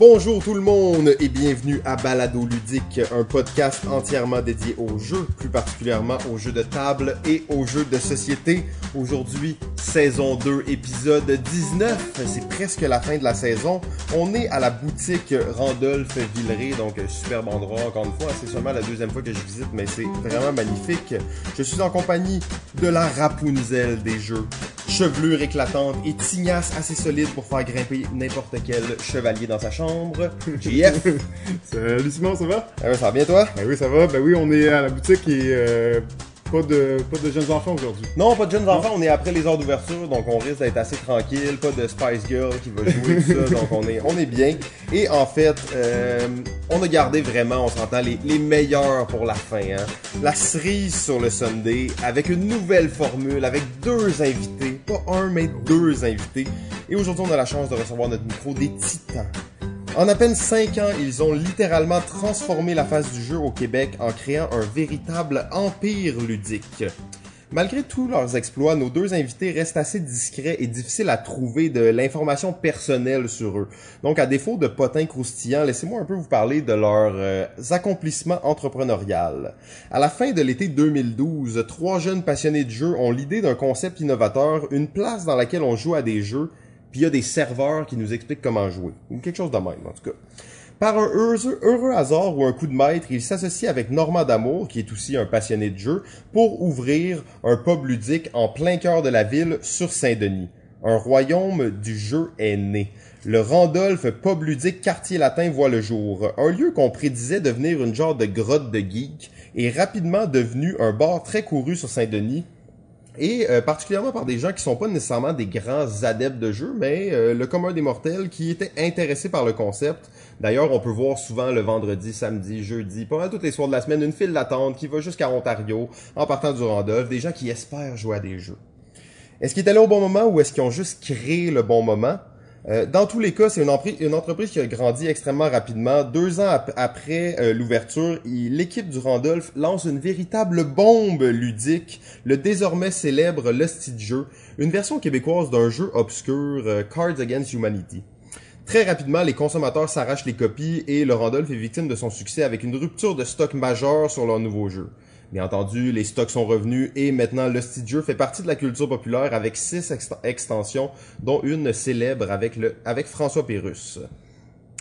Bonjour tout le monde et bienvenue à Balado Ludique, un podcast entièrement dédié aux jeux, plus particulièrement aux jeux de table et aux jeux de société. Aujourd'hui, saison 2, épisode 19. C'est presque la fin de la saison. On est à la boutique Randolph Villeray, donc superbe endroit encore une fois. C'est seulement la deuxième fois que je visite, mais c'est vraiment magnifique. Je suis en compagnie de la Rapunzel des jeux. Chevelure éclatante et tignasse assez solide pour faire grimper n'importe quel chevalier dans sa chambre. JF! Salut Simon, ça va? Ah ça va bien toi? Ben oui, ça va. Ben oui, on est à la boutique et euh, pas, de, jeunes enfants aujourd'hui. Non, pas de jeunes enfants, on est après les heures d'ouverture, donc on risque d'être assez tranquille. Pas de Spice Girl qui va jouer tout ça, donc on est, bien. Et en fait, euh, on a gardé vraiment, on s'entend, les, les meilleurs pour la fin. Hein. La cerise sur le Sunday, avec une nouvelle formule, avec deux invités. Pas un, mais deux invités. Et aujourd'hui, on a la chance de recevoir notre micro des titans. En à peine 5 ans, ils ont littéralement transformé la face du jeu au Québec en créant un véritable empire ludique. Malgré tous leurs exploits, nos deux invités restent assez discrets et difficiles à trouver de l'information personnelle sur eux. Donc, à défaut de potins croustillants, laissez-moi un peu vous parler de leurs euh, accomplissements entrepreneurial. À la fin de l'été 2012, trois jeunes passionnés de jeux ont l'idée d'un concept innovateur, une place dans laquelle on joue à des jeux puis il y a des serveurs qui nous expliquent comment jouer. Ou quelque chose de même, en tout cas. Par un heureux, hasard ou un coup de maître, il s'associe avec Normand Damour, qui est aussi un passionné de jeu, pour ouvrir un pub ludique en plein cœur de la ville sur Saint-Denis. Un royaume du jeu est né. Le Randolph Pub ludique Quartier Latin voit le jour. Un lieu qu'on prédisait devenir une genre de grotte de geek est rapidement devenu un bar très couru sur Saint-Denis et euh, particulièrement par des gens qui sont pas nécessairement des grands adeptes de jeu, mais euh, le commun des mortels qui était intéressé par le concept. D'ailleurs, on peut voir souvent le vendredi, samedi, jeudi, pas mal toutes les soirs de la semaine, une file d'attente qui va jusqu'à Ontario en partant du Randolph, des gens qui espèrent jouer à des jeux. Est-ce qu'ils étaient là au bon moment ou est-ce qu'ils ont juste créé le bon moment? Euh, dans tous les cas, c'est une, entreprise qui a grandi extrêmement rapidement. Deux ans ap après euh, l'ouverture, l'équipe du Randolph lance une véritable bombe ludique, le désormais célèbre Lusty Jeu, une version québécoise d'un jeu obscur, euh, Cards Against Humanity. Très rapidement, les consommateurs s'arrachent les copies et le Randolph est victime de son succès avec une rupture de stock majeure sur leur nouveau jeu. Bien entendu, les stocks sont revenus et maintenant le fait partie de la culture populaire avec six extensions, dont une célèbre avec, le, avec François Pérus.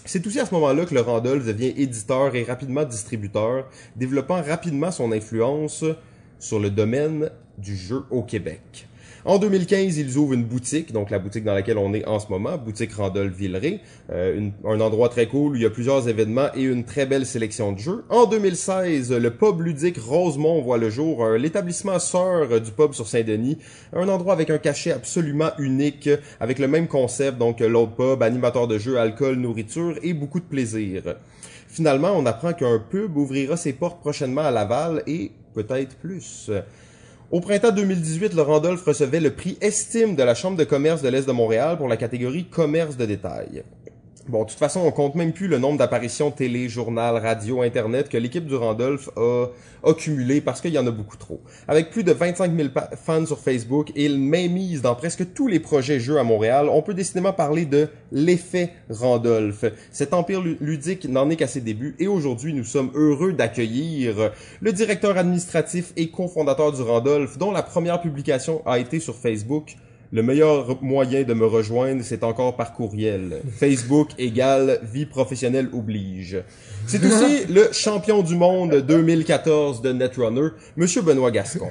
C'est aussi à ce moment-là que le Randolph devient éditeur et rapidement distributeur, développant rapidement son influence sur le domaine du jeu au Québec. En 2015, ils ouvrent une boutique, donc la boutique dans laquelle on est en ce moment, boutique Randolph Villeray, euh, un endroit très cool où il y a plusieurs événements et une très belle sélection de jeux. En 2016, le pub ludique Rosemont voit le jour, l'établissement sœur du pub sur Saint-Denis, un endroit avec un cachet absolument unique, avec le même concept, donc l'autre pub, animateur de jeux, alcool, nourriture et beaucoup de plaisir. Finalement, on apprend qu'un pub ouvrira ses portes prochainement à Laval et peut-être plus. Au printemps 2018, le Randolph recevait le prix Estime de la Chambre de commerce de l'Est de Montréal pour la catégorie Commerce de détail. Bon, de toute façon, on compte même plus le nombre d'apparitions télé, journal, radio, internet que l'équipe du Randolph a accumulé parce qu'il y en a beaucoup trop. Avec plus de 25 000 fans sur Facebook et une mainmise dans presque tous les projets jeux à Montréal, on peut décidément parler de l'effet Randolph. Cet empire ludique n'en est qu'à ses débuts et aujourd'hui, nous sommes heureux d'accueillir le directeur administratif et cofondateur du Randolph, dont la première publication a été sur Facebook, le meilleur moyen de me rejoindre, c'est encore par courriel. Facebook égale vie professionnelle oblige. C'est aussi le champion du monde 2014 de Netrunner, Monsieur Benoît Gascon.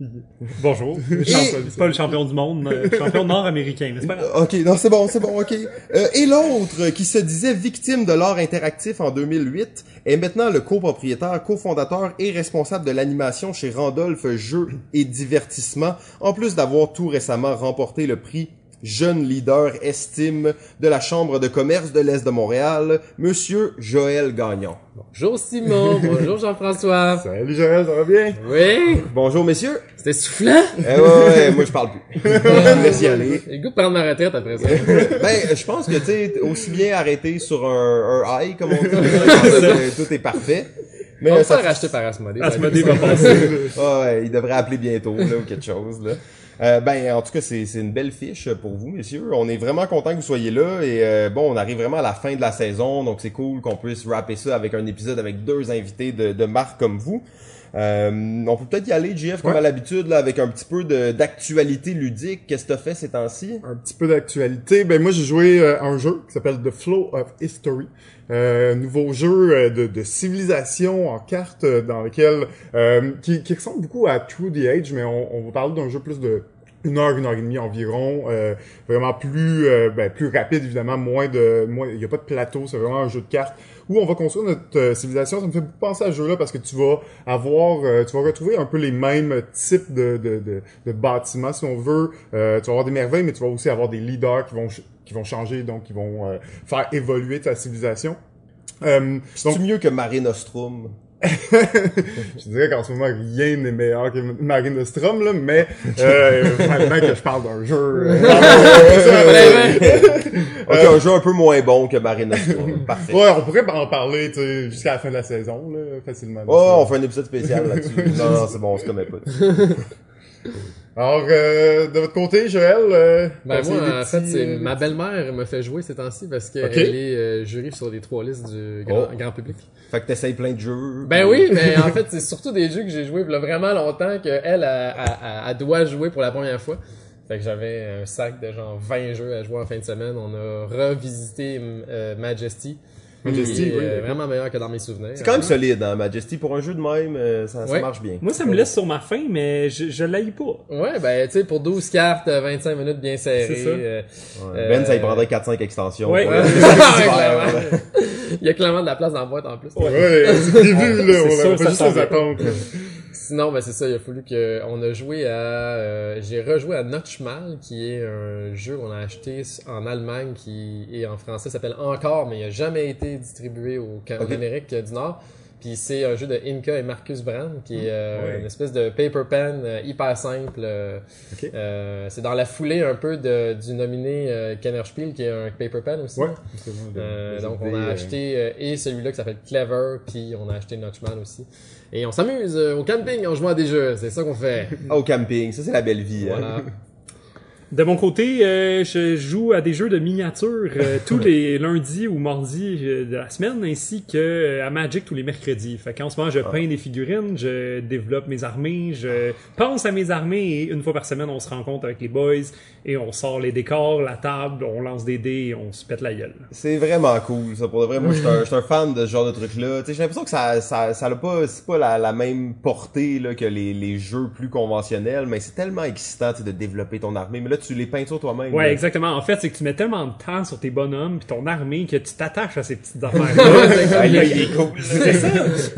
Bonjour. C'est pas le champion du monde, mais le champion nord-américain, n'est-ce pas? Ok, non, c'est bon, c'est bon, ok. Euh, et l'autre, qui se disait victime de l'art interactif en 2008, est maintenant le copropriétaire, cofondateur et responsable de l'animation chez Randolph Jeux et Divertissement, en plus d'avoir tout récemment remporté le prix jeune leader estime de la Chambre de commerce de l'Est de Montréal, Monsieur Joël Gagnon. Bonjour Simon, bonjour Jean-François. Salut Joël, ça va bien? Oui. Bonjour messieurs. C'était soufflant? Eh ouais, ouais, moi je parle plus. Y aller. J'ai le goût de prendre ma retraite après ça. ben, je pense que tu sais, aussi bien arrêter sur un, un high, comme on dit. tout est parfait. Mais on ça racheter par Asmodée. Asmodée va passer. ouais, il devrait appeler bientôt, là, ou quelque chose, là. Euh, ben, en tout cas, c'est une belle fiche pour vous, messieurs. On est vraiment content que vous soyez là. Et euh, bon, on arrive vraiment à la fin de la saison, donc c'est cool qu'on puisse rapper ça avec un épisode avec deux invités de, de marque comme vous. Euh, on peut peut-être y aller, JF, comme Ouais. à l'habitude, là, avec un petit peu d'actualité ludique. Qu'est-ce que t'as fait ces temps-ci? Un petit peu d'actualité. Ben moi j'ai joué euh, un jeu qui s'appelle The Flow of History. Euh, nouveau jeu euh, de, de civilisation en carte euh, dans lequel euh, qui, qui ressemble beaucoup à True the Age, mais on, on va parler d'un jeu plus de une heure, une heure et demie environ, euh, vraiment plus euh, ben, plus rapide évidemment, moins de moins il y a pas de plateau, c'est vraiment un jeu de cartes où on va construire notre euh, civilisation. Ça me fait beaucoup penser à ce jeu-là parce que tu vas avoir, euh, tu vas retrouver un peu les mêmes types de, de, de, de bâtiments si on veut. Euh, tu vas avoir des merveilles, mais tu vas aussi avoir des leaders qui vont qui vont changer, donc qui vont euh, faire évoluer ta civilisation. Euh, C'est mieux que Mare Nostrum? je dirais qu'en ce moment, rien n'est meilleur que Marine Nostrum, là, mais euh, maintenant que je parle d'un jeu... euh, Ok, un jeu un peu moins bon que Mare Nostrum. Parfait. ouais, on pourrait en parler tu sais, jusqu'à la fin de la saison, là, facilement. Oh, on fait un épisode spécial là-dessus. non, non, c'est bon, on se commet pas. Alors, euh, de votre côté, Joël... Euh, Ben moi, en fait, c'est ma belle-mère me fait jouer ces temps-ci parce qu'elle est euh, jury sur les trois listes du grand, Oh. grand public. Fait que t'essayes plein de jeux. Ben oui, mais en fait, c'est surtout des jeux que j'ai joué il y a vraiment longtemps qu'elle, elle, elle, elle- elle doit jouer pour la première fois. Fait que j'avais un sac de genre 20 jeux à jouer en fin de semaine. On a revisité euh, Majesty. Majesty, est, oui. euh, vraiment meilleur que dans mes souvenirs. C'est quand même solide, hein, Majesty. Pour un jeu de même, euh, ça, ça Ouais. marche bien. Moi, ça me laisse sur ma faim, mais je, je l'aille pas. Ouais, ben, tu sais, pour 12 cartes, euh, 25 minutes bien serrées. C'est ça. euh, Ouais. Euh, Ben, ça y prendrait 4-5 extensions. Ouais. ouais, clairement. Il y a clairement de la place dans la boîte en plus. Ouais, c'est prévu, là. C'est On, va ça juste les vient. Sinon, ben c'est ça, il a fallu que on a joué à euh, j'ai rejoué à Notchmal qui est un jeu qu'on a acheté en Allemagne qui et en français s'appelle Encore mais il a jamais été distribué au en. Amérique du Nord. Puis c'est un jeu de Inca et Marcus Brand qui est euh, Ouais. une espèce de paper pen euh, hyper simple. euh, euh, c'est dans la foulée un peu de, du nominé euh, Kennerspiel qui est un paper pen aussi. Ouais. c'est bon, de- Euh, de donc on a euh, acheté euh, et celui-là qui s'appelle Clever, puis on a acheté Notchman aussi. Et on s'amuse euh, au camping en jouant à des jeux, c'est ça qu'on fait. Au camping, ça c'est la belle vie. hein. De mon côté, euh, je joue à des jeux de miniatures euh, tous les lundis ou mardis euh, de la semaine, ainsi que à Magic tous les mercredis. Fait qu'en ce moment, je peins des figurines, je développe mes armées, je pense à mes armées et une fois par semaine, on se rencontre avec les boys et on sort les décors, la table, on lance des dés et on se pète la gueule. C'est vraiment cool, ça, pour de vrai. Moi, je suis un, fan de ce genre de truc-là. J'ai l'impression que ça, ça, ça a pas, c'est pas la, la même portée, là, que les, les jeux plus conventionnels, mais c'est tellement excitant, de développer ton armée. Mais là, tu les peins sur toi-même. Ouais, là. exactement. En fait, c'est que tu mets tellement de temps sur tes bonhommes puis ton armée que tu t'attaches à ces petites affaires-là. Là, il est cool. C'est ça.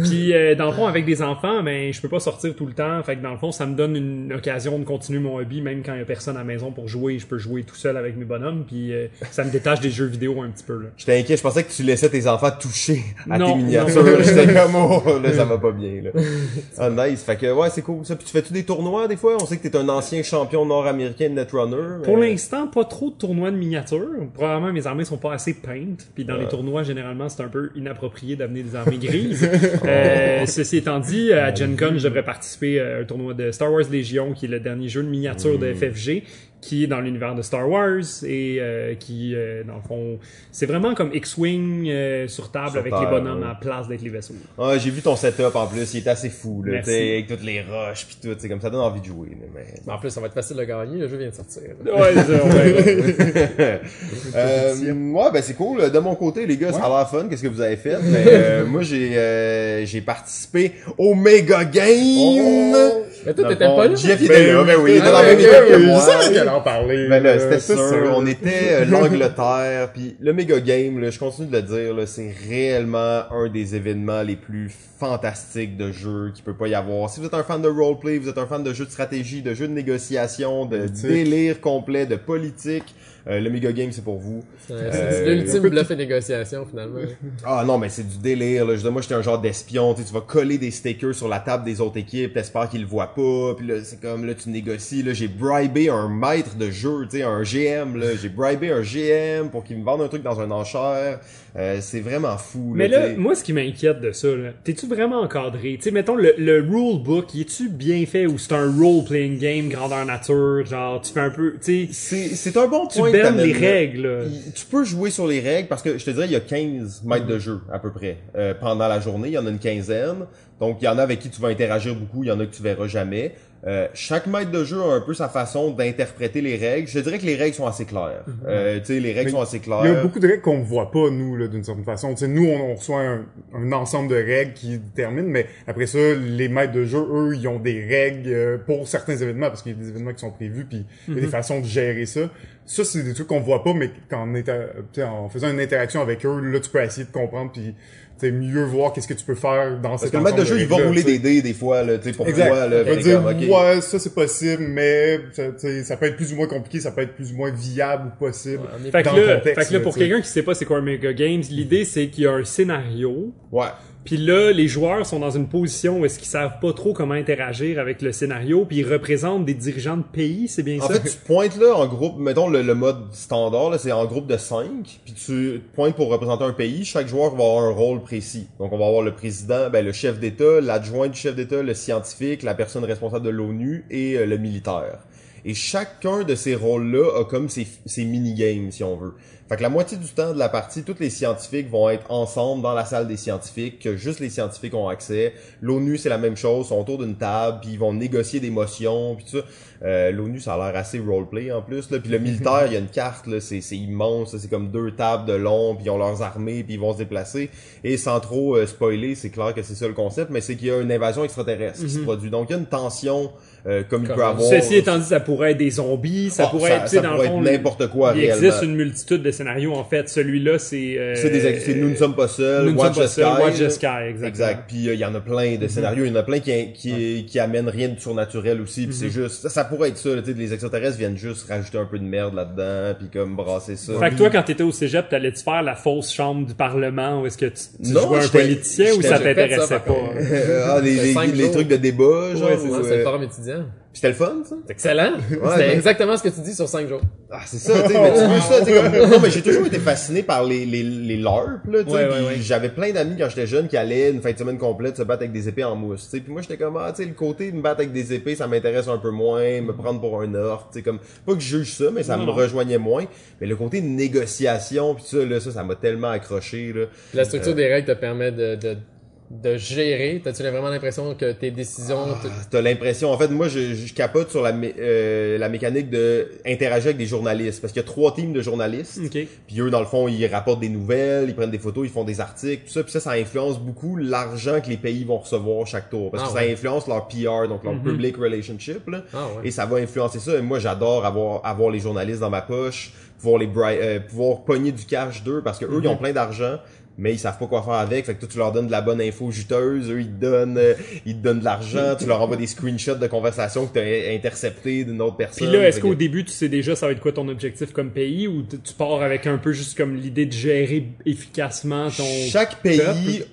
Puis euh, dans le fond, avec des enfants, ben je peux pas sortir tout le temps. Fait que dans le fond, ça me donne une occasion de continuer mon hobby, même quand il y a personne à la maison pour jouer. Je peux jouer tout seul avec mes bonhommes. Puis euh, ça me détache des jeux vidéo un petit peu là. J'étais inquiet, je pensais que tu laissais tes enfants toucher à Non, tes miniatures. J'étais comme, oh, là, ça va pas bien, là. Ah, nice. Fait que, ouais, c'est cool. Ça, puis tu fais-tu des tournois, des fois? On sait que t'es un ancien champion nord-américain de Netrunner. Pour l'instant, pas trop de tournois de miniatures. Probablement mes armées sont pas assez peintes. Puis dans les tournois, généralement, c'est un peu inapproprié d'amener des armées grises. Euh, ceci étant dit, à Gen Con, je devrais participer à un tournoi de Star Wars Légion, qui est le dernier jeu de miniature de FFG, qui est dans l'univers de Star Wars et euh, qui, euh, dans le fond, c'est vraiment comme X-Wing euh, sur table Sur avec terre, les bonhommes ouais. à la place d'être les vaisseaux. Ah, j'ai vu ton setup en plus, il est assez fou, là. Avec toutes les roches pis tout, c'est comme ça donne envie de jouer, là, mais. En plus, ça va être facile de gagner, le jeu vient de sortir. Ouais, ouais. Euh, ouais, ben c'est cool. De mon côté, les gars, ça a l'air fun. Qu'est-ce que vous avez fait? Ben, euh, moi, j'ai euh, j'ai participé au Mega Game. Mais toi, t'étais pas là? Jeff, il était là, ben oui, il était Ah, dans la même en là, c'était sûr. On était euh, l'Angleterre, puis le Mega Game, là, je continue de le dire, c'est réellement un des événements les plus fantastiques de jeu qu'il peut pas y avoir. Si vous êtes un fan de roleplay, vous êtes un fan de jeux de stratégie, de jeux de négociation, de délire complet, de politique, euh, le Mega Game, c'est pour vous. Ouais, C'est c'est l'ultime bluff et négociation, finalement. Ah non, mais c'est du délire. Là. Je veux dire, moi, j'étais un genre d'espion. Tu sais, tu vas coller des stickers sur la table des autres équipes, t'espères qu'ils le voient pas. Puis là, c'est comme, là, tu négocies. Là, j'ai bribé un maître de jeu, tu sais, un GM, là. J'ai bribé un GM pour qu'il me vende un truc dans un enchère. Euh, c'est vraiment fou, Mais là, tu moi, ce qui m'inquiète de ça, t'es-tu vraiment encadré? Tu sais, mettons, le, le rule book, y est-tu bien fait ou c'est un role-playing game grandeur nature? Genre, tu fais un peu, tu sais, C'est, un bon tu point. t'amènes les règles, là. Tu peux jouer sur les règles parce que je te dirais il y a 15 mètres de jeu à peu près euh, pendant la journée. Il y en a une quinzaine. Donc il y en a avec qui tu vas interagir beaucoup, il y en a que tu verras jamais. Euh, chaque maître de jeu a un peu sa façon d'interpréter les règles. Je dirais que les règles sont assez claires. Euh, tu sais, les règles Mais sont assez claires. Il y a beaucoup de règles qu'on voit pas, nous, là, d'une certaine façon. Tu sais, nous, on, on reçoit un, un ensemble de règles qui déterminent, mais après ça, les maîtres de jeu, eux, ils ont des règles euh, pour certains événements, parce qu'il y a des événements qui sont prévus, puis il y a des façons de gérer ça. Ça, c'est des trucs qu'on voit pas, mais quand on est, à- tu sais, en faisant une interaction avec eux, là, tu peux essayer de comprendre, puis sais, mieux voir qu'est-ce que tu peux faire dans Parce cet que le maître de jeu, il va rouler des dés des fois, là, tu sais, pour Exact. toi, là, va dire, comme, ouais, ça c'est possible, mais ça, peut être plus ou moins compliqué, ça peut être plus ou moins viable ou possible. Fait que, dans le contexte, fait que là, pour quelqu'un qui sait pas c'est quoi un Mega Games, l'idée c'est qu'il y a un scénario, Ouais. Puis là, les joueurs sont dans une position où est-ce qu'ils savent pas trop comment interagir avec le scénario, puis ils représentent des dirigeants de pays, c'est bien En ça? fait, tu pointes là en groupe, mettons le, le mode standard, là, c'est en groupe de 5, puis tu pointes pour représenter un pays. Chaque joueur va avoir un rôle précis. Donc on va avoir le président, ben, le chef d'État, l'adjoint du chef d'État, le scientifique, la personne responsable de l'ONU et euh, le militaire. Et chacun de ces rôles-là a comme ses, ses mini-games, si on veut. Fait que la moitié du temps de la partie, tous les scientifiques vont être ensemble dans la salle des scientifiques, que juste les scientifiques ont accès. L'ONU, c'est la même chose, sont autour d'une table, puis ils vont négocier des motions, puis tout ça. Euh, L'ONU, ça a l'air assez roleplay en plus. Là. Puis le militaire, il y a une carte, là, c'est c'est immense, c'est comme deux tables de long, puis ils ont leurs armées, puis ils vont se déplacer. Et sans trop euh, spoiler, c'est clair que c'est ça le concept, mais c'est qu'il y a une invasion extraterrestre qui se produit. Donc il y a une tension euh, comme il peut avoir. Ceci étant dit, ça pourrait être des zombies, ça Ah, pourrait ça- être, ça dans pourrait le fond, être n'importe quoi, Il réellement. existe une multitude de scénarios, en fait. Celui-là, c'est... euh, C'est des c'est nous ne sommes pas seuls, Nous Watch the Sky, Watch the. Sky, exactement. Exact. Puis euh, il y en a plein de scénarios, il y en a plein qui qui, qui amènent rien de surnaturel aussi, puis c'est juste ça, ça pourrait être ça, là, les extraterrestres viennent juste rajouter un peu de merde là-dedans, puis comme brasser ça. Fait que toi, quand t'étais au cégep, t'allais-tu faire la fausse chambre du Parlement ou est-ce que tu, tu Non, jouais un politicien ou ça t'intéressait ça, pas? ah, les, trucs de débat, genre. Ouais, c'est euh, le forum étudiant. C'était le fun, ça? C'est excellent. Ouais, C'était ben- exactement ce que tu dis sur 5 jours. Ah, c'est ça, tu sais, mais tu veux ça, tu sais, comme... Non, mais j'ai toujours été fasciné par les, les, les LARP, là, tu sais, Ouais, ouais, j'avais plein d'amis quand j'étais jeune qui allaient une fin de semaine complète se battre avec des épées en mousse, tu sais, puis moi j'étais comme, ah, tu sais, le côté de me battre avec des épées, ça m'intéresse un peu moins, me prendre pour un orc, tu sais, comme, pas que je juge ça, mais ça Non, me non. rejoignait moins, mais le côté de négociation, puis ça, là, ça, ça m'a tellement accroché, là. La structure des règles te permet de, de, de gérer? T'as-tu vraiment l'impression que tes décisions... te- T'as l'impression, en fait, moi, je, je capote sur la, mé- euh, la mécanique de interagir avec des journalistes, parce qu'il y a trois teams de journalistes. Ok. Puis eux, dans le fond, ils rapportent des nouvelles, ils prennent des photos, ils font des articles, tout ça. Puis ça, ça influence beaucoup l'argent que les pays vont recevoir chaque tour. Parce Ah que ouais. ça influence leur PR, donc leur Mhm. public relationship. Là. Ah ouais. Et ça va influencer ça. Et moi, j'adore avoir, avoir les journalistes dans ma poche, pouvoir les euh, pouvoir pogner du cash d'eux, parce que eux, Mhm. ils ont plein d'argent. Mais ils savent pas quoi faire avec, fait que toi tu leur donnes de la bonne info juteuse, eux ils te donnent, euh, ils te donnent de l'argent, tu leur envoies des screenshots de conversations que t'as interceptées d'une autre Puis personne. là, est-ce qu'au que- début, tu sais déjà ça va être quoi ton objectif comme pays ou tu pars avec un peu juste comme l'idée de gérer efficacement ton... Chaque pays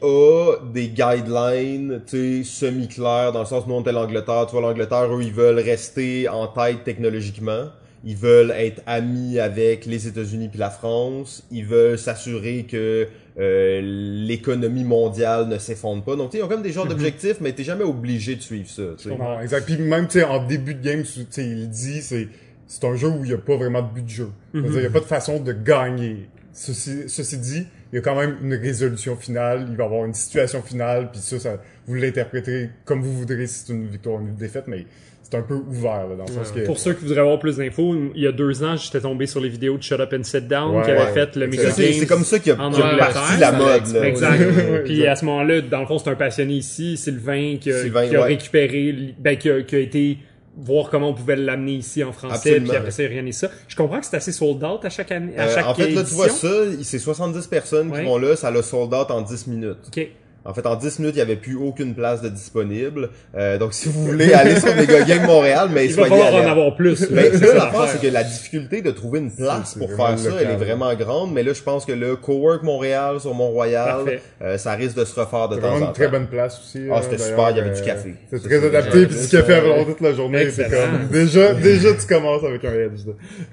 a des guidelines, tu sais, semi-clairs, dans le sens, nous, on était l'Angleterre, tu vois, l'Angleterre, eux, ils veulent rester en tête technologiquement. Ils veulent être amis avec les États-Unis puis la France. Ils veulent s'assurer que euh, l'économie mondiale ne s'effondre pas. Donc, tu sais, ils ont comme des genres d'objectifs, mais t'es jamais obligé de suivre ça, tu sais. Non, exact. Puis même, tu sais, en début de game, tu sais, il dit, c'est, c'est un jeu où il n'y a pas vraiment de but de jeu. C'est-à-dire, Il n'y a pas de façon de gagner. Ceci, ceci dit, il y a quand même une résolution finale, il va y avoir une situation finale, puis ça, ça vous l'interpréterez comme vous voudrez si c'est une victoire ou une défaite, mais c'est un peu ouvert, là, dans le sens que... Pour ceux qui voudraient avoir plus d'infos, il y a deux ans, j'étais tombé sur les vidéos de Shut Up and Sit Down Ouais, qui avait ouais. fait le C'est- Mega C'est Games. c'est comme ça qu'il y a, y a parti la mode, là. Exact. Puis à ce moment-là, dans le fond, c'est un passionné ici, Sylvain, qui a, Sylvain, qui a ouais. récupéré, ben, qui a, qui a été voir comment on pouvait l'amener ici en français, Absolument. puis après ça, rien n'est ça. Je comprends que c'est assez sold out à chaque année, à Euh, chaque en fait, là, tu vois ça, c'est 70 personnes Ouais. qui vont là, ça l'a sold out en 10 minutes. Ok. En fait, en 10 minutes, il y avait plus aucune place de disponible. Euh, donc, si vous voulez aller sur Mega Game Montréal, mais Il va soyez falloir en avoir plus. Mais c'est ça l'affaire, c'est que la difficulté de trouver une place C'est pour faire ça, local. elle est vraiment grande. Mais là, je pense que le Cowork Montréal sur Mont-Royal, euh, ça risque de se refaire de C'est temps vraiment en une très temps. bonne place aussi. Ah, c'était d'ailleurs, super, il y avait euh, du café. C'est très c'est adapté, puis du café avant toute la journée, c'est comme, déjà, déjà tu commences avec un edge.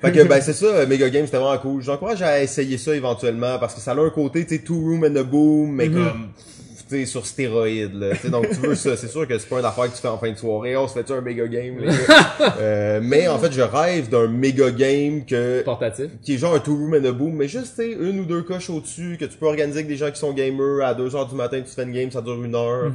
Fait que ben c'est ça, euh, Mega Game c'était vraiment cool. J'encourage à essayer ça éventuellement parce que ça a un côté, tu sais, two room and a boom, mais comme tu sais sur stéroïdes là. Donc tu veux ça, c'est sûr que c'est pas une affaire que tu fais en fin de soirée. On se fait un Mega Game. les gars? Euh, mais en fait, je rêve d'un Mega Game que Portatif. qui est genre un two room and a boom, mais juste tu une ou deux coches au-dessus que tu peux organiser avec des gens qui sont gamers à 2 heures du matin, tu fais une game, ça dure une heure.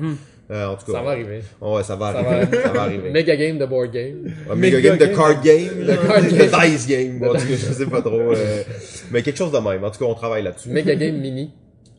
Euh, en tout cas, Ça va arriver. Ouais, ça va Ça arriver. va- Ça va arriver. Mega game de board game. Un méga Méga game de card game, card de dice game, bon, en tout cas, je sais pas trop, euh, mais quelque chose de même. En tout cas, on travaille là-dessus. Mega game mini.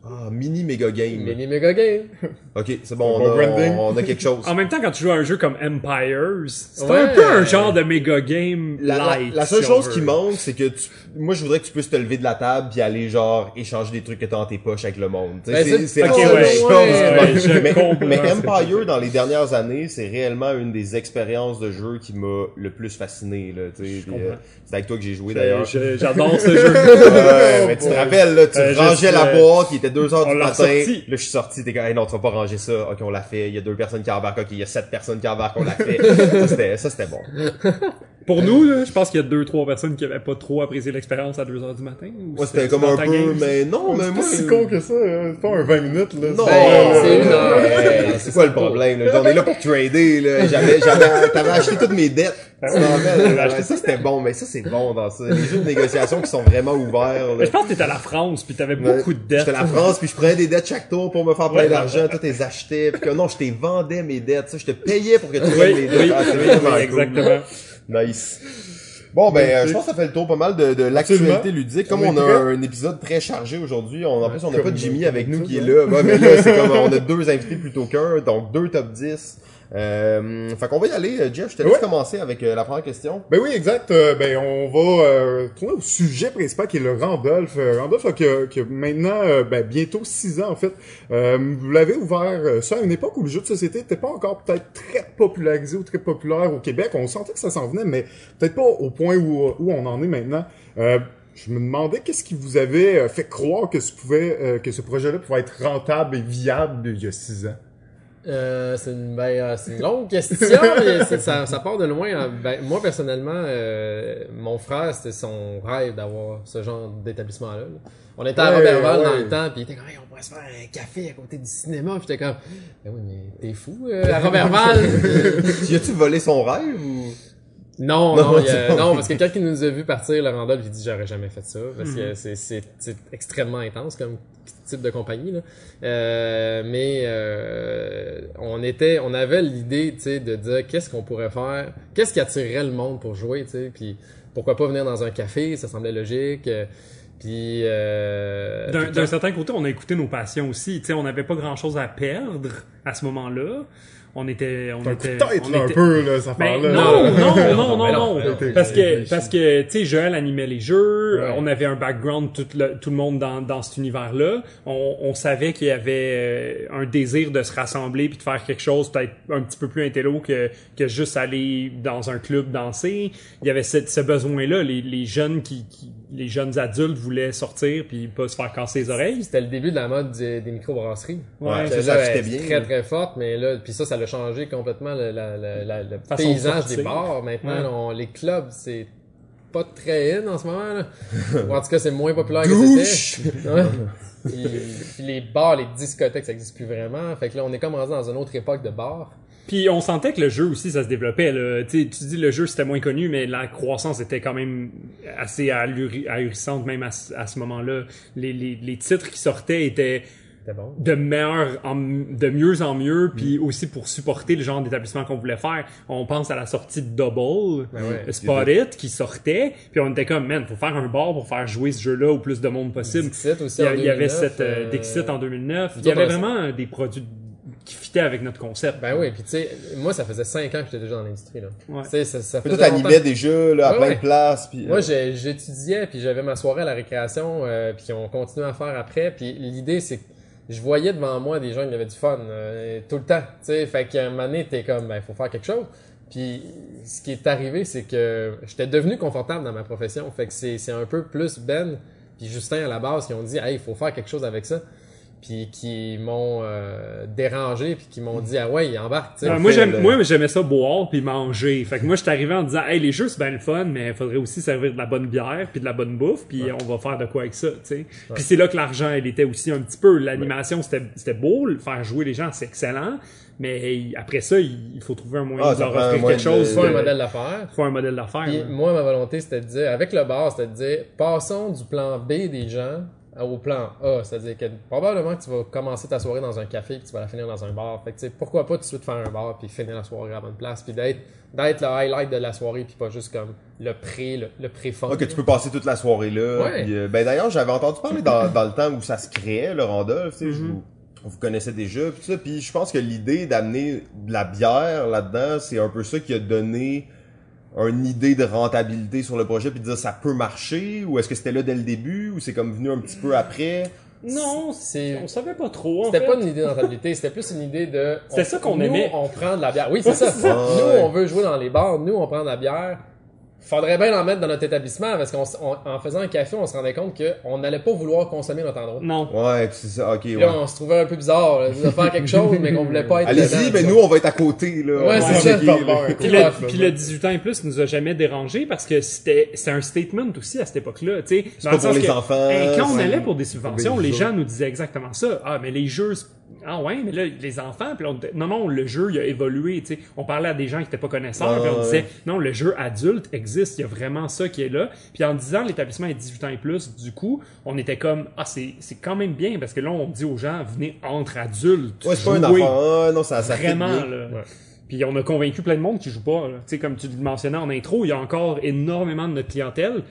Ah, mini méga game. Mini mega game. Ok, c'est bon, on bon a, branding. on a quelque chose. En même temps, quand tu joues à un jeu comme Empires, c'est Ouais. un peu un genre de méga game La, la- light. la seule si chose qui manque, c'est que tu, moi, je voudrais que tu puisses te lever de la table puis aller genre échanger des trucs que t'as dans tes poches avec le monde. Ben, c'est la ouais, chose qui mais, mais Empire dans les dernières années, c'est réellement une des expériences de jeu qui m'a le plus fasciné. Là, euh, c'est avec toi que j'ai joué d'ailleurs. J'adore ce jeu. Mais tu te rappelles, là, tu Euh, rangeais la euh, boîte, il était 2 heures on du l'a matin. ressorti. Là, je suis sorti, t'es comme, hey, non, tu vas pas ranger ça. Ok, on l'a fait. Il y a deux personnes qui embarquent. Ok, il y a sept personnes qui embarquent, on l'a fait. ça, c'était, ça, c'était bon. Pour nous, là, je pense qu'il y a deux, trois personnes qui avaient pas trop apprécié l'expérience à 2 heures du matin. ou Moi, c'était comme un peu, game, mais non, mais C'est moi. pas si con que ça, hein. c'est pas un 20 minutes, là. Non, c'est une heure. C'est quoi le problème, là? On est là pour trader, là. J'avais, j'avais, t'avais acheté toutes mes dettes. Tu rappelles? Ouais, ça, c'était bon, mais ça, c'est bon dans ça. Les jeux de négociation qui sont vraiment ouverts, là. Mais je pense que t'étais à la France, puis t'avais beaucoup de dettes. J'étais à la France, puis je prenais des dettes chaque tour pour me faire plein Ouais. d'argent. Toi, t'es achetais, puis que non, je t'es vendais mes dettes. Ça, je te payais pour que tu prennes mes dettes. oui, Ah, c'est exactement. Nice. Bon, ben, euh, je pense que ça fait le tour pas mal de, de l'actualité ludique. Comme On a un épisode très chargé aujourd'hui, on, en plus, on n'a pas Jimmy avec nous qui est là. Ouais, mais là, c'est comme, on a deux invités plutôt qu'un, donc deux top 10. Euh, fait qu'on va y aller. Euh, Jeff, je te laisse Ouais. commencer avec euh, la première question. Ben oui, exact. Euh, ben on va euh, tourner au sujet principal qui est le Randolph. Randolph qui, a, qui a maintenant ben, bientôt six ans en fait. Euh, vous l'avez ouvert ça à une époque où le jeu de société n'était pas encore peut-être très popularisé ou très populaire au Québec. On sentait que ça s'en venait, mais peut-être pas au point où, où on en est maintenant. Euh, je me demandais qu'est-ce qui vous avait fait croire que ce pouvait euh, que ce projet-là pouvait être rentable et viable il y a six ans. Euh, c'est une, ben, euh, c'est une longue question. ça, ça part de loin. hein. Ben, moi, personnellement, euh, mon frère, c'était son rêve d'avoir ce genre d'établissement-là. là. On était à Ouais, Robertval dans le temps, puis il était comme, Hey, on pourrait se faire un café à côté du cinéma. Puis j'étais comme, ben oui, mais t'es fou, euh, à Robertval. Y a-tu volé son rêve ou? Non, Non, non, il y a- c'est- non, parce que quand il nous a vu partir, le Randolph, il dit, j'aurais jamais fait ça, parce Mhm. que c'est, c'est, c'est extrêmement intense comme type de compagnie, là. Euh, mais, euh, on était, on avait l'idée, tu sais, de dire, qu'est-ce qu'on pourrait faire, qu'est-ce qui attirerait le monde pour jouer, tu sais, puis pourquoi pas venir dans un café, ça semblait logique, euh, puis, euh, D'un certain côté, on a écouté nos passions aussi. Tu sais, on n'avait pas grand-chose à perdre à ce moment-là. On était, on C'est un coup de était, tête on là, un était- peu là, cette Ben, affaire-là. non, là. non, non, mais non, non, non, mais non. Parce que, parce que, tu sais, Joël animait les jeux, Ouais. euh, on avait un background, tout le, tout le monde dans, dans cet univers-là. On, on savait qu'il y avait euh, un désir de se rassembler puis de faire quelque chose peut-être un petit peu plus intello que, que juste aller dans un club danser. Il y avait ce, ce besoin-là. Les, les jeunes qui, qui- les jeunes adultes voulaient sortir puis pas se faire casser les oreilles. C'était le début de la mode des, des microbrasseries. Ouais, ça, elle bien. Très très forte, mais là, puis ça, ça a changé complètement le, la- la- la- le Façon de paysage des bars. Maintenant, Ouais. là, on- les clubs, c'est pas très in en ce moment. Là. Ou en tout cas, c'est moins populaire que c'était. Ouais. Puis, puis les bars, les discothèques, ça existe plus vraiment. Fait que là, on est comme rendu dans une autre époque de bar. Puis on sentait que le jeu aussi, ça se développait. Là. Tu sais, tu dis le jeu c'était moins connu, mais la croissance était quand même assez ahurissante même à, ce- à ce moment-là. Les, les, les titres qui sortaient étaient bon. de meilleur en, de mieux en mieux, puis aussi pour supporter le genre d'établissement qu'on voulait faire. On pense à la sortie de Double, Ben ouais. euh, Spot It, qui sortait, puis on était comme, man, faut faire un bar pour faire jouer ce jeu-là au plus de monde possible. Dixit aussi Il y, en avait 2009, cette euh, euh, Dixit en 2009. Il y avait autres, on- vraiment des produits qui fitaient avec notre concept. Ben oui, puis tu sais, moi, ça faisait 5 ans que j'étais déjà dans l'industrie. là. Ouais. Tu sais, ça, faisait t'animais des jeux, là, à Ouais, plein ouais. de places, puis... Moi, euh, j'étudiais, puis j'avais ma soirée à la récréation, euh, puis on continuait à faire après. Puis l'idée, c'est je voyais devant moi des gens qui avaient du fun euh, tout le temps. Tu sais, fait qu'à un moment donné, t'es comme, ben, faut faire quelque chose. Puis ce qui est arrivé, c'est que j'étais devenu confortable dans ma profession. Fait que c'est c'est un peu plus Ben puis Justin à la base qui ont dit, hey, il faut faire quelque chose avec ça. Puis qui m'ont euh, dérangé, puis qui m'ont dit, ah ouais, il embarque. tu sais. Euh, moi, j'aime, moi, j'aimais ça boire puis manger. Fait que moi, j'étais arrivé en disant, hey, les jeux, c'est bien le fun, mais il faudrait aussi servir de la bonne bière puis de la bonne bouffe puis on va faire de quoi avec ça, tu sais. Puis c'est là que l'argent, il était aussi un petit peu. L'animation, c'était, c'était beau. Le faire jouer les gens, c'est excellent. Mais après ça, il faut trouver un moyen Ah, de leur offrir quelque chose. Faut un de- modèle d'affaires. faut un modèle d'affaires. Moi, ma volonté, c'était de dire, avec le bar, c'était de dire, passons du plan B des gens au plan A. C'est-à-dire que probablement que tu vas commencer ta soirée dans un café puis tu vas la finir dans un bar. Fait que, tu sais, pourquoi pas tout de suite faire un bar puis finir la soirée à la bonne place puis d'être, d'être le highlight de la soirée puis pas juste comme le pré, le, le pré-fun. Ah, que tu peux passer toute la soirée là. Ouais. Puis, euh, ben d'ailleurs, j'avais entendu parler dans, dans le temps où ça se créait, le Randolph, tu sais, je Mhm. vous, on vous connaissait déjà, puis ça. Puis je pense que l'idée d'amener de la bière là-dedans, c'est un peu ça qui a donné une idée de rentabilité sur le projet, puis de dire ça peut marcher, ou est-ce que c'était là dès le début, ou c'est comme venu un petit peu après? Non, C'est- on savait pas trop. C'était pas une idée de rentabilité, c'était plus une idée de. C'était on- ça qu'on aimait. on prend de la bière. Oui, c'est ça. ça. Nous, on veut jouer dans les bars. Nous, on prend de la bière. Faudrait bien en mettre dans notre établissement parce qu'en en faisant un café, on se rendait compte qu'on n'allait pas vouloir consommer notre endroit. Non. Ouais, c'est ça, ok, Puis ouais. là, on se trouvait un peu bizarre là, de faire quelque chose, mais qu'on voulait pas être Allez-y, ben tu nous on va être à côté, là. Ouais, c'est ça. Puis le, puis le 18 ans et plus nous a jamais dérangé parce que c'était c'est un statement aussi à cette époque-là, tu sais. Dans pas pour les que, enfants, hey, quand on c'est allait pour des subventions, les gens nous disaient exactement ça. Ah, mais les jeux, c'est- ah ouais, mais là les enfants, puis là, on était- non non, le jeu il a évolué, tu sais. On parlait à des gens qui étaient pas connaisseurs, puis on Ouais. disait non, le jeu adulte existe, il y a vraiment ça qui est là. Puis en disant l'établissement est 18 ans et plus, du coup, on était comme ah c'est c'est quand même bien parce que là on dit aux gens venez entre adultes. Ouais, c'est pas un enfant, ah, non, ça, ça Vraiment, bien. là. Puis on a convaincu plein de monde qui joue pas. là. Tu sais, comme tu le mentionnais en intro, il y a encore énormément de notre clientèle.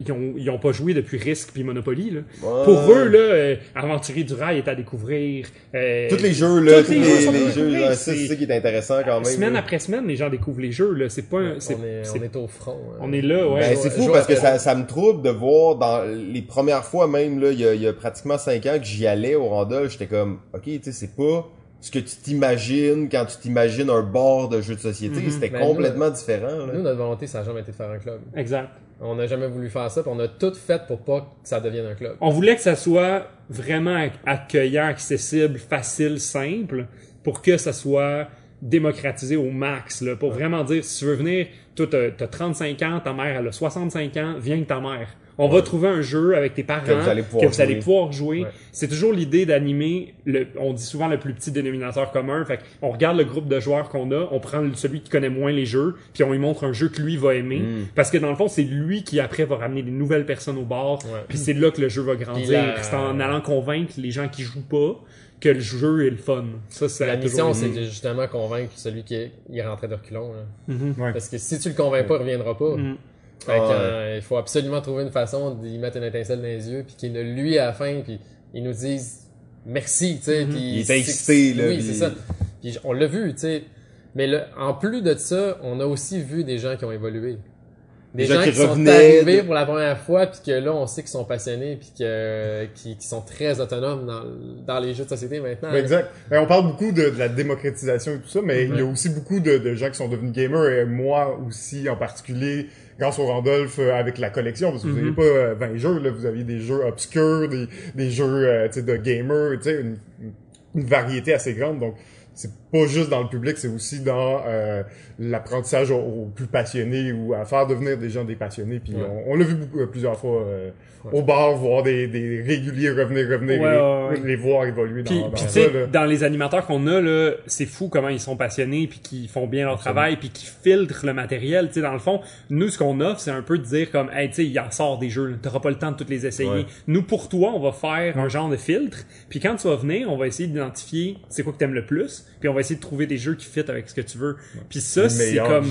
Ils ont, ils ont pas joué depuis Risk puis Monopoly. Là. Ouais. Pour eux, là, euh, Aventurier du Rail est à découvrir. euh, Tous les jeux, là, tous les les, jeux les c'est ça qui est intéressant quand même. Semaine là. après semaine, les gens découvrent les jeux. Là. C'est pas, on, est, c'est- on est au front. hein. on est là, ouais. Ben, c'est fou parce que ça, me trouble de voir dans les premières fois même, là, il y a, il y a pratiquement cinq ans que j'y allais au Randolph, j'étais comme, ok, tu sais, c'est pas ce que tu t'imagines quand tu t'imagines un bar de jeux de société, Mhm. c'était Ben, complètement différent. là. Nous, notre volonté, ça n'a jamais été de faire un club. Exact. On n'a jamais voulu faire ça, puis on a tout fait pour pas que ça devienne un club. On voulait que ça soit vraiment ac- accueillant, accessible, facile, simple, pour que ça soit démocratisé au max, là, pour vraiment dire, si tu veux venir, toi, t'as t'as 35 ans, ta mère, elle a 65 ans, viens avec ta mère. On va trouver un jeu avec tes parents Que vous allez pouvoir que vous allez jouer. pouvoir jouer. Ouais. C'est toujours l'idée d'animer, le, on dit souvent le plus petit dénominateur commun. Fait on regarde le groupe de joueurs qu'on a, on prend celui qui connaît moins les jeux, puis on lui montre un jeu que lui va aimer. Mm. Parce que dans le fond, c'est lui qui après va ramener des nouvelles personnes au bar, Ouais. puis c'est là que le jeu va grandir. la- C'est en allant convaincre les gens qui jouent pas que le jeu est le fun. Ça, c'est La mission, c'est de justement convaincre celui qui est, il est rentré de reculons. là. Mhm. Ouais. Parce que si tu le convaincs pas, il reviendra pas. Mhm. Fait que, Ah euh, il faut absolument trouver une façon d'y mettre une étincelle dans les yeux, puis qu'il ne lui à la fin, puis il nous dise merci, tu sais. puis Il est c'est- excité, là, Oui, puis- c'est ça. Puis on l'a vu, tu sais. Mais le- en plus de ça, on a aussi vu des gens qui ont évolué. Des, Des gens gens, qui qui, sont arrivés de- pour la première fois, puis que là, on sait qu'ils sont passionnés, puis que, qui, qui sont très autonomes dans, dans les jeux de société maintenant. Ben, exact. Ben, on parle beaucoup de, de la démocratisation et tout ça, mais il y a aussi beaucoup de, de gens qui sont devenus gamers, et moi aussi en particulier, grâce au Randolph euh, avec la collection, parce que vous Mhm. n'aviez pas euh, 20 jeux, là, vous aviez des jeux obscurs, des, des jeux euh, de gamers, tu sais, une, une variété assez grande, donc c'est pas juste dans le public, c'est aussi dans euh, l'apprentissage aux, aux plus passionnés ou à faire devenir des gens des passionnés. Puis Ouais. on, on l'a vu beaucoup, euh, plusieurs fois euh, au bar, voir des, des réguliers revenir, revenir, Ouais, les, voir évoluer dans, Puis, dans puis tu ça. sais, là. dans les animateurs qu'on a, là, c'est fou comment ils sont passionnés, puis qu'ils font bien leur travail, puis qu'ils filtrent le matériel. Tu sais, dans le fond, nous, ce qu'on offre, c'est un peu de dire comme, hey, tu sais, il en sort des jeux, t'auras pas le temps de tous les essayer. Nous, pour toi, on va faire un genre de filtre, puis quand tu vas venir, on va essayer d'identifier c'est quoi que t'aimes le plus, puis on va essayer de trouver des jeux qui fit avec ce que tu veux. Puis ça, c'est comme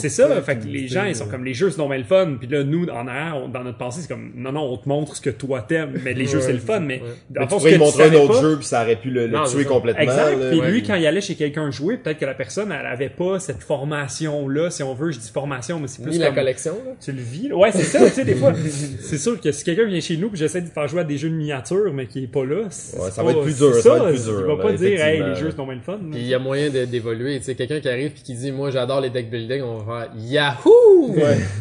c'est ça, fait, fait que les gens ils sont comme les jeux c'est normal le fun, puis là nous en arrière, on- dans notre pensée c'est comme non non, on te montre ce que toi t'aimes, mais les jeux c'est le fun, mais ouais. dans Mais le tu fond, tu montrer un autre pas- jeu puis ça aurait pu le, le Non, tuer complètement. Exact. là. Puis ouais. lui, quand il allait chez quelqu'un jouer, peut-être que la personne, elle avait pas cette formation-là, si on veut. Je dis formation, mais c'est plus Ni la collection, là. tu le vis. là. Ouais, c'est ça. Tu sais, des fois, c'est sûr que si quelqu'un vient chez nous, puis j'essaie de faire jouer à des jeux de miniatures, mais qui est pas là, Ouais, ça va être plus dur, ça va être plus Il va pas dire, hey, les jeux c'est non le fun. Il y a moyen d'évoluer. Tu sais, quelqu'un qui arrive puis qui dit, moi, j'adore les deck building, on va faire Yahoo!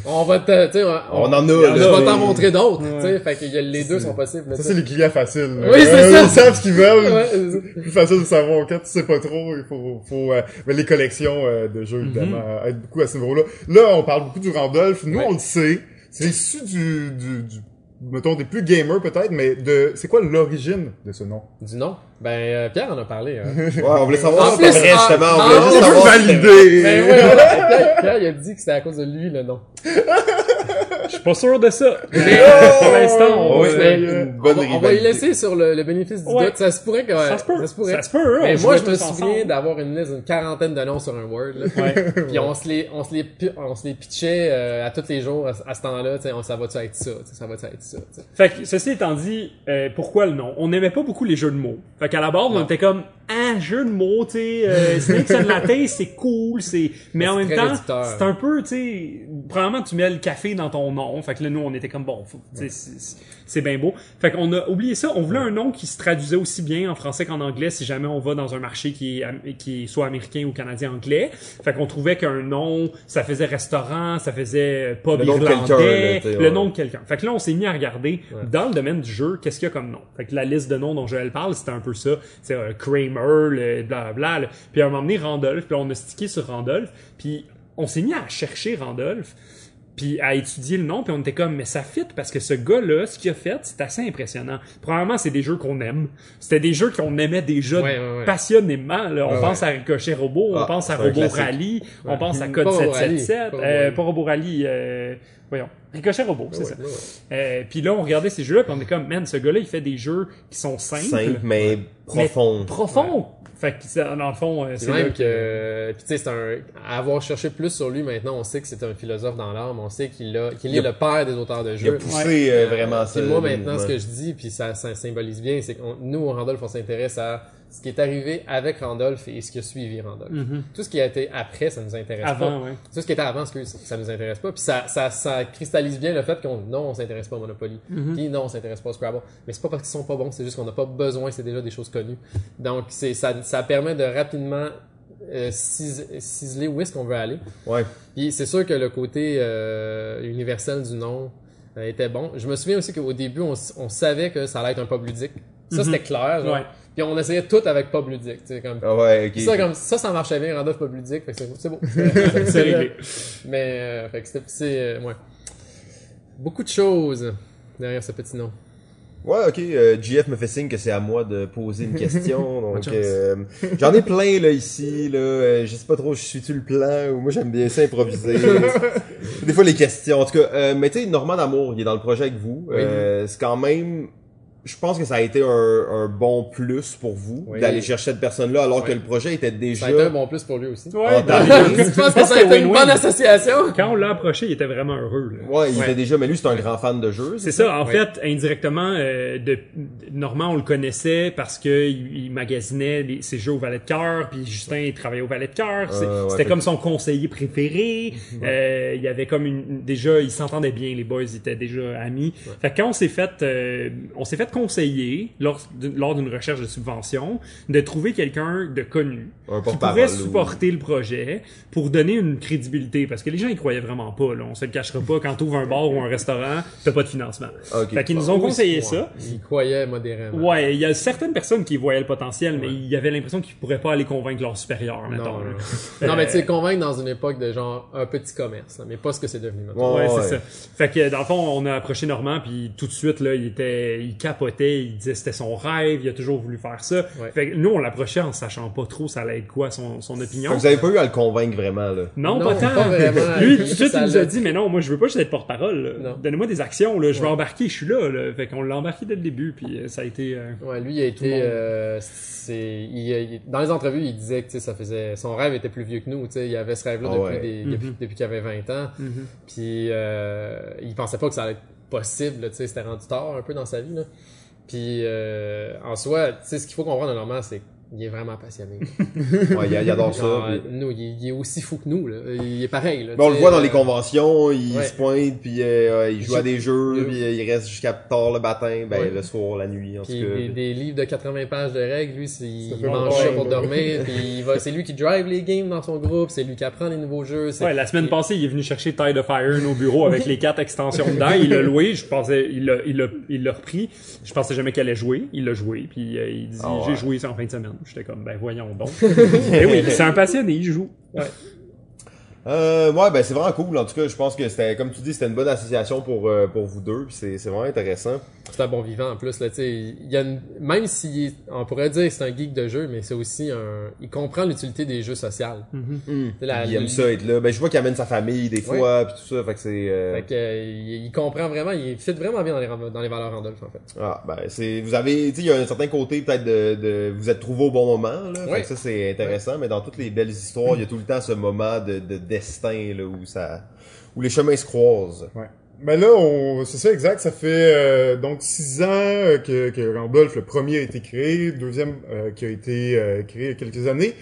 On va te, tu sais, on, On en a, je là, vais mais- t'en montrer d'autres. Ouais. Tu sais, fait que les deux sont possibles. Ça, c'est les clients faciles. Oui, c'est Euh, ça. Ils savent ce qu'ils veulent. Ouais, plus facile de savoir quand tu sais pas trop il faut faut euh, mais les collections euh, de jeux évidemment Mhm. euh, aident beaucoup à ce niveau-là là on parle beaucoup du Randolph nous Ouais. on le sait c'est issu du, du, du mettons des plus gamers peut-être mais de c'est quoi l'origine de ce nom? Du nom? Ben, euh, Pierre en a parlé. Hein. Ouais, on voulait savoir En si plus, c'était vrai, en- justement. On en- voulait on savoir valider Ben ouais, voilà. Pierre, Pierre, il a dit que c'était à cause de lui le nom. Je suis pas sûr de ça. Mais Oh! pour l'instant, on, Oui, on, va, on va y laisser sur le, le bénéfice du Ouais. doute. Ça se pourrait que ouais, ça se peut. Ça se pourrait. Ça se peut, hein, Mais on moi, je me souviens d'avoir une liste d'une quarantaine de noms sur un Word. Là. Ouais. Puis on se les, on se les, on se les pitchait euh, à tous les jours à, à ce temps-là. Ça va-tu être ça? Ça va-tu être ça? Fait que, ceci étant dit, euh, pourquoi le nom? On n'aimait pas beaucoup les jeux de mots. Fait qu'à la base, on était comme, ah, jeu de mots, tu sais, euh, Latte, c'est cool, c'est, mais en même temps, c'est un peu, tu sais, probablement tu mets le café dans ton nom. Fait que là, nous, on était comme, bon, sais, c'est- bien beau. Fait qu'on a oublié ça. On voulait un nom qui se traduisait aussi bien en français qu'en anglais si jamais on va dans un marché qui est, qui est soit américain ou canadien anglais. Fait qu'on trouvait qu'un nom, ça faisait restaurant, ça faisait pub Le nom irlandais, là, tu sais, le ouais. nom de quelqu'un. Fait que là, on s'est mis à regarder dans le domaine du jeu, qu'est-ce qu'il y a comme nom. Fait que la liste de noms dont Joël parle, c'était un peu ça. C'est euh, Kramer, le blablabla. Puis à un moment donné, Randolph, puis on a stické sur Randolph, puis on s'est mis à chercher Randolph, puis à étudier le nom, puis on était comme, mais ça fit parce que ce gars-là, ce qu'il a fait, c'est assez impressionnant. Probablement, c'est des jeux qu'on aime. C'était des jeux qu'on aimait déjà Ouais, ouais, ouais. passionnément. Là. On Ouais, pense à Ricochet Robot, on Ah, pense à Robot. Rally, on pense à Code Robot Rally, 777, pas euh, Robot Rally. pas Robot Rally, euh, voyons, Ricochet Robot, c'est Ouais, ça. ouais, ouais. Euh, puis là, on regardait ces jeux-là, puis on est comme, man, ce gars-là, il fait des jeux qui sont simples, Simple, mais profond. profonds. Fait que, ça, dans le fond, euh, C'est même que... que, puis tu sais, c'est un, à avoir cherché plus sur lui maintenant, on sait que c'est un philosophe dans l'âme, on sait qu'il a, qu'il Il est a- le père des auteurs de Il a jeux. poussé euh, vraiment ça. moi maintenant, ce que je dis, puis ça, ça symbolise bien, c'est que nous, au Randolph, on s'intéresse à ce qui est arrivé avec Randolph et ce qui a suivi Randolph. Tout ce qui a été après, ça nous intéresse. Avant, pas. ouais. Tout ce qui était avant, excuse, ça nous intéresse pas. Puis ça, ça, ça cristallise bien le fait qu'on non, on s'intéresse pas au Monopoly. Mhm. Puis non, on s'intéresse pas au Scrabble. Mais c'est pas parce qu'ils sont pas bons, c'est juste qu'on n'a pas besoin, c'est déjà des choses connues. Donc c'est ça, ça permet de rapidement euh, cis- ciseler où est-ce qu'on veut aller. Ouais. Puis c'est sûr que le côté euh, universel du nom euh, était bon. Je me souviens aussi qu'au début, on, on savait que ça allait être un pub ludique. Ça, c'était clair. genre. Ouais. Puis on essayait tout avec pub ludique. tu sais, Comme... Ah ouais, ok. Ça, comme, ça, ça marchait bien, Randolph pub ludique. Fait que c'est c'est beau. C'est réglé. Mais, euh, fait que c'était, c'est, euh, ouais. Beaucoup de choses derrière ce petit nom. Ouais, ok. euh, GF me fait signe que c'est à moi de poser une question. Donc, euh, j'en ai plein là ici. Là, euh, je sais pas trop, je suis-tu le plan ou moi j'aime bien ça improviser. Des fois les questions. En tout cas, euh, mais tu sais, Normand Amour, il est dans le projet avec vous. Euh, c'est quand même. Je pense que ça a été un, un bon plus pour vous Oui. d'aller chercher cette personne-là alors que le projet était déjà. Ça a été un bon plus pour lui aussi. Ouais, ben, Je pense que ça a été une bonne association. quand on l'a approché, il était vraiment heureux. là. Ouais, il Ouais. était déjà, mais lui c'est un grand fan de jeu. C'est ça. En Ouais. fait, indirectement, euh, de, Normand, on le connaissait parce que il, il magasinait les- ses jeux au Valet de Cœur, puis Justin, il travaillait au Valet de Cœur. Ouais, C'était fait comme son conseiller préféré. Euh, il y avait comme une, déjà, ils s'entendaient bien, les boys étaient déjà amis. Fait que quand on s'est fait, euh, on s'est fait conseiller lors, d'une- lors d'une recherche de subvention de trouver quelqu'un de connu Un qui pourrait ou- supporter le projet pour donner une crédibilité parce que les gens ils croyaient vraiment pas là on se le cachera pas quand tu ouvres un bar ou un restaurant t'as pas de financement Ok. fait qu'ils nous ont conseillé ouais. ça Il croyait modérément. ouais il y a certaines personnes qui voyaient le potentiel mais il y avait l'impression qu'ils pourraient pas aller convaincre leur supérieur mettons Non, là. non. non, mais tu sais, convaincre dans une époque de genre un petit commerce, là, mais pas ce que c'est devenu maintenant. Ouais, Ouais, ouais. c'est ça. Fait que dans le fond, on a approché Normand puis tout de suite là, il était, il capotait, il disait que c'était son rêve, il a toujours voulu faire ça. Ouais. Fait que nous, on l'approchait en sachant pas trop ça allait être quoi son, son Fait opinion. que vous avez pas eu à le convaincre vraiment, là? Non, Non, pas tant. pas vraiment. Lui, tout de suite, il nous a dit, mais non, moi, je veux pas juste être porte-parole. Donnez-moi des actions, là. Je veux Ouais. embarquer, je suis là, là. Fait qu'on l'a embarqué dès le début, puis euh, ça a été... euh, Ouais, lui il a été euh, c'est il, il- dans les entrevues, il disait que ça faisait son rêve était plus vieux que nous, tu sais, il avait ce rêve là Ah depuis ouais. des- Mhm. depuis, depuis qu'il avait 20 ans. mhm. Puis euh, il pensait pas que ça allait être possible, tu sais, c'était rendu tard un peu dans sa vie là. Puis euh, en soi, tu sais ce qu'il faut comprendre normalement c'est qu'il est vraiment passionné. Ouais, il, il adore ça. Genre, puis- nous, il, est- il est aussi fou que nous là, il est pareil là. Ben, on le voit dans les conventions, il ouais. se pointe, puis euh, il joue à des jeux, Il- puis euh, il reste jusqu'à tard le matin, ben Ouais. le soir, la nuit, en tout Puis cas. des, des livres de 80 pages de règles, lui, c'est- il mange ça pour dormir, puis il c'est lui qui drive les games dans son groupe, c'est lui qui apprend les nouveaux jeux. Ouais, la semaine passée, il est venu chercher Tide of Iron au bureau avec les quatre extensions dedans. Il l'a loué. Je pensais, il l'a, il l'a, il l'a repris. Je pensais jamais qu'elle allait jouer. Il l'a joué. Puis euh, il dit, Ah ouais. j'ai joué ça en fin de semaine. J'étais comme, ben voyons donc. Eh oui, c'est un passionné, il joue. Ouais. Euh, ouais, ben c'est vraiment cool. En tout cas, je pense que c'était, comme tu dis, c'était une bonne association pour euh, pour vous deux. puis c'est c'est vraiment intéressant. C'est un bon vivant en plus là, tu sais, il y a une- même si on pourrait dire que c'est un geek de jeu, mais c'est aussi un, il comprend l'utilité des jeux sociaux. Sais, la- il aime ça être là. Ben je vois qu'il amène sa famille des fois, puis tout ça. Fait que c'est. euh, Fait que, euh, il, comprend vraiment, il fit vraiment bien dans les, dans les valeurs Randolph en fait. Ah, ben c'est. Vous avez, tu sais, il y a un certain côté peut-être de, de, vous êtes trouvé au bon moment là. Fait Ouais. que ça c'est intéressant. Mais dans toutes les belles histoires, il y a tout le temps ce moment de, de destin là où ça, où les chemins se croisent. Ouais. Ben là, on, c'est ça exact. Ça fait euh, donc six ans euh, que, que Randolph, le premier, a été créé, le deuxième euh, qui a été euh, créé il y a quelques années.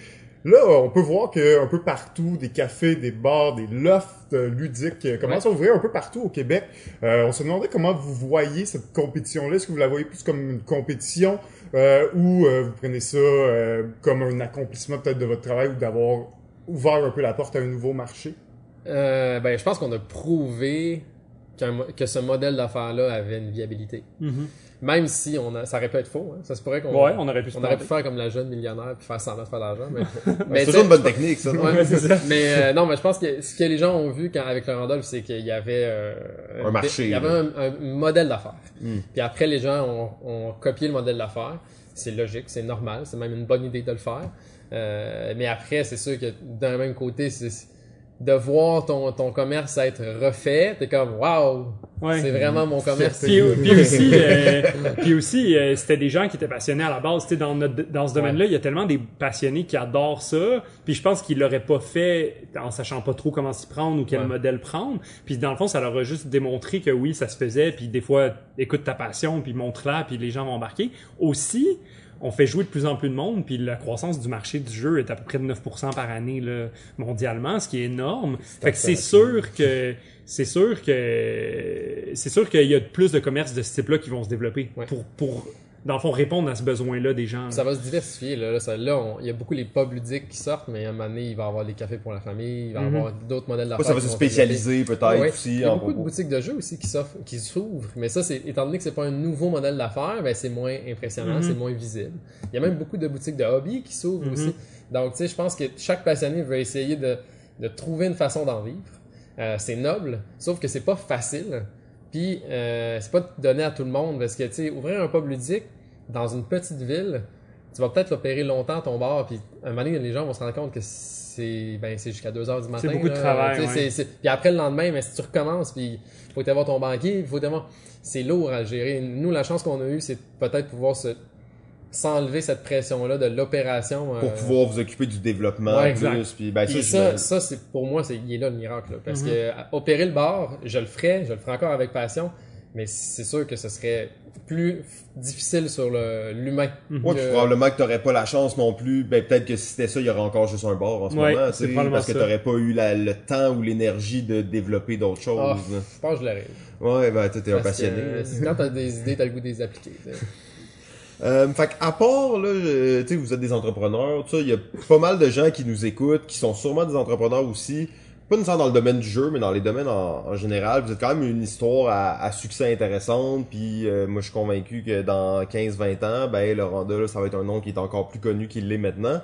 Là, on peut voir que un peu partout, des cafés, des bars, des lofts ludiques commencent à ouvrir un peu partout au Québec. Euh, on se demandait comment vous voyez cette compétition-là. Est-ce que vous la voyez plus comme une compétition euh, ou euh, vous prenez ça euh, comme un accomplissement peut-être de votre travail ou d'avoir ouvert un peu la porte à un nouveau marché? Euh, ben, je pense qu'on a prouvé mo- que ce modèle d'affaires-là avait une viabilité. Même si on a, ça aurait pu être faux, hein. ça se pourrait qu'on Ouais, on aurait pu se on aurait pu planter. faire comme la jeune millionnaire puis faire semblant de faire de l'argent. Mais, C'est mais toujours une bonne technique ça. Ouais, c'est ça. Mais euh, non, mais je pense que ce que les gens ont vu quand, avec le Randolph, c'est qu'il y avait euh, Un marché, Il y avait un, un modèle d'affaires. Hmm. Puis après, les gens ont, ont copié le modèle d'affaires. C'est logique, c'est normal, c'est même une bonne idée de le faire. Euh, mais après, c'est sûr que d'un même côté, c'est de voir ton, ton commerce être refait, t'es comme waouh, Ouais. c'est vraiment mon commerce. Puis, puis aussi, euh, puis aussi euh, c'était des gens qui étaient passionnés à la base. Tu sais, dans, notre, dans ce domaine-là, il y a tellement des passionnés qui adorent ça. Puis je pense qu'ils l'auraient pas fait en sachant pas trop comment s'y prendre ou quel Ouais. modèle prendre. Puis dans le fond, ça leur a juste démontré que oui, ça se faisait. Puis des fois, écoute ta passion, puis montre-la, puis les gens vont embarquer. Aussi, on fait jouer de plus en plus de monde, puis la croissance du marché du jeu est à peu près de 9% par année là, mondialement, ce qui est énorme. Fait que c'est sûr que c'est sûr que c'est sûr qu'il y a plus de commerces de ce type-là qui vont se développer Ouais. pour pour dans le fond répondre à ce besoin-là des gens. Ça va se diversifier. Là, là, ça- là, on- il y a beaucoup les pubs ludiques qui sortent, mais à un moment donné, il va y avoir des cafés pour la famille, il va y avoir d'autres modèles d'affaires. ça va se spécialiser peut-être Ouais. aussi Il y a beaucoup de boutiques de jeux aussi qui s'ouvrent, mais ça, c'est étant donné que c'est pas un nouveau modèle d'affaires, ben c'est moins impressionnant, Mhm. c'est moins visible. Il y a même beaucoup de boutiques de hobby qui s'ouvrent Mhm. aussi. Donc, tu sais, je pense que chaque passionné veut essayer de, de trouver une façon d'en vivre. Euh, c'est noble, sauf que c'est pas facile. Puis, euh, c'est pas donné à tout le monde parce que, tu sais, ouvrir un pub ludique dans une petite ville, tu vas peut-être l'opérer longtemps ton bar, puis à un moment donné, les gens vont se rendre compte que c'est ben, c'est jusqu'à 2 heures du matin. beaucoup de travail, c'est- c'est- Puis après le lendemain, mais si tu recommences, puis faut que tu voir ton banquier, faut que voir. C'est lourd à gérer. Nous, la chance qu'on a eue, c'est peut-être pouvoir se s'enlever cette pression-là de l'opération. Pour euh, pouvoir vous occuper du développement Ouais, plus. Puis, ben, puis ça, ça, ça, c'est pour moi, c'est il est là le miracle. là. parce Mhm. que à- opérer le bar, je le ferais, je le ferai encore avec passion, mais c'est sûr que ce serait plus difficile sur le- l'humain. Ouais, que- probablement que t'aurais pas la chance non plus. Ben, peut-être que si c'était ça, il y aurait encore juste un bar en ce Ouais, moment, c'est parce que t'aurais pas eu la- le temps ou l'énergie de développer d'autres choses. Ah, là. je pense que je l'aurais. Ouais, ben, t'es un que, passionné. euh, c'est quand t'as des idées, t'as le goût de les appliquer. Euh, fait à part, là, euh, tu sais, vous êtes des entrepreneurs, il y a pas mal de gens qui nous écoutent, qui sont sûrement des entrepreneurs aussi. Pas nécessairement dans le domaine du jeu, mais dans les domaines en, en général. Vous êtes quand même une histoire à, à succès intéressante, puis euh, moi je suis convaincu que dans 15-20 ans, ben le Randa, là, ça va être un nom qui est encore plus connu qu'il l'est maintenant.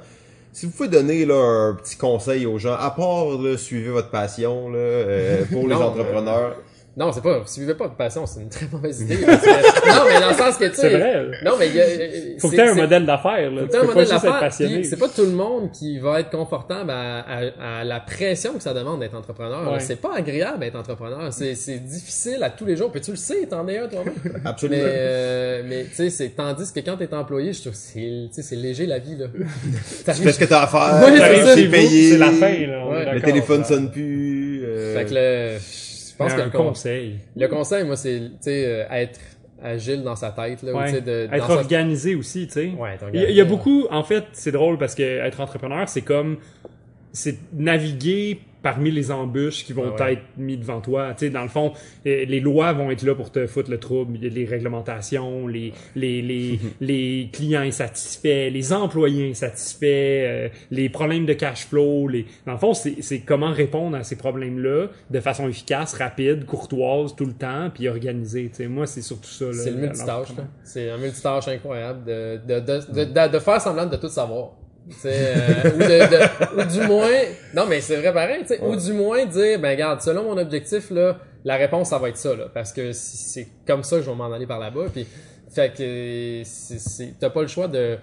Si vous pouvez donner là, un petit conseil aux gens, à part là, suivez votre passion là, euh, pour les entrepreneurs. Non, c'est pas, si vous vivez pas de passion, c'est une très mauvaise idée. que- non, mais dans le sens que, tu sais. C'est vrai. Non, mais il y a, Faut que t'aies un modèle d'affaires, là. Faut Tu que t'aies un modèle d'affaires, C'est pas tout le monde qui va être confortable à, à- à la pression que ça demande d'être entrepreneur. Ouais. C'est pas agréable d'être entrepreneur. C'est, c'est difficile à tous les jours. Puis tu le sais, t'en es un toi-même. Absolument. Mais, euh, mais tu sais, c'est tandis que quand t'es employé, je trouve c'est, tu sais, c'est léger la vie là. Tu fais ce que t'as à faire, Ouais, c'est payé, C'est la fin, là. Ouais. le téléphone sonne plus. euh, Fait que le, je pense que le, con- conseil. le conseil, moi, c'est, tu sais, euh, être agile dans sa tête là, ou, Ouais. de, Être dans sa- organisé aussi, tu sais. Ouais, Il y, a- il y a beaucoup, en fait, c'est drôle parce que être entrepreneur, c'est comme, c'est naviguer parmi les embûches qui vont Ah ouais. être mis devant toi. Tu sais, dans le fond, eh, les lois vont être là pour te foutre le trouble. Les réglementations, les, les, les, les clients insatisfaits, les employés insatisfaits, euh, les problèmes de cash flow. Les... Dans le fond, c'est comment répondre à ces problèmes-là de façon efficace, rapide, courtoise, tout le temps, puis organisée. Tu sais, moi, c'est surtout ça. C'est le multitâche. C'est un multitâche incroyable de, de, de, de faire semblant de tout savoir. Euh, ou, de, de- ou du moins, non mais c'est vrai pareil, ou du moins dire, ben regarde, selon mon objectif là, la réponse ça va être ça là, parce que c'est comme ça que je vais m'en aller par là-bas, puis fait que t'as pas le choix de,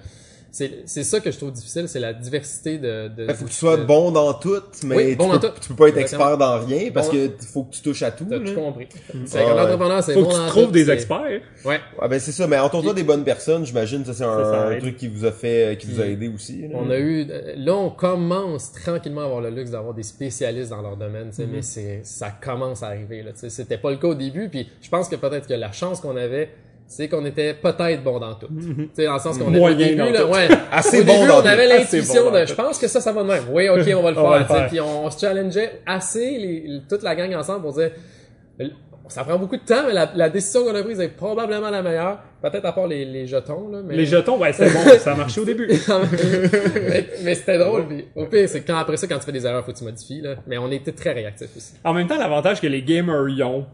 c'est c'est ça que je trouve difficile, c'est la diversité de. de Ben, faut que tu sois de- bon dans tout, mais Oui, bon tu, dans peux, tout. tu peux pas être Exactement. expert dans rien parce Bon- que faut que tu touches à tout. T'as là. tout compris. C'est Ah l'entrepreneur, c'est Faut bon que tu dans trouves tout, des experts. Ouais. Ah ben c'est ça, mais entoure-toi des bonnes personnes, j'imagine, ça c'est un, Ça, ça un aide. truc qui vous a fait, qui vous a aidé aussi. là. On a eu, euh, là, on commence tranquillement à avoir le luxe d'avoir des spécialistes dans leur domaine, tu sais, Mhm. mais c'est, ça commence à arriver, là, tu sais. C'était pas le cas au début, puis je pense que peut-être que la chance qu'on avait, c'est qu'on était peut-être bon dans tout. Tu sais, dans le sens qu'on avait au début, là, ouais. Assez au bon début, on avait l'intuition de, je pense que ça, ça va de même. Oui, ok, on va le faire. Puis on se challengeait assez, toute la gang ensemble pour dire, ça prend beaucoup de temps, mais la, la décision qu'on a prise est probablement la meilleure. Peut-être à part les, les jetons, là, mais... Les jetons, ouais, c'est bon, ça a marché au début. mais mais c'était drôle. Puis, au pire, c'est quand après ça, quand tu fais des erreurs, faut que tu modifies. Là. Mais on était très réactifs aussi. En même temps, l'avantage que les gamers y ont,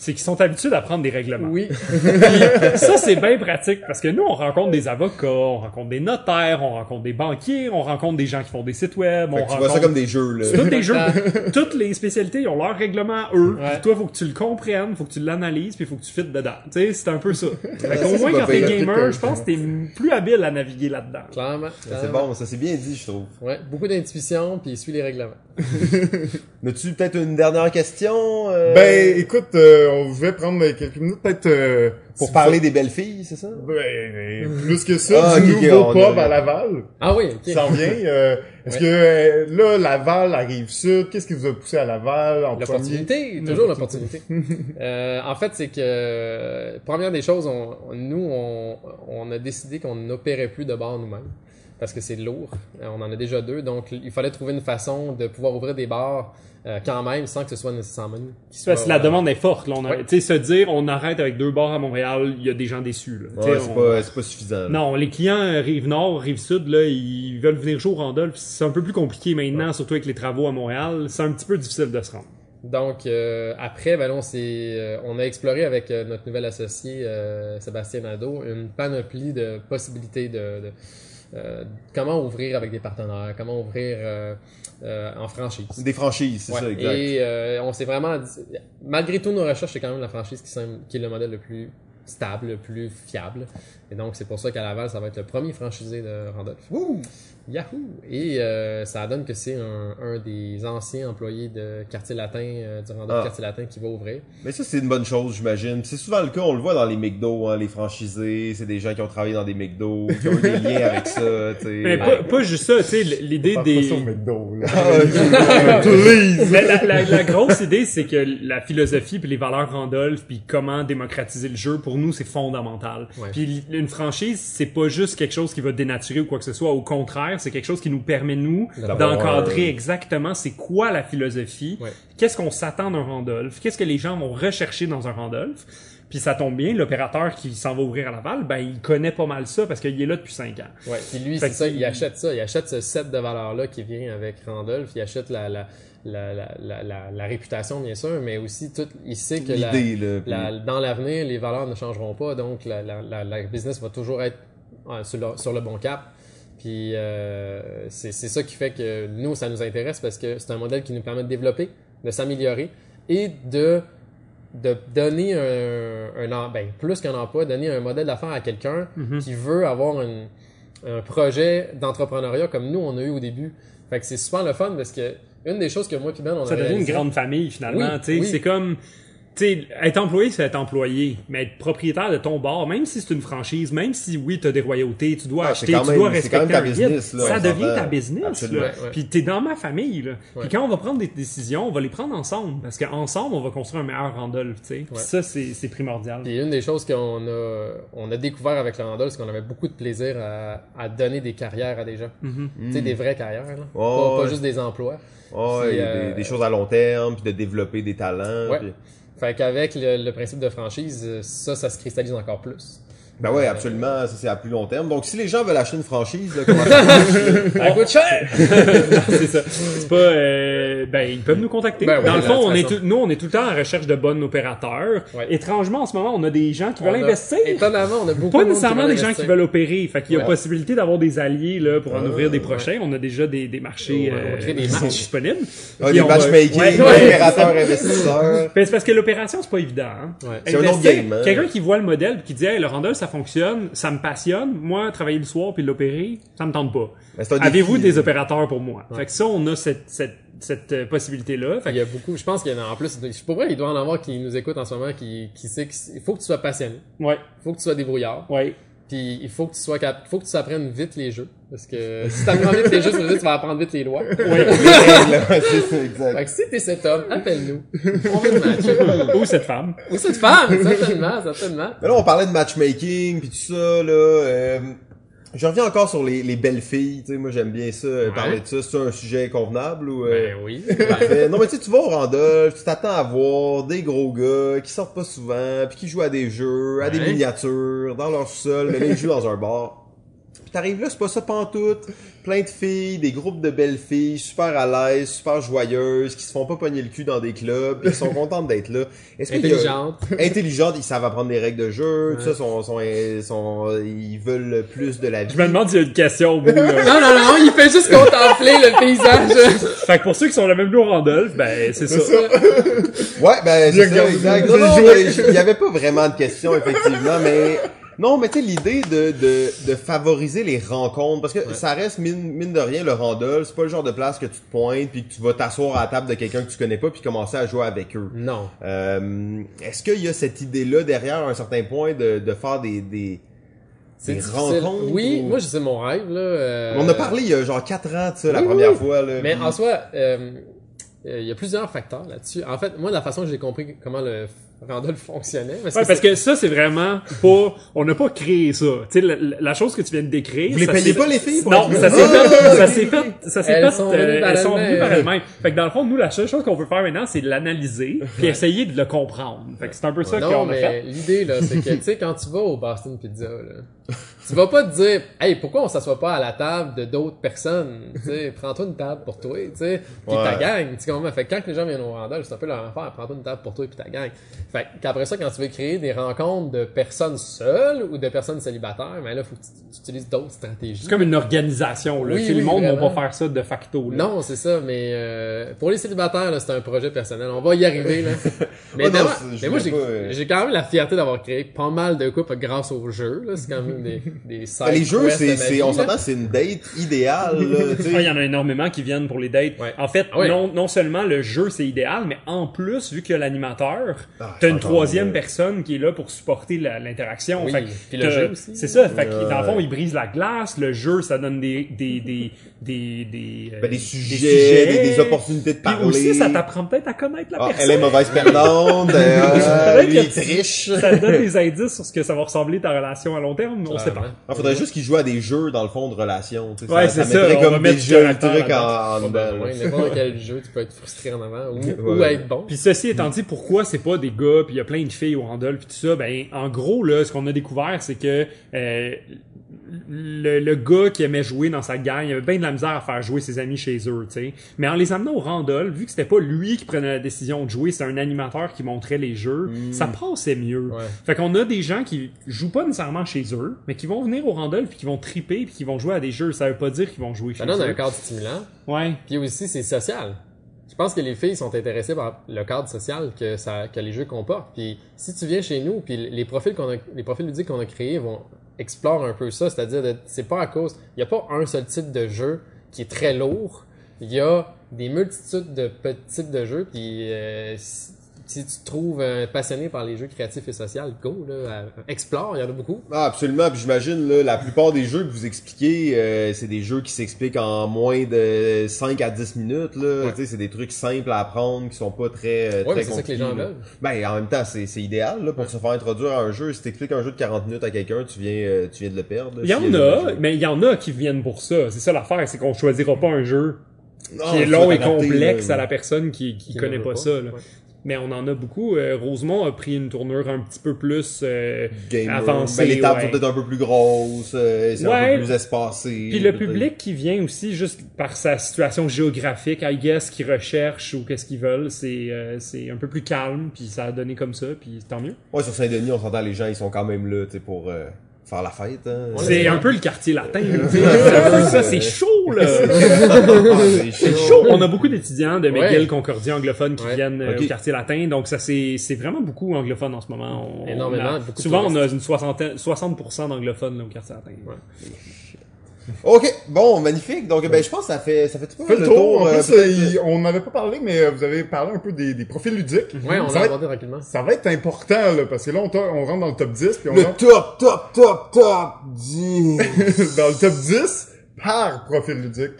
c'est qu'ils sont habitués à prendre des règlements. Oui. Ça, c'est bien pratique parce que nous, on rencontre des avocats, on rencontre des notaires, on rencontre des banquiers, on rencontre des gens qui font des sites web, Fait on que tu vois ça comme des jeux, là. C'est tous des jeux. Toutes les spécialités, ils ont leur règlement, eux. Ouais. Puis toi, faut que tu le comprennes, faut que tu l'analyses, puis faut que tu fites dedans. Tu sais, c'est un peu ça. Fait qu'au moins, quand t'es gamer, je pense que t'es plus habile à naviguer là-dedans. Clairement. C'est bon, ça c'est bien dit, je trouve. Ouais. Beaucoup d'intuition, puis suis les règlements. As-tu peut-être une dernière question? euh, Ben, écoute, euh, on va prendre quelques minutes peut-être euh, pour si parler vous- des belles filles, c'est ça? Ben, plus que ça, Ah, du nouveau on pub a- à Laval Ah oui, ok. s'en vient. euh, Est-ce Ouais. que euh, là, Laval arrive sud, qu'est-ce qui vous a poussé à Laval en premier? L'opportunité, toujours l'opportunité. euh, en fait, c'est que première des choses, on, nous, on, on a décidé qu'on n'opérait plus de bars nous-mêmes parce que c'est lourd. On en a déjà deux, donc il fallait trouver une façon de pouvoir ouvrir des bars euh, quand même sans que ce soit nécessairement soit, Parce que la demande est forte. Là, on a- Ouais. Tu sais, se dire, on arrête avec deux bars à Montréal, il y a des gens déçus. Ouais, c'est on- pas, c'est pas suffisant. là. Non, les clients euh, rive nord, rive sud, là, ils veulent venir jouer au Randolph. C'est un peu plus compliqué maintenant, surtout avec les travaux à Montréal. C'est un petit peu difficile de se rendre. Donc euh, après, ben on, s'est, euh, on a exploré avec euh, notre nouvel associé euh, Sébastien Nadeau une panoplie de possibilités de, de, euh, comment ouvrir avec des partenaires, comment ouvrir euh, euh, en franchise? Des franchises, c'est Ouais. ça, exact. Et on s'est vraiment malgré tous nos recherches, c'est quand même la franchise qui, semble- qui est le modèle le plus stable, le plus fiable. Et donc c'est pour ça qu'à Laval, ça va être le premier franchisé de Randolph. Wouh! Yahoo! Et euh, ça donne que c'est un, un des anciens employés de Quartier Latin, euh, du Randolph Ah. Quartier Latin qui va ouvrir. Mais ça, c'est une bonne chose, j'imagine. C'est souvent le cas, on le voit dans les McDo, hein, les franchisés, c'est des gens qui ont travaillé dans des McDo, qui ont eu des liens avec ça. Mais pas, pas juste ça, tu sais, l'idée des... pas ça au McDo, là. Ah, Please! Mais la, la- la grosse idée, c'est que la philosophie puis les valeurs Randolph puis comment démocratiser le jeu, pour nous, c'est fondamental. Ouais. Puis une franchise, c'est pas juste quelque chose qui va dénaturer ou quoi que ce soit. Au contraire, c'est quelque chose qui nous permet, nous, d'encadrer un- exactement c'est quoi la philosophie, Ouais. qu'est-ce qu'on s'attend d'un Randolph, qu'est-ce que les gens vont rechercher dans un Randolph. Puis ça tombe bien, l'opérateur qui s'en va ouvrir à Laval, ben il connaît pas mal ça parce qu'il est là depuis cinq ans. Ouais. Puis lui, c'est ça, il- il achète ça. Il achète ce set de valeurs-là qui vient avec Randolph. Il achète la, la, la, la, la, réputation, bien sûr, mais aussi tout, il sait que là. dans l'avenir, les valeurs ne changeront pas. Donc, la, business va toujours être euh, sur, le, sur le bon cap. Puis, euh, c'est ça qui fait que nous, ça nous intéresse parce que c'est un modèle qui nous permet de développer, de s'améliorer et de de donner un, un ben, plus qu'un emploi, donner un modèle d'affaires à quelqu'un Mhm. qui veut avoir une- un projet d'entrepreneuriat comme nous on a eu au début. Fait que c'est super le fun parce que une des choses que moi puis Ben on Ça devient une réalisé- grande famille finalement. Oui, tu sais. oui. C'est comme, sais, être employé, c'est être employé, mais être propriétaire de ton bar, même si c'est une franchise, même si oui, tu as des royautés, tu dois Ah, acheter, tu même- dois respecter même ta business, là, ça devient ta business. Là. Ouais. Puis t'es dans ma famille. Là. Ouais. Puis quand on va prendre des décisions, on va les prendre ensemble, parce qu'ensemble, on va construire un meilleur Randolph. tu sais. Puis Ouais. ça, c'est c'est primordial. Puis une des choses qu'on a, on a découvert avec le Randall, c'est qu'on avait beaucoup de plaisir à, à donner des carrières à des gens. Tu sais, des vraies carrières, là. pas. Ouais. pas juste des emplois. Puis, euh, des choses à long terme, puis de développer des talents. Ouais. puis- Fait qu'avec le, le principe de franchise, ça, ça se cristallise encore plus. Ben ouais, absolument, ça c'est à plus long terme. Donc si les gens veulent acheter une franchise, là, comment ça marche? Ça coûte cher! c'est ça. C'est pas. euh, ben, ils peuvent nous contacter. Ben oui, Dans le fond, on est tout- nous, on est tout le temps en recherche de bons opérateurs. Ouais. Étrangement, en ce moment, on a des gens qui veulent a- investir. Étonnamment, on a beaucoup Pas nécessairement des gens qui veulent opérer. Fait qu'il y a Ouais. possibilité d'avoir des alliés là, pour en Ah, ouvrir des prochains. On a déjà des, des marchés on euh, crée des qui sont disponibles. Ah, des opérateurs investisseurs. Ben, c'est parce que l'opération, c'est pas évident. Hein? C'est un autre game, hein. Quelqu'un qui voit le modèle et qui dit hey, le Randall, ça fonctionne, ça me passionne. Moi, travailler le soir puis l'opérer, ça me tente pas. Ben. Avez-vous des opérateurs pour moi? Fait que ça, on a cette, cette, cette euh, possibilité-là. Fait Il y a beaucoup, je pense qu'il y en a en plus, pour vrai, il doit en avoir qui nous écoutent en ce moment, qui, qui sait qu'il faut que tu sois passionné, ouais, il faut que tu sois débrouillard, ouais. Puis il faut que tu sois cap- faut que tu apprennes vite les jeux, parce que si t'apprends vite les jeux, ça veut dire que tu vas apprendre vite les lois. Ouais. Ouais, c'est ça, exact. Fait que si t'es cet homme, appelle-nous. On veut le match. Ou cette femme. Ou cette femme, certainement, certainement. Mais là, on parlait de matchmaking, puis tout ça, là. Euh, je reviens encore sur les, les belles filles, tu sais, moi j'aime bien ça, euh, Ouais. parler de ça. C'est un sujet convenable ou... euh, Ben oui. Parfait. Non mais tu sais, tu vas au Randolph, tu t'attends à voir des gros gars qui sortent pas souvent, puis qui jouent à des jeux, à des miniatures, dans leur sol, mais là, ils jouent dans un bar. Puis t'arrives là, c'est pas ça pantoute. Plein de filles, des groupes de belles filles, super à l'aise, super joyeuses, qui se font pas pogner le cul dans des clubs, puis qui sont contentes d'être là. Est-ce qu'il y a- Intelligente. intelligentes, ils savent apprendre des règles de jeu, tout ça, sont, sont, sont, ils veulent plus de la vie. Je me demande s'il y a une question au bout. là. Non, non, non, il fait juste contempler le paysage. fait que pour ceux qui sont le même au Randolph, ben c'est ça. Ouais, ben, c'est ça, exact. Non, non, il y avait pas vraiment de questions, effectivement, mais, non, mais tu sais, l'idée de, de, de favoriser les rencontres, parce que ça reste, mine, mine de rien, le Randolph, c'est pas le genre de place que tu te pointes, puis que tu vas t'asseoir à la table de quelqu'un que tu connais pas, puis commencer à jouer avec eux. Non. Euh, est-ce qu'il y a cette idée-là derrière, à un certain point, de, de faire des, des, C'est? Oui, ou- moi, sais mon rêve, là. euh, On a parlé il y a genre 4 ans de ça, la première oui. fois, là. Mais en soi, euh, euh, il y a plusieurs facteurs là-dessus. En fait, moi, la façon que j'ai compris comment le Randolph fonctionnait, parce Ouais, que parce que ça, c'est vraiment pas, on n'a pas créé ça. Tu sais, la, la chose que tu viens de décrire. Vous les ça payez s'est- pas, les filles, pour Non, ça s'est Ah, fait, ça s'est fait, ça s'est fait, sont euh, elles sont venues par elles-mêmes. Fait que dans le fond, nous, la seule chose qu'on peut faire maintenant, c'est de l'analyser, puis essayer de le comprendre. Fait que c'est un peu ça qu'on a mais fait. l'idée, là, c'est que, tu sais, quand tu vas au Boston Pizza, là, tu vas pas te dire, hey, pourquoi on s'assoit pas à la table de d'autres personnes? Tu sais, prends-toi une table pour toi, tu sais, pis Ouais. ta gang. Tu sais comment? Fait que quand les gens viennent au Randolph, c'est un peu leur affaire, prends-toi une table pour toi et ta gang. Fait qu'après ça, quand tu veux créer des rencontres de personnes seules ou de personnes célibataires, ben là, faut que tu, tu utilises d'autres stratégies. C'est comme une organisation, là. Oui, le monde va vraiment. pas faire ça de facto, là. Non, c'est ça, mais euh, pour les célibataires, là, c'est un projet personnel. On va y arriver, là. Mais, non, mais moi, j'ai euh, j'ai quand même la fierté d'avoir créé pas mal de couples grâce aux jeux. là. C'est quand même des, des side Ben, les jeux, c'est, on s'entend, c'est une date idéale, là, tu sais. Ah, Il y en a énormément qui viennent pour les dates. Ouais. En fait, Ah ouais. non, non seulement le jeu c'est idéal, mais en plus, vu qu'il y a l'animateur, Ah, t'as une troisième personne qui est là pour supporter la- l'interaction. Oui, Fait que puis le jeu aussi. C'est ça. Fait que Ouais. dans le fond, il brise la glace. Le jeu, ça donne des des des des des, euh, Ben, des sujets, des, des opportunités de Puis parler. aussi, ça t'apprend peut-être à connaître la Ah, personne. elle est mauvaise perdante, euh, Peut-être lui, que il triche. Ça te donne des indices sur ce que ça va ressembler ta relation à long terme. On sait pas. Il faudrait juste qu'il joue à des jeux, dans le fond, de relation, tu sais. Ouais, ça, c'est ça ça, mettrait on comme des jeux, un truc en, dedans, là. N'importe quel jeu, tu peux être frustré en avant ou, ou Ouais. être bon. Puis ceci étant dit, pourquoi c'est pas des gars, puis il y a plein de filles au Randolph, puis tout ça, ben en gros là, ce qu'on a découvert, c'est que euh, le, le gars qui aimait jouer dans sa gang, il avait bien de la misère à faire jouer ses amis chez eux, tu sais. Mais en les amenant au Randolph, vu que c'était pas lui qui prenait la décision de jouer, c'était un animateur qui montrait les jeux, ça passait mieux. Ouais. Fait qu'on a des gens qui jouent pas nécessairement chez eux, mais qui vont venir au Randolph puis qui vont triper puis qui vont jouer à des jeux. Ça veut pas dire qu'ils vont jouer chez Ça donne un cadre stimulant. Ouais. Puis aussi, c'est social. je pense que les filles sont intéressées par le cadre social que, ça, que les jeux comportent. Puis si tu viens chez nous, puis les profils, qu'on a, les profils ludiques qu'on a créés vont explorer un peu ça, c'est-à-dire c'est pas à cause, il n'y a pas un seul type de jeu qui est très lourd, il y a des multitudes de petits types de jeux, puis euh, si, tu te trouves euh, passionné par les jeux créatifs et sociaux, go, là, explore, il y en a beaucoup. Ah, absolument. Puis j'imagine, là, la plupart des jeux que vous expliquez, euh, c'est des jeux qui s'expliquent en moins de 5 à 10 minutes, là. Ouais. Tu sais, c'est des trucs simples à apprendre qui sont pas très, euh, Ouais, très mais c'est ça que les gens compliqués, là. veulent. Ben, en même temps, c'est, c'est idéal, là, pour se faire introduire à un jeu. Si t'expliques un jeu de 40 minutes à quelqu'un, tu viens, euh, tu viens de le perdre. Il y en a, mais il y en a qui viennent pour ça. C'est ça l'affaire, c'est qu'on choisira pas un jeu Non, qui est tu long et complexe là. à la personne qui, qui Qui connaît pas, ça. Là. Ouais. Mais on en a beaucoup. Euh, Rosemont a pris une tournure un petit peu plus euh, avancée. Ben, les tables ouais. sont peut-être un peu plus grosses, euh, c'est un peu plus espacé. Puis le public qui vient aussi juste par sa situation géographique, I guess, qui recherche ou qu'est-ce qu'ils veulent, c'est euh, c'est un peu plus calme, puis ça a donné comme ça, puis tant mieux. Ouais, sur Saint-Denis, on s'entend, les gens, ils sont quand même là, tu sais, pour euh, faire la fête, hein. C'est un peu le quartier latin. ça, c'est chaud là. Ah, c'est chaud. chaud. On a beaucoup d'étudiants de McGill Ouais. Concordia anglophones qui Ouais. viennent euh, Ok. au quartier latin, donc ça c'est c'est vraiment beaucoup anglophone en ce moment. On- Énormément, on a- souvent on a une soixantaine, 60% d'anglophones là, au quartier latin. Ouais. Ok, bon, magnifique. Donc, ben, je pense que ça fait, ça fait tout Fait le tour. En euh, plus, euh, on n'avait pas parlé, mais euh, vous avez parlé un peu des, des profils ludiques. Ouais, on ça, l'a va abordé être, ça va être important, là, parce que là, on, on rentre dans le top 10, puis on le rentre top, top, top, top 10. dans le top 10 par profil ludique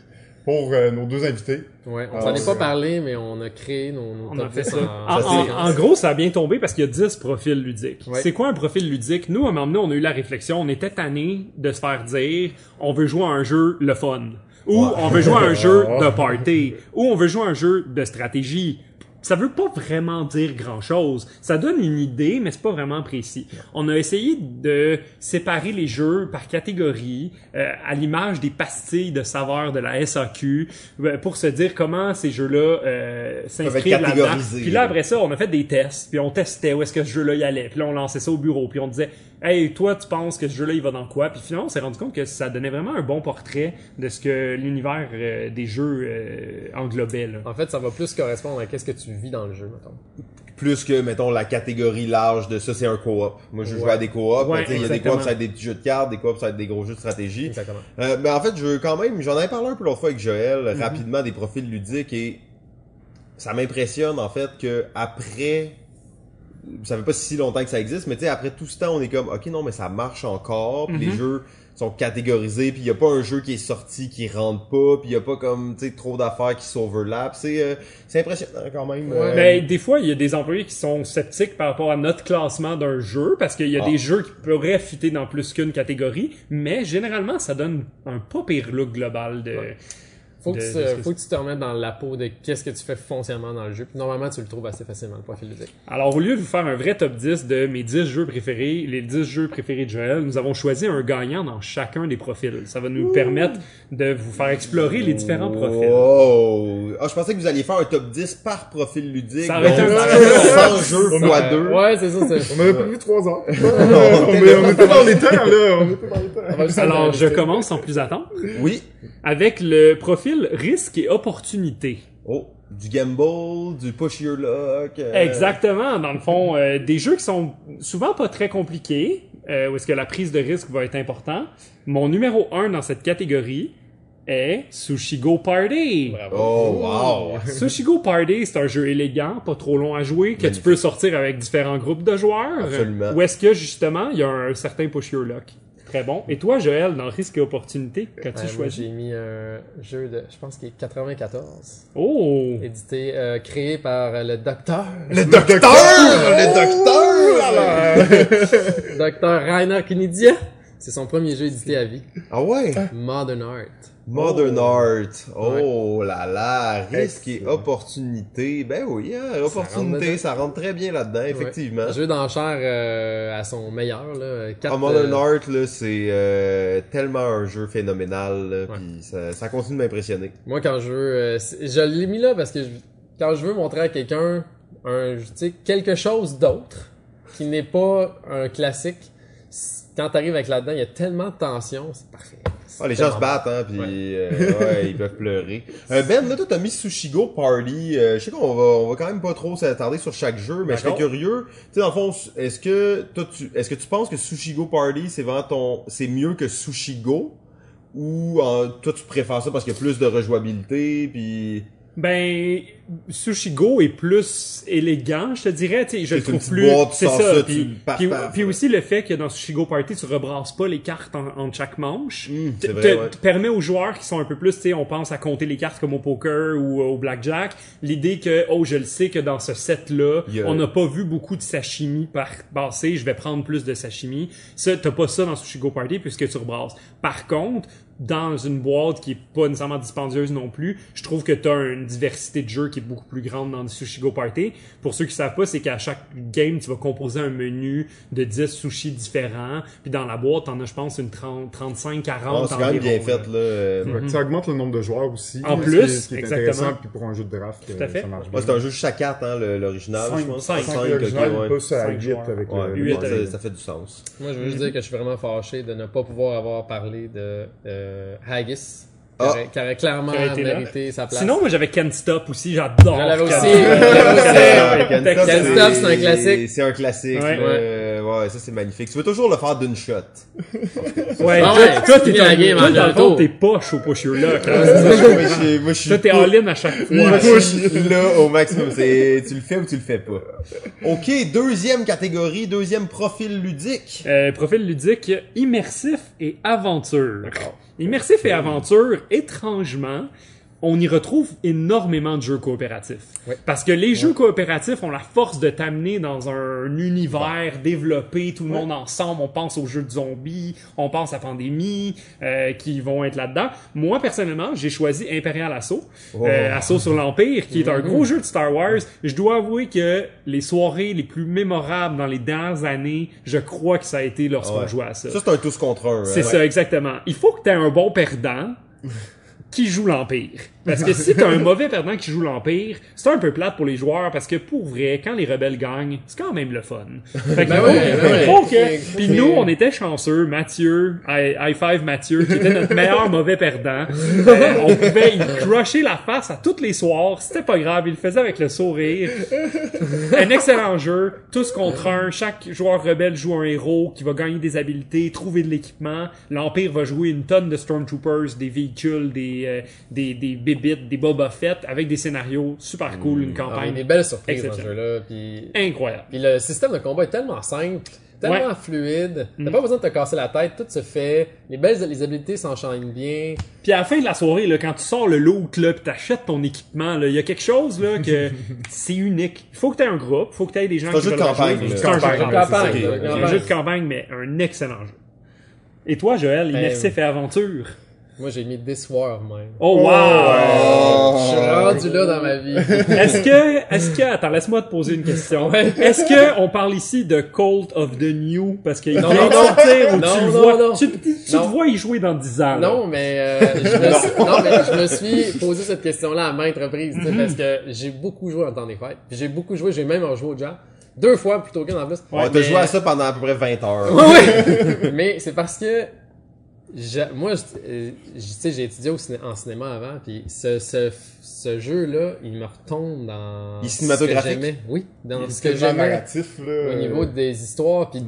pour euh, nos deux invités. Ouais, on Ah, s'en est pas parlé, mais on a créé nos, nos On top a fait 10 ça. en- En, Ça, en- c'est- en gros, ça a bien tombé parce qu'il y a 10 profils ludiques. Ouais. C'est quoi un profil ludique? Nous, à un moment donné, on a eu la réflexion, on était tanné de se faire dire, on veut jouer à un jeu le fun. Ou Ouais. on veut jouer à un jeu de party. Ou on veut jouer à un jeu de stratégie. Ça veut pas vraiment dire grand chose. Ça donne une idée, mais c'est pas vraiment précis. On a essayé de séparer les jeux par catégorie, euh, à l'image des pastilles de saveurs de la SAQ, euh, pour se dire comment ces jeux-là euh, s'inscrivent là-dedans. Puis là, après ça, on a fait des tests, puis on testait où est-ce que ce jeu-là y allait. Puis là, on lançait ça au bureau, puis on disait « Hey, toi, tu penses que ce jeu-là, il va dans quoi? » Puis finalement, on s'est rendu compte que ça donnait vraiment un bon portrait de ce que l'univers euh, des jeux euh, englobait. Là. En fait, ça va plus correspondre à qu'est-ce que tu vis dans le jeu, mettons. Plus que, mettons, la catégorie large de ça, c'est un co-op. Moi, je joue Ouais. à des co-op. Ouais, mais il y a des co-ops, ça va être des petits jeux de cartes, des co-ops, ça va être des gros jeux de stratégie. Exactement. Euh, mais en fait, je veux quand même, j'en avais parlé un peu l'autre fois avec Joël, Mhm. rapidement des profils ludiques et ça m'impressionne en fait que après, ça fait pas si longtemps que ça existe, mais tu sais après tout ce temps, on est comme, ok non mais ça marche encore, puis les Mhm. jeux sont catégorisés, puis il y a pas un jeu qui est sorti qui rentre pas, puis il y a pas comme tu sais trop d'affaires qui s'overlappent, c'est euh, c'est impressionnant quand même. euh, Ben, des fois, il y a des employés qui sont sceptiques par rapport à notre classement d'un jeu, parce qu'il y a Ah. des jeux qui pourraient fitter dans plus qu'une catégorie, mais généralement, ça donne un pas pire look global de... Faut que, de- tu, de faut que tu te remettes dans la peau de qu'est-ce que tu fais foncièrement dans le jeu. Puis normalement, tu le trouves assez facilement, le profil ludique. Alors, au lieu de vous faire un vrai top 10 de mes 10 jeux préférés, les 10 jeux préférés de Joël, nous avons choisi un gagnant dans chacun des profils. Ça va nous permettre de vous faire explorer les différents profils. Wow. Ah, je pensais que vous alliez faire un top 10 par profil ludique. Ça aurait été un- 100 jeux fois 2. Ouais, c'est ça. c'est- On avait prévu trois ans. on, est- on était dans les temps, là. On était dans les temps. Alors, je commence sans plus attendre Oui. avec le profil risque et opportunité. Oh, du gamble, du push your luck. euh, Exactement. Dans le fond, euh, des jeux qui sont souvent pas très compliqués, euh, où est-ce que la prise de risque va être important. Mon numéro 1 dans cette catégorie est Sushigo Party. Bravo. Oh, wow. Sushigo Party, c'est un jeu élégant, pas trop long à jouer, que tu peux sortir avec différents groupes de joueurs. Absolument. Où est-ce que, justement, il y a un certain push your luck. Très bon. Et toi, Joël, dans risque et opportunité, qu'as-tu moi, choisi? j'ai mis un jeu de, je pense qu'il est 94, Oh! édité, euh, créé par euh, le docteur, Le docteur! Le docteur! docteur Rainer Knizia. C'est son premier jeu édité à vie, Ah ouais? Modern Art. Modern Oh. Art. Oh là là, risque et opportunité. Ben oui, hein, opportunité, ça rentre très bien là-dedans, effectivement. Un jeu d'enchère euh, à son meilleur, là. Quatre, Ah, Modern euh, Art, là, c'est euh, tellement un jeu phénoménal, Ouais. puis ça, ça continue de m'impressionner. Moi, quand je veux, je l'ai mis là parce que je- quand je veux montrer à quelqu'un un, quelque chose d'autre qui n'est pas un classique, quand t'arrives avec là-dedans, il y a tellement de tension, c'est parfait. Ah, les gens se battent, hein, puis euh, ouais, ils peuvent pleurer. Euh, ben, là, toi, t'as mis Sushigo Party. Euh, je sais qu'on va, on va quand même pas trop s'attarder sur chaque jeu, mais je serais curieux. Tu sais, dans le fond, est-ce que toi, tu, est-ce que tu penses que Sushigo Party, c'est vraiment ton, c'est mieux que Sushigo? Ou toi, tu préfères ça parce qu'il y a plus de rejouabilité, puis Ben, Sushigo est plus élégant, je te dirais. Tu sais, je le trouve plus. C'est ça. ça, puis, aussi le fait que dans Sushigo Party, tu rebrasses pas les cartes en, chaque manche. C'est te, vrai, te- ouais. te permet aux joueurs qui sont un peu plus, tu sais, on pense à compter les cartes comme au poker ou au blackjack, l'idée que, oh, je le sais que dans ce set-là, on n'a pas vu beaucoup de sashimi par passer, je vais prendre plus de sashimi. Ça, t'as pas ça dans Sushigo Party puisque tu rebrasses. Par contre, dans une boîte qui est pas nécessairement dispendieuse non plus, je trouve que t'as une diversité de jeux qui est beaucoup plus grande dans le Sushigo Party. Pour ceux qui savent pas, c'est qu'à chaque game, tu vas composer un menu de 10 sushis différents. Puis dans la boîte, t'en as, je pense, une 30, 35, 40 Ah, c'est quand même bien fait, là. Euh, Ouais, Ça augmente le nombre de joueurs aussi. En ce plus, qui est- ce qui est exactement. intéressant, puis pour un jeu de draft, Tout à euh, fait. ça marche Ouais, bien. c'est un jeu juste à 4, hein, le- l'original, je pense. cinq. Cinq, Cinq, l'original, ok, ouais. pas ça à Cinq 8 joueurs. avec Ouais, le... Huit ouais, avec- ça, ça fait du sens. Moi, je veux juste dire que je suis vraiment fâché de ne pas pouvoir avoir parlé de euh, Haggis, qui, Ah. aurait, qui aurait clairement Qui été là. mérité sa place. Sinon, moi, j'avais Can't Stop aussi. J'adore. Je l'avais Can't aussi. Ken Ken Stop, c'est un classique. C'est un classique. Ouais. là. Ouais. ça c'est magnifique. Tu veux toujours le faire d'une shot. Ouais, Ah toi, ouais, toi, tu t'es la un- game toi, en dans le fond, t'es poche au push your luck. moi, je suis- moi, je suis Toi, t'es pas- all-in à chaque fois. Moi, je suis là au maximum. C'est, tu le fais ou tu le fais pas. Ok, deuxième catégorie, deuxième profil ludique. Euh, profil ludique, immersif et aventure. Immersif et aventure, étrangement, on y retrouve énormément de jeux coopératifs. Ouais. Parce que les jeux coopératifs ont la force de t'amener dans un univers développé, tout le monde ensemble. On pense aux jeux de zombies, on pense à Pandémie, euh, qui vont être là-dedans. Moi, personnellement, j'ai choisi Imperial Assaut, Oh. euh, Assaut sur l'Empire, qui est un gros jeu de Star Wars. Je dois avouer que les soirées les plus mémorables dans les dernières années, je crois que ça a été lorsqu'on jouait à ça. Ça, c'est un tous contre un. C'est hein. ça, exactement. Il faut que tu aies un bon perdant qui joue l'Empire. Parce que si t'as un mauvais perdant qui joue l'Empire, c'est un peu plate pour les joueurs parce que pour vrai, quand les rebelles gagnent, c'est quand même le fun. Fait que Ben ben que- Puis nous, on était chanceux, Mathieu, high, high five Mathieu, qui était notre meilleur mauvais perdant. Euh, on pouvait y crusher la face à tous les soirs, c'était pas grave, il le faisait avec le sourire. Un excellent jeu, tous contre un, chaque joueur rebelle joue un héros qui va gagner des habilités, trouver de l'équipement. L'Empire va jouer une tonne de Stormtroopers, des véhicules, des, euh, des, des bébites, des Boba Fett, avec des scénarios super cool, une Ah, a campagne des belles surprises dans ce jeu-là. Puis, incroyable. puis le système de combat est tellement simple, tellement Ouais. fluide. T'as Mm. pas besoin de te casser la tête, tout se fait. Les belles les habilités s'enchaînent bien. Puis à la fin de la soirée, là, quand tu sors le loot, là, pis t'achètes ton équipement, là, il y a quelque chose, là, que c'est unique. Il faut que t'aies un groupe, faut que t'aies des gens qui jeu de veulent campagne. C'est un jeu de Campagne, un jeu de campagne, mais un excellent jeu. Et toi, Joël, immersif et aventure? Moi, j'ai mis This War même. Oh, wow! Je suis rendu là dans ma vie. Est-ce que, est-ce que, attends, laisse-moi te poser une question. Ouais. Est-ce que on parle ici de Cult of the New? Parce qu'il vient Non, non, de non. sortir ou Non, tu le vois, non. tu, tu Non. te vois y jouer dans 10 ans. là? Non, mais, euh, je me suis, non, mais je me suis posé cette question-là à maintes reprises, tu sais, parce que j'ai beaucoup joué en temps des fêtes. J'ai beaucoup joué, j'ai même joué au jam. Deux fois plutôt qu'une en plus. On t'a Mais- joué à ça pendant à peu près 20 heures. Ouais, ouais. mais c'est parce que j'a- moi, je- euh, je- tu sais, j'ai étudié au ciné- en cinéma avant, puis ce, ce, ce jeu-là, il me retombe dans Il est ce que. Oui, dans ce que j'aimais narratif, là. au niveau des histoires. Puis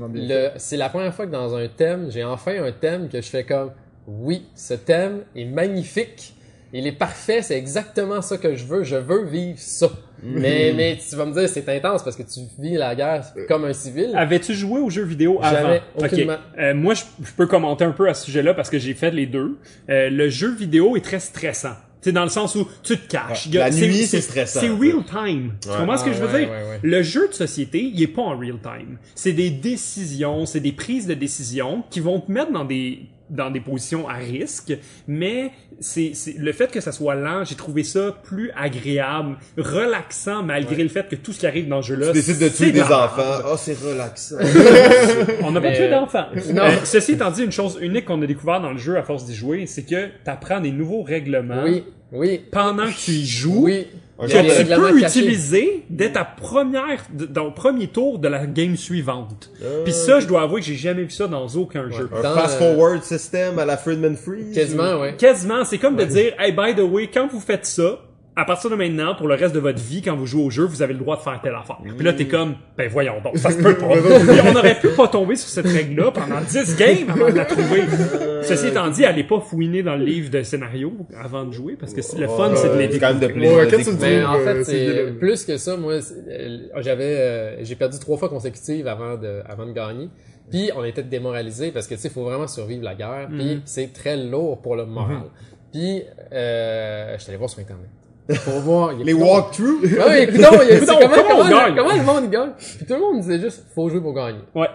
c'est la première fois que dans un thème, j'ai enfin un thème que je fais comme, oui, ce thème est magnifique. Il est parfait, c'est exactement ça que je veux. Je veux vivre ça. Mais, mais tu vas me dire, c'est intense parce que tu vis la guerre comme un civil. Avais-tu joué aux jeux vidéo avant? Jamais, Ok. aucunement. Euh, moi, je, je peux commenter un peu à ce sujet-là parce que j'ai fait les deux. Euh, le jeu vidéo est très stressant. C'est dans le sens où tu te caches. Ouais. La nuit, c'est stressant. C'est real time. Tu Ouais. comprends ce que je veux ouais, dire? ouais, ouais. Le jeu de société, il est pas en real time. C'est des décisions, c'est des prises de décisions qui vont te mettre dans des dans des positions à risque, mais c'est c'est- le fait que ça soit lent, j'ai trouvé ça plus agréable, relaxant malgré le fait que tout ce qui arrive dans ce jeu-là, Tu décides de tuer des enfants. Oh, c'est relaxant. On n'a pas tué euh, d'enfants. non. Euh, ceci étant dit, une chose unique qu'on a découvert dans le jeu à force d'y jouer, c'est que tu apprends des nouveaux règlements Oui, oui, pendant que tu y joues. oui. Que tu peux caché. utiliser dès ta première, dans le premier tour de la game suivante. Euh, Puis ça, je dois avouer que j'ai jamais vu ça dans aucun jeu. Un Dans, fast-forward system à la Friedman Freeze. Quasiment, ouais. Quasiment, c'est comme de dire, hey, by the way, quand vous faites ça, à partir de maintenant, pour le reste de votre vie, quand vous jouez au jeu, vous avez le droit de faire telle affaire. Puis là, t'es comme, ben voyons donc, ça se peut pas. Puis on aurait pu pas tomber sur cette règle-là pendant 10 games avant de la trouver. Ceci étant dit, allez pas fouiner dans le livre de scénario avant de jouer, parce que le fun, c'est de les découvrir. Mais en euh, fait, c'est c'est plus que ça. Moi, euh, j'avais, euh, j'ai perdu trois fois consécutives avant de, avant de gagner. Puis on était démoralisés parce que tu sais, faut vraiment survivre la guerre. Puis c'est très lourd pour le moral. Puis euh, je suis allé voir sur internet. Pour voir. il y a Les walkthroughs? Ah oui, écoute donc, il y a- c'est Coudonc, comment, comment on comment, gagne? comment le monde gagne? Puis tout le monde disait juste, faut jouer pour gagner. Ouais.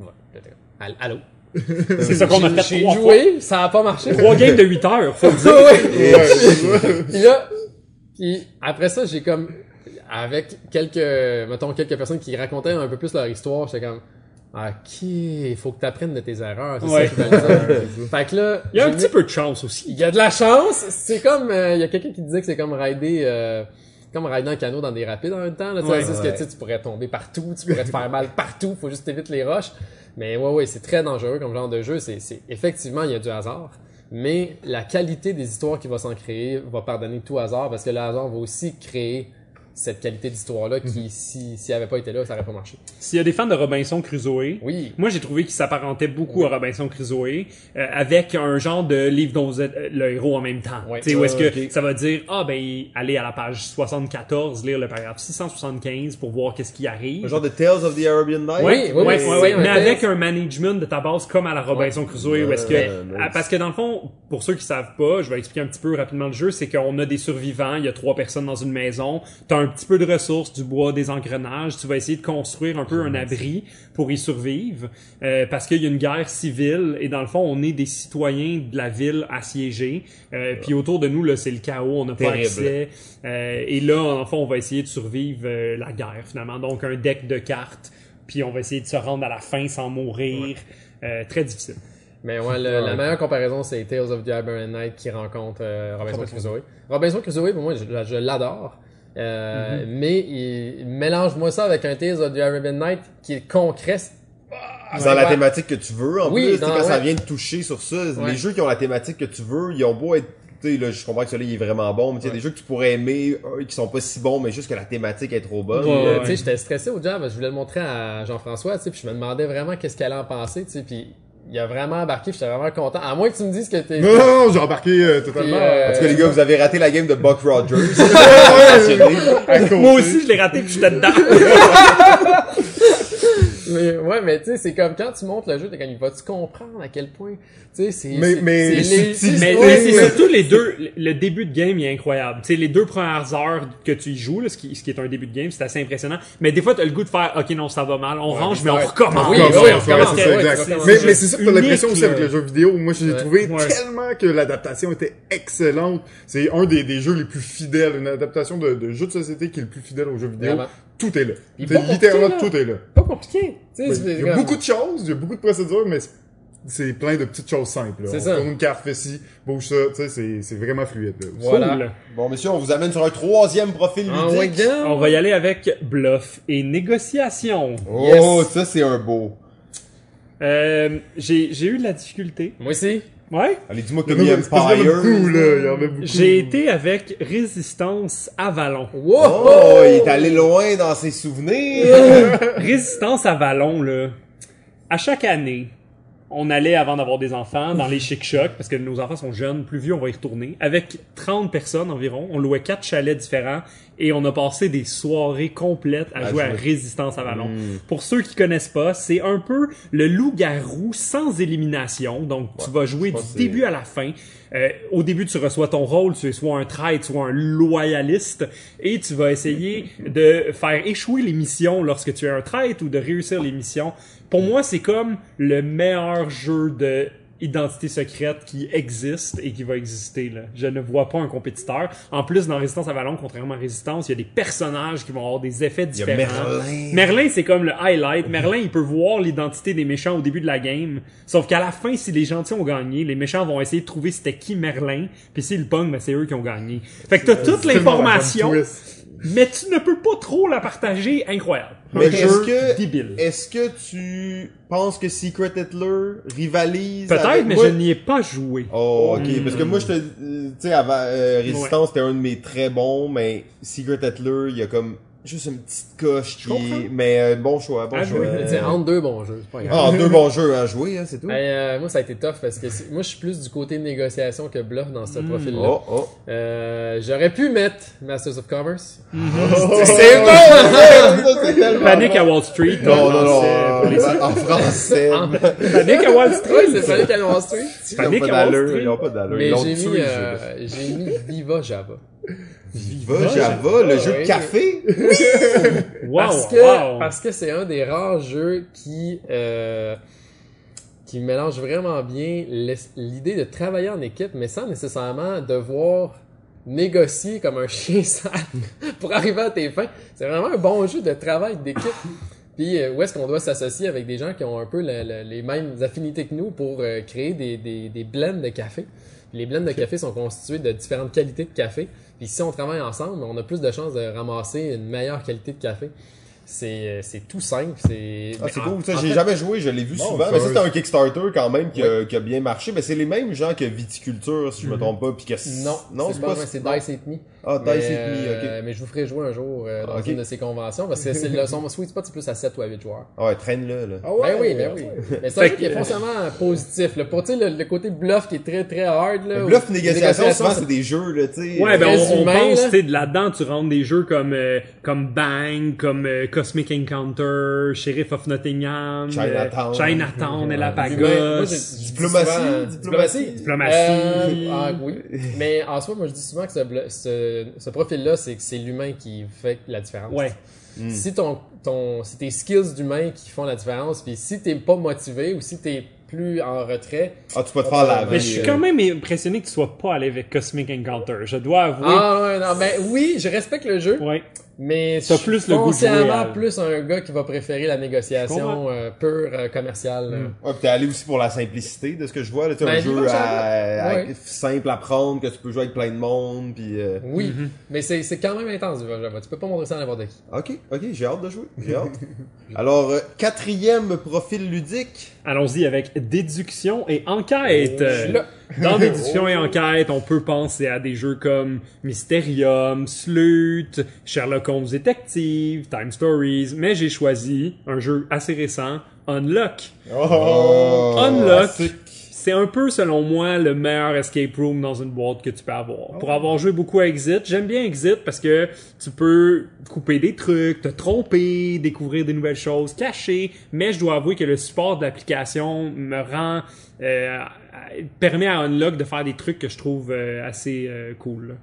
Ouais. Allô? C'est ça qu'on a fait J'ai trois fois. joué, ça a pas marché. Trois games de 8 heures, faut le dire. Ouais. Ouais, Puis là, puis après ça, j'ai comme avec quelques mettons quelques personnes qui racontaient un peu plus leur histoire, j'étais comme OK, il faut que tu apprennes de tes erreurs, c'est Ouais. ça que je veux dire. Fait que là, Il y a un petit peu de chance aussi. il y a de la chance, c'est comme euh, il y a quelqu'un qui disait que c'est comme rider euh, comme rider en canot dans des rapides en même temps là, tu sais, Ouais. c'est ce que tu pourrais tomber partout, tu pourrais te faire mal partout, faut juste éviter les roches. Mais ouais ouais, c'est très dangereux comme genre de jeu, c'est c'est effectivement il y a du hasard. Mais la qualité des histoires qui va s'en créer va pardonner tout hasard parce que le hasard va aussi créer cette qualité d'histoire-là qui, si, s'il avait pas été là, ça aurait pas marché. S'il y a des fans de Robinson Crusoe, Oui. moi j'ai trouvé qu'il s'apparentait beaucoup à Robinson Crusoe euh, avec un genre de livre dont vous êtes euh, le héros en même temps. Ouais. Tu sais, où est-ce que Ah, ok. ça va dire ah ben allez à la page 74 lire le paragraphe 675 pour voir qu'est-ce qui arrive. Un genre de Tales of the Arabian Night? Oui, oui, Ouais, ouais, c'est ouais, un mais avec un management de ta base comme à la Robinson Crusoe, où est-ce que, Ouais, ah, parce que dans le fond, pour ceux qui savent pas, je vais expliquer un petit peu rapidement le jeu, c'est qu'on a des survivants, il y a trois personnes dans une maison, t'as un petit peu de ressources, du bois, des engrenages, tu vas essayer de construire un peu un abri pour y survivre, euh, parce qu'il y a une guerre civile et dans le fond, on est des citoyens de la ville assiégée, euh, puis autour de nous là, c'est le chaos, on n'a pas accès, euh, et là, en fond, on va essayer de survivre euh, la guerre finalement, donc un deck de cartes puis on va essayer de se rendre à la fin sans mourir. Euh, très difficile. Mais ouais, le- la meilleure comparaison, c'est Tales of the Iron Knight qui rencontre euh, Robinson Crusoe. Robinson Crusoe, pour moi, je, je l'adore. Euh, Mais il, mélange-moi ça avec un of the Arabian Night qui est concret. Dans la Ouais. thématique que tu veux. En Oui, plus, tu sais, dans- quand ça vient de toucher sur ça, Ouais. les jeux qui ont la thématique que tu veux, ils ont beau être tu sais, là, je comprends que celui-là il est vraiment bon, mais il y a des jeux que tu pourrais aimer, euh, qui sont pas si bons, mais juste que la thématique est trop bonne. Euh, ouais. tu sais, j'étais stressé au job, je voulais le montrer à Jean-François, tu sais, puis je me demandais vraiment qu'est-ce qu'elle allait en penser, tu sais, puis il a vraiment embarqué, puis j'étais vraiment content. À moins que tu me dises que t'es... Non, non, non, j'ai embarqué euh, totalement. Euh, En tout cas, les gars, vous avez raté la game de Buck Rogers. Moi aussi, je l'ai raté puis j'étais dedans. Mais, ouais, mais tu sais, c'est comme quand tu montes le jeu, t'es comme, vas-tu comprendre à quel point, tu sais, c'est... Mais- c'est- mais c'est surtout les deux. Le début de game il est incroyable. Tu sais, les deux premières heures que tu y joues, là, ce, qui, ce qui est un début de game, c'est assez impressionnant. Mais des fois, t'as le goût de faire, ok, non, ça va mal, on range, mais on recommence. Oui, oui, on recommence, c'est ça, exact. Mais, C'est mais c'est ça, t'as unique, l'impression aussi avec le jeu vidéo. Moi, j'ai Ouais. trouvé Ouais. tellement que l'adaptation était excellente. C'est un des, des jeux les plus fidèles, une adaptation de, de jeu de société qui est le plus fidèle aux jeux vidéo. Tout est là. Pas littéralement là. tout est là. Pas compliqué, Il y a beaucoup de choses, il y a beaucoup de procédures, mais c'est- plein de petites choses simples. là. C'est on ça. tourne une carte, fait ci, bouge ça, tu sais, c'est- c'est vraiment fluide. là. Voilà. Cool. bon, monsieur, on vous amène sur un troisième profil Ah ludique. On va y aller avec bluff et négociation. Oh, Yes. ça c'est un beau. Euh, j'ai j'ai eu de la difficulté. Moi aussi. Ouais. Allez, dis-moi que mis Empire. J'ai été avec résistance Avalon. Wow! Oh, il est allé loin dans ses souvenirs. Résistance à Vallon, là. À chaque année, on allait, avant d'avoir des enfants, dans les chic-chocs, parce que nos enfants sont jeunes, plus vieux, on va y retourner, avec 30 personnes environ. On louait quatre chalets différents et on a passé des soirées complètes à, À jouer à. Résistance à Vallon. Pour ceux qui connaissent pas, c'est un peu le loup-garou sans élimination. Donc, tu vas jouer du début à la fin. Euh, au début, tu reçois ton rôle, tu es soit un traître, soit un loyaliste, et tu vas essayer de faire échouer les missions lorsque tu es un traître ou de réussir les missions. Pour moi, c'est comme le meilleur jeu de identité secrète qui existe et qui va exister. Là. Je ne vois pas un compétiteur. En plus, dans Résistance Avalon, contrairement à Résistance, il y a des personnages qui vont avoir des effets Il y a différents. Merlin. Merlin, c'est comme le highlight. Merlin, il peut voir l'identité des méchants au début de la game. Sauf qu'à la fin, si les gentils ont gagné, les méchants vont essayer de trouver c'était qui Merlin. Puis s'ils le pognent, ben c'est eux qui ont gagné. Fait que t'as toute l'information, mais tu ne peux pas trop la partager. Incroyable. Mais un est-ce jeu que- débile. Est-ce que tu penses que Secret Hitler rivalise Peut-être, avec- mais Moi- je n'y ai pas joué. Oh, ok. Hmm. Parce que moi, je te, euh, tu sais, avant, euh, Résistance, c'était un de mes très bons, mais Secret Hitler, il y a comme juste une petite coche qui mais euh, bon choix, bon Ah, choix. oui, Euh, C'est entre deux bons jeux, c'est pas grave. Ah, deux bons jeux à jouer, hein, c'est tout. Ben, euh, moi, ça a été tough parce que c'est- moi, je suis plus du côté négociation que bluff dans ce profil-là. Oh, oh. Euh, J'aurais pu mettre Masters of Commerce. C'est bon! Tellement Panique à Wall Street. Non, en non, non, en français. Panique à Wall Street. C'est Panic à Wall Street. Ils ont Panique pas à Wall d'allure, Street. ils ont pas d'allure. Mais Ils l'ont j'ai tué, mis, le jeu. euh, j'ai mis Viva Java. Viva Java, le jeu de café. Wow, parce que wow. parce que c'est un des rares jeux qui euh, qui mélange vraiment bien l'idée de travailler en équipe, mais sans nécessairement devoir négocier comme un chien sale pour arriver à tes fins. C'est vraiment un bon jeu de travail d'équipe. Puis euh, où est-ce qu'on doit s'associer avec des gens qui ont un peu le- le- les mêmes affinités que nous pour euh, créer des, des, des blends de café. Puis les blends de café sont constitués de différentes qualités de café. Puis si on travaille ensemble, on a plus de chances de ramasser une meilleure qualité de café. C'est euh, c'est tout simple. C'est Ah, c'est cool, ça, j'ai fait, jamais joué, je l'ai vu Bon, souvent, mais ça c'était un Kickstarter quand même qui, a, qui a bien marché, mais c'est les mêmes gens que Viticulture, si je me trompe pas, puis que Mhm. Non, non, c'est pas, c'est Dice It Me. Ah, Mais, Dice It Me, euh, ok. mais je vous ferai jouer un jour euh, dans une de ces conventions parce que c'est le son sweet spot c'est plus à 7 ou à 8 joueurs. Ah ouais, traîne-le, là. Ah ouais, ben oui, ben ouais. oui. Mais c'est un jeu qui est foncièrement positif. Là. Pour tu sais, le, le côté bluff qui est très très hard. Là, Le bluff négociation, souvent, c'est des jeux, là, tu sais. Ouais, ben on, on humain, pense, là. tu sais, de là-dedans, tu rentres des jeux comme euh, comme Bang, comme euh, Cosmic Encounter, Sheriff of Nottingham, Chinatown. euh, Chinatown, et la Diplomatie, diplomatie. Diplomatie. Euh, ah, oui. Mais en soi, moi je dis souvent que ce, ce, ce profil-là, c'est que c'est l'humain qui fait la différence. Ouais. Si ton, ton, si tes skills d'humain qui font la différence, puis si t'es pas motivé ou si t'es plus en retrait, Ah, tu peux te faire la Mais je suis quand même impressionné que tu sois pas allé avec Cosmic Encounter. Je dois avouer. ah ouais, non, ben oui, je respecte le jeu, Ouais. Mais T'as plus le goût de jouer foncièrement à- plus un gars qui va préférer la négociation euh, pure euh, commerciale. là. Ouais, t'es allé aussi pour la simplicité de ce que je vois, là, Ben, un dis-moi, jeu ça à, à- Ouais. simple à prendre, que tu peux jouer avec plein de monde, puis euh, Oui, Mm-hmm. mais c'est c'est quand même intense. Tu peux pas montrer ça à n'importe qui. Ok, ok, j'ai hâte de jouer, j'ai hâte. Alors, euh, quatrième profil ludique. Allons-y avec déduction et enquête. Je suis là. Dans déduction et enquête, on peut penser à des jeux comme Mysterium, Sleuth, Sherlock Holmes Detective, Time Stories, mais j'ai choisi un jeu assez récent, Unlock. Oh! Unlock, c'est un peu, selon moi, le meilleur escape room dans une boîte que tu peux avoir. Pour avoir joué beaucoup à Exit, j'aime bien Exit parce que tu peux couper des trucs, te tromper, découvrir des nouvelles choses, cacher, mais je dois avouer que le support de l'application me rend... euh, permet à Unlock de faire des trucs que je trouve euh, assez euh, cool. là.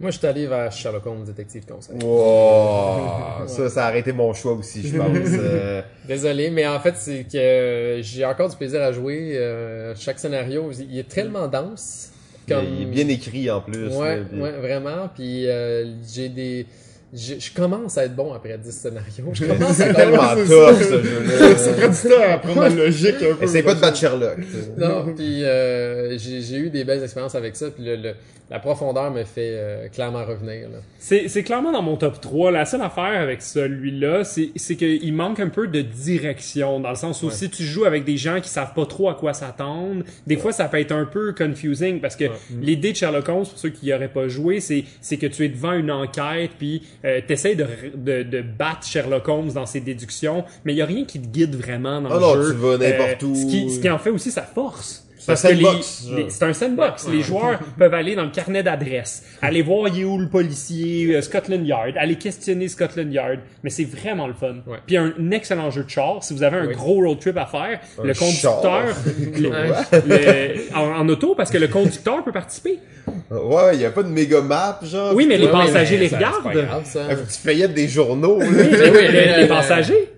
Moi, je suis allé vers Sherlock Holmes Détective Conseil. Wow, ça, ça a arrêté mon choix aussi, je pense. Euh, Désolé, mais en fait, c'est que euh, j'ai encore du plaisir à jouer. euh, chaque scénario, il est tellement dense. Comme... Il est bien écrit en plus. Ouais, là, puis- ouais, vraiment. Puis euh, j'ai des... Je, je commence à être bon après 10 scénarios. Je commence à C'est tellement tough, ce jeu-là. Ça prend du temps à apprendre la logique un peu. Essaye pas de battre Sherlock. Non, puis euh, j'ai j'ai eu des belles expériences avec ça. Puis le, le- la profondeur me fait euh, clairement revenir. Là. C'est c'est clairement dans mon top 3. La seule affaire avec celui-là, c'est c'est qu'il manque un peu de direction, dans le sens où Ouais. si tu joues avec des gens qui savent pas trop à quoi s'attendre, des fois ça peut être un peu confusing, parce que l'idée de Sherlock Holmes, pour ceux qui y auraient pas joué, c'est c'est que tu es devant une enquête, puis euh, t'essayes de, de, de battre Sherlock Holmes dans ses déductions, mais il y a rien qui te guide vraiment dans Ah le non, jeu. Euh, tu vas n'importe où. Ce qui, ce qui en fait aussi sa force. C'est un Parce que les- sandbox, c'est un sandbox. Les joueurs peuvent aller dans le carnet d'adresse, aller voir il est où le policier, euh, Scotland Yard, aller questionner Scotland Yard. Mais c'est vraiment le fun. Ouais. Puis un, excellent jeu de char. Si vous avez un Oui. gros road trip à faire, Un le conducteur, char. le- le- en, en auto, parce que le conducteur peut participer. Ouais, il y a pas de méga map, genre. Oui, mais les Ouais, passagers mais les ça, regardent. Grave, ça. Ah, tu des journaux, là. Oui, les, passagers.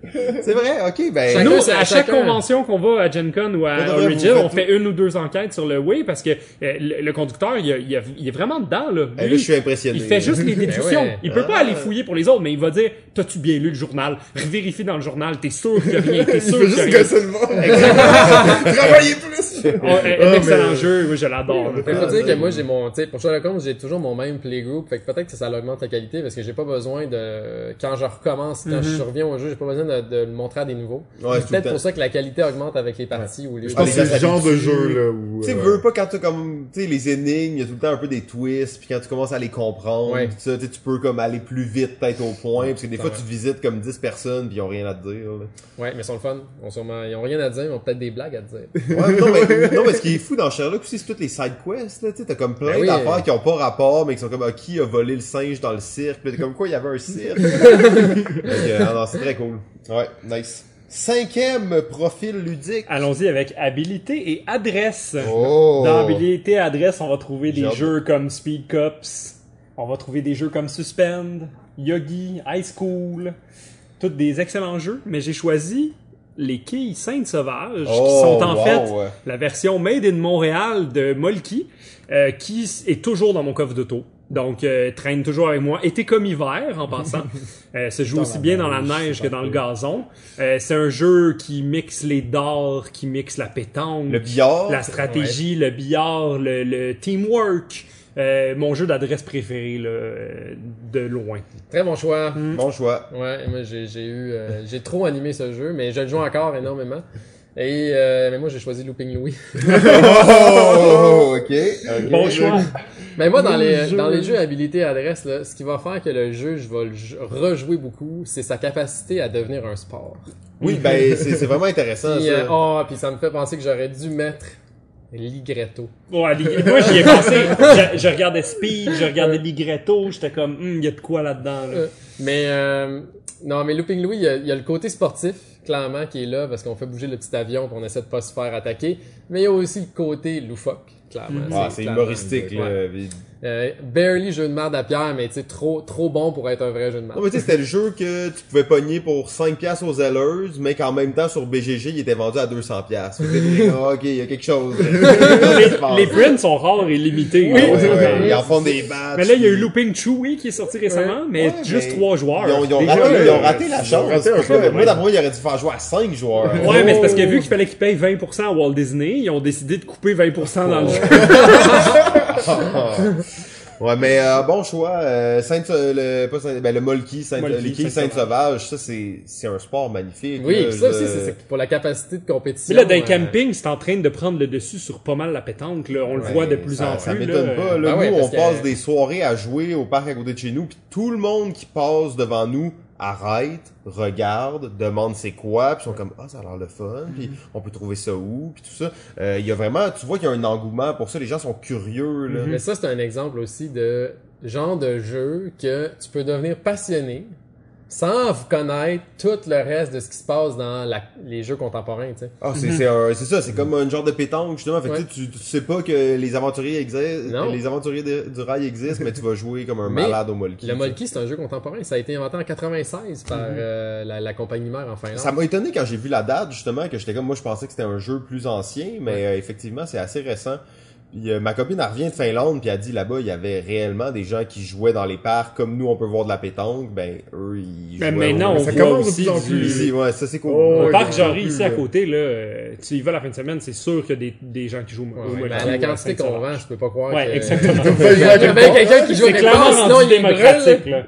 C'est vrai, ok, ben. Chacun- Nous, à chaque chacun- convention qu'on va à Gen Con ou à Origin, on fait une ou deux enquêtes sur le Way parce que euh, le, le conducteur, il, a- il a- il est vraiment dedans, là. Eh, là, je suis impressionné. Il fait juste les déductions. ouais. Il peut pas Ah. aller fouiller pour les autres, mais il va dire T'as-tu bien lu le journal? Vérifie dans le journal, t'es sûr qu'il y a rien, t'es Il sûr fait qu'il y a juste rien. gosser le monde. Travaillez plus! Oh, Ah, excellent mais- jeu, oui, je l'adore. Mais faut Ah, dire que moi j'ai mon, pour Sherlock Holmes, j'ai toujours mon même playgroup, fait que peut-être que ça augmente la qualité parce que j'ai pas besoin de, quand je recommence, quand je reviens au jeu, j'ai pas besoin de, de le montrer à des nouveaux. Ouais, c'est peut-être pour ça que la qualité augmente avec les parties ou les Je pense que c'est le genre de habitués. Là. Tu sais, euh, veux pas quand t'as comme, tu sais, les énigmes, il y a tout le temps un peu des twists, puis quand tu commences à les comprendre, Ouais. pis ça, tu tu peux comme aller plus vite, peut-être au point, parce que des fois Ouais. tu visites comme 10 personnes, puis ils ont rien à te dire, là. Ouais, mais ils sont le fun. Ils ont sûrement, ils ont rien à dire, mais ils ont peut-être des blagues à te dire. Ouais, non, mais, non, mais ce qui est fou dans Sherlock aussi, c'est toutes les side quests, là, tu sais, t'as comme plein Ben oui. d'affaires qui ont pas rapport, mais qui sont comme, ah, qui a volé le singe dans le cirque, t'es comme quoi, il y avait un cirque? Euh, non, c'est très cool. Ouais, nice. Cinquième profil ludique. Allons-y avec habilité et adresse. Oh! Dans habilité et adresse, on va trouver des jeux comme Speed Cups. On va trouver des jeux comme Suspend, Yogi, High School. Tous des excellents jeux, mais j'ai choisi les quilles Sainte Sauvage, qui Oh, sont en wow, fait ouais. la version Made in Montréal de Molki, euh, qui est toujours dans mon coffre d'auto. Donc, euh, traîne toujours avec moi. Été comme hiver, en passant. Euh, se joue Dans aussi bien dans la neige, que dans le gazon. Euh, c'est un jeu qui mixe les dards, qui mixe la pétanque, Le billard. la stratégie, le billard, le, le teamwork. Euh, mon jeu d'adresse préféré là, euh, de loin. Très bon choix. Bon choix. Ouais, moi j'ai j'ai eu, euh, j'ai trop animé ce jeu, mais je le joue encore énormément. Et euh, mais moi j'ai choisi Looping Louis. Oh, ok. ok. Bon choix. Mais moi, dans les, jeu. dans les jeux habilité adresse, là, ce qui va faire que le jeu, je vais le j- rejouer beaucoup, c'est sa capacité à devenir un sport. Oui, ben, c'est c'est vraiment intéressant, Puis, ça. euh, ah, puis ça me fait penser que j'aurais dû mettre Ligretto. Ouais, les- moi j'y ai pensé. Je, je regardais Speed, je regardais Ligretto, j'étais comme, Hum, il y a de quoi là-dedans. Là. Euh, Mais euh, non, mais Looping Louis, il y, a, il y a le côté sportif, clairement, qui est là, parce qu'on fait bouger le petit avion, puis on essaie de pas se faire attaquer. Mais il y a aussi le côté loufoque, clairement. Ah, c'est humoristique, là. Ouais. Euh, barely jeu de merde à pierre, mais tu sais, trop, trop bon pour être un vrai jeu de merde. Non, mais tu sais, c'était le jeu que tu pouvais pogner pour 5 piastres aux Zellers, mais qu'en même temps, sur BGG, il était vendu à 200 piastres. Fait que t'es, ah, ok, il y a quelque chose. Les, les prints sont rares et limités. Oui, là. ouais, ouais, oui. ils en font des batchs. Mais là, il y a eu Looping Chewy qui est sorti récemment, mais Ouais, juste mais trois joueurs. Ils ont, ils ont Déjà, raté, là, ils ont raté la chance. moi, d'après il aurait dû faire jouer à 5 joueurs. Ouais, mais c'est parce que vu qu'il fallait qu'ils payent 20% à Walt Disney, ils ont décidé de couper 20% dans le jeu. Ouais, mais euh, bon choix. Euh, Sainte, le, pas Sainte, ben, le Molki, Sainte, quilles Sainte Sainte-Sauvage, ça, c'est, c'est un sport magnifique. Oui, là, ça aussi, c'est c'est pour la capacité de compétition. Mais là, dans les euh, campings, c'est en train de prendre le dessus sur pas mal la pétanque. Là. On le voit de plus ça, en Ça plus. m'étonne là. pas. Là, Ben nous, on que- passe des soirées à jouer au parc à côté de chez nous, puis tout le monde qui passe devant nous arrête, regarde, demande c'est quoi, puis ils sont comme ah ça a l'air le fun, puis on peut trouver ça où, puis tout ça. Euh, Il y a vraiment, tu vois qu'il y a un engouement pour ça. Les gens sont curieux là. Mais ça, c'est un exemple aussi de genre de jeu que tu peux devenir passionné sans vous connaître tout le reste de ce qui se passe dans la- les jeux contemporains, tu sais. Ah, c'est ça, c'est comme un genre de pétanque justement. Fait que Ouais. tu, sais, tu, tu sais pas que les aventuriers existent, les aventuriers de- du rail existent, mais tu vas jouer comme un Mais malade au Molki. Le Molki, c'est un jeu contemporain. Ça a été inventé en 96 par Mhm. euh, la, la compagnie mère en Finlande. Ça m'a étonné quand j'ai vu la date, justement, que j'étais comme, moi, je pensais que c'était un jeu plus ancien, mais euh, effectivement, c'est assez récent. Puis, euh, ma copine, elle revient de Finlande, puis elle dit, là-bas, il y avait réellement des gens qui jouaient dans les parcs, comme nous, on peut voir de la pétanque, ben, eux, ils Ben, jouaient maintenant, au- on Ça voit aussi du... plus. Ici, ouais, ça, c'est cool. Oh, Au parc Jarry, ici à là. côté, là, euh, tu y vas la fin de semaine, c'est sûr qu'il y a des, des gens qui jouent Ouais, au ben, la quantité qu'on vend, je peux pas croire Ouais, que... exactement. Il y a bien quelqu'un qui joue C'est clairement sinon il est démocratique, là.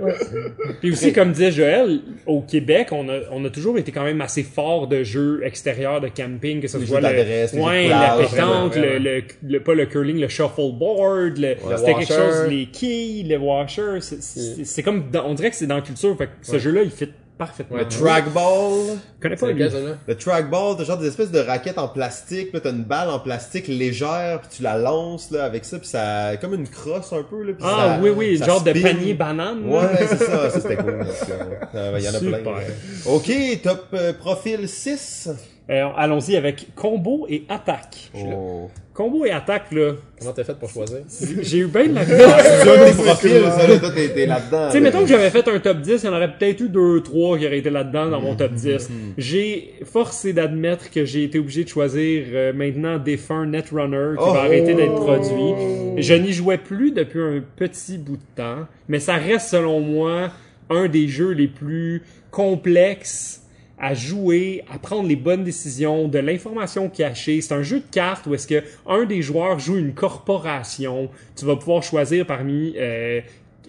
Puis aussi, comme disait Joël, au Québec, on a, on a toujours été quand même assez fort de jeux extérieurs, de camping, que ce soit le, ouais, la pétanque, vraiment, le, le, le- pas le curling, le shuffleboard, le, Le c'était quelque washer. chose, les quilles, les washers, c'est- c'est c'est comme, dans- on dirait que c'est dans la culture, fait que ce jeu-là, il fit parfaitement. Le trackball. Je connais pas lequel, celui-là? Le trackball, t'as genre des espèces de raquettes en plastique, là, t'as une balle en plastique légère, puis tu la lances, là, avec ça, puis ça, comme une crosse un peu, là, puis Ah ça- oui, oui, ça genre de panier banane. là. Ouais, c'est ça, ça c'était cool. euh, Il y en a Super. plein. Ok, top euh, profil 6. Euh, Allons-y avec combo et attaque. Oh. Combo et attaque, là, Comment t'as fait pour choisir? j'ai eu bien de la t'es là-dedans. Tu sais, mettons que j'avais fait un top 10, il y en aurait peut-être eu deux, trois qui auraient été là-dedans dans mon top 10. J'ai forcé d'admettre que j'ai été obligé de choisir euh, maintenant défunt Netrunner qui Oh. va arrêter d'être produit. Je n'y jouais plus depuis un petit bout de temps, mais ça reste selon moi un des jeux les plus complexes à jouer, à prendre les bonnes décisions, de l'information cachée. C'est un jeu de cartes où est-ce que un des joueurs joue une corporation. Tu vas pouvoir choisir parmi euh,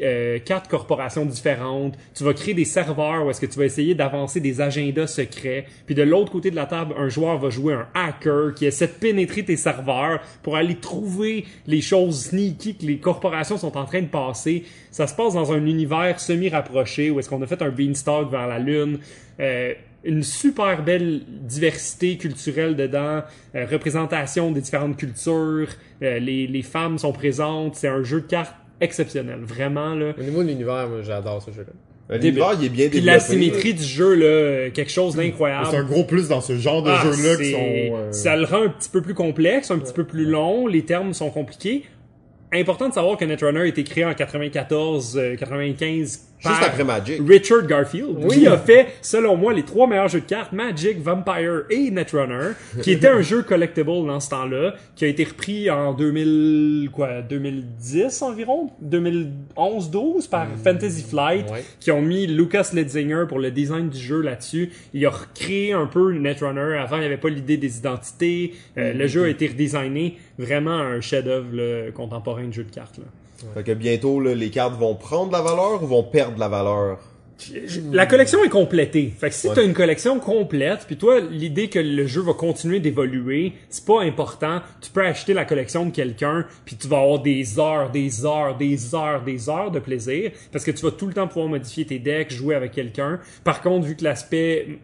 euh, quatre corporations différentes. Tu vas créer des serveurs où est-ce que tu vas essayer d'avancer des agendas secrets. Puis de l'autre côté de la table, un joueur va jouer un hacker qui essaie de pénétrer tes serveurs pour aller trouver les choses sneaky que les corporations sont en train de passer. Ça se passe dans un univers semi-rapproché où est-ce qu'on a fait un beanstalk vers la lune. Euh, une super belle diversité culturelle dedans, euh, représentation des différentes cultures, euh, les, les femmes sont présentes, c'est un jeu de cartes exceptionnel, vraiment là. Au niveau de l'univers, moi, j'adore ce jeu-là. L'univers, il est bien Puis développé. la symétrie du jeu là, euh, quelque chose C'est un d'incroyable. gros plus dans ce genre de Ah, qui sont... euh, Ça le rend un petit peu plus complexe, un petit peu plus long, les termes sont compliqués. Important de savoir que Netrunner a été créé en 94, euh, 95 Juste après Magic. Richard Garfield, Oui. qui a fait, selon moi, les trois meilleurs jeux de cartes, Magic, Vampire et Netrunner, qui était un jeu collectible dans ce temps-là, qui a été repris en 2000, quoi, 2010 environ, 2011-12 par Fantasy Flight, Ouais. qui ont mis Lucas Ledzinger pour le design du jeu là-dessus. Il a recréé un peu Netrunner. Avant, il n'y avait pas l'idée des identités. Euh, Le jeu a été redesigné. Vraiment un chef-d'œuvre contemporain de jeu de cartes. Là. Fait que bientôt, là, les cartes vont prendre de la valeur ou vont perdre de la valeur? La collection est complétée. Fait que si Ouais. t'as une collection complète, puis toi, l'idée que le jeu va continuer d'évoluer, c'est pas important. Tu peux acheter la collection de quelqu'un, puis tu vas avoir des heures, des heures, des heures, des heures de plaisir, parce que tu vas tout le temps pouvoir modifier tes decks, jouer avec quelqu'un. Par contre, vu que l'aspect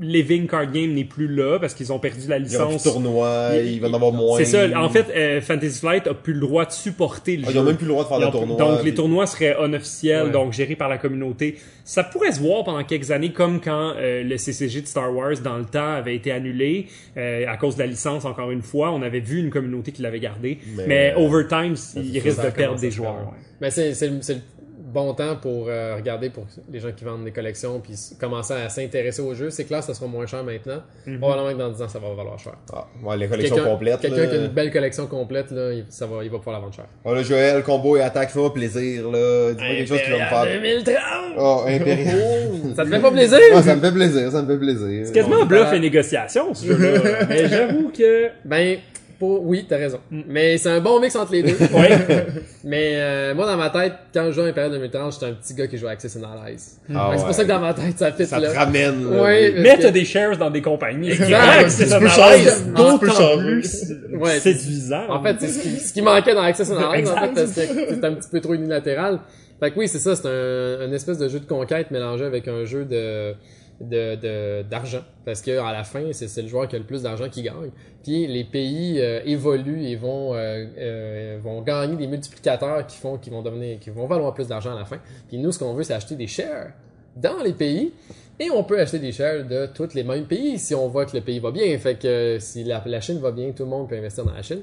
living card game n'est plus là, parce qu'ils ont perdu la Il y aura plus de licence. tournois, il va en avoir moins. C'est ça. En fait, euh, Fantasy Flight a plus le droit de supporter le Ah, jeu. ils ont même plus le droit de faire Ils de ont- tournois. Donc les tournois seraient unofficiels, Ouais. donc gérés par la communauté. Ça pourrait se voir pendant quelques années, comme quand euh, le CCG de Star Wars dans le temps avait été annulé euh, à cause de la licence. Encore une fois, on avait vu une communauté qui l'avait gardé, mais, Mais, euh, overtime, il risque de perdre des joueurs. ouais. Mais c'est, c'est, le- c'est le bon temps pour euh, regarder pour les gens qui vendent des collections puis commencer à s'intéresser au jeu. C'est clair, ça sera moins cher maintenant. Mhm. Probablement que dans 10 ans, ça va valoir cher. Ah, ouais, les collections Quelqu'un, complètes. quelqu'un là. qui a une belle collection complète, là, il, ça va, il va pouvoir la vendre cher. Ah, là, Joël, combo et attaque, fais-moi plaisir, là. Dis-moi quelque chose qui va me faire. 2030! Oh, Impérial. Ça te fait pas plaisir? Ah, ça me fait plaisir, ça me fait plaisir. C'est quasiment un bluff et négociation, ce jeu-là. mais j'avoue que... Ben, pour... oui, t'as raison. Mais c'est un bon mix entre les deux. Ouais. Mais euh, moi, dans ma tête, quand je jouais à Imperial 2030, j'étais un petit gars qui jouait à Access and Allies. Ah, C'est ouais. pour ça que dans ma tête, ça fit Ça là. te ramène, là. Ouais, oui. mais t'as que- des shares dans des compagnies. Exact. Tu peux d'autant plus Ouais, séduisant. En fait, c'est ce qui, ce qui manquait dans Access and Allies, en fait, Exact. parce que c'était un petit peu trop unilatéral. Fait que oui, c'est ça, c'est un, un espèce de jeu de conquête mélangé avec un jeu de de d'argent. Parce que à la fin c'est le joueur qui a le plus d'argent qui gagne. Puis les pays euh, évoluent et vont euh, euh, vont gagner des multiplicateurs qui font qui vont qui vont valoir plus d'argent à la fin. Puis nous ce qu'on veut c'est acheter des shares dans les pays. Et on peut acheter des shares de tous les mêmes pays si on voit que le pays va bien. Fait que si la, Chine va bien tout le monde peut investir dans la Chine.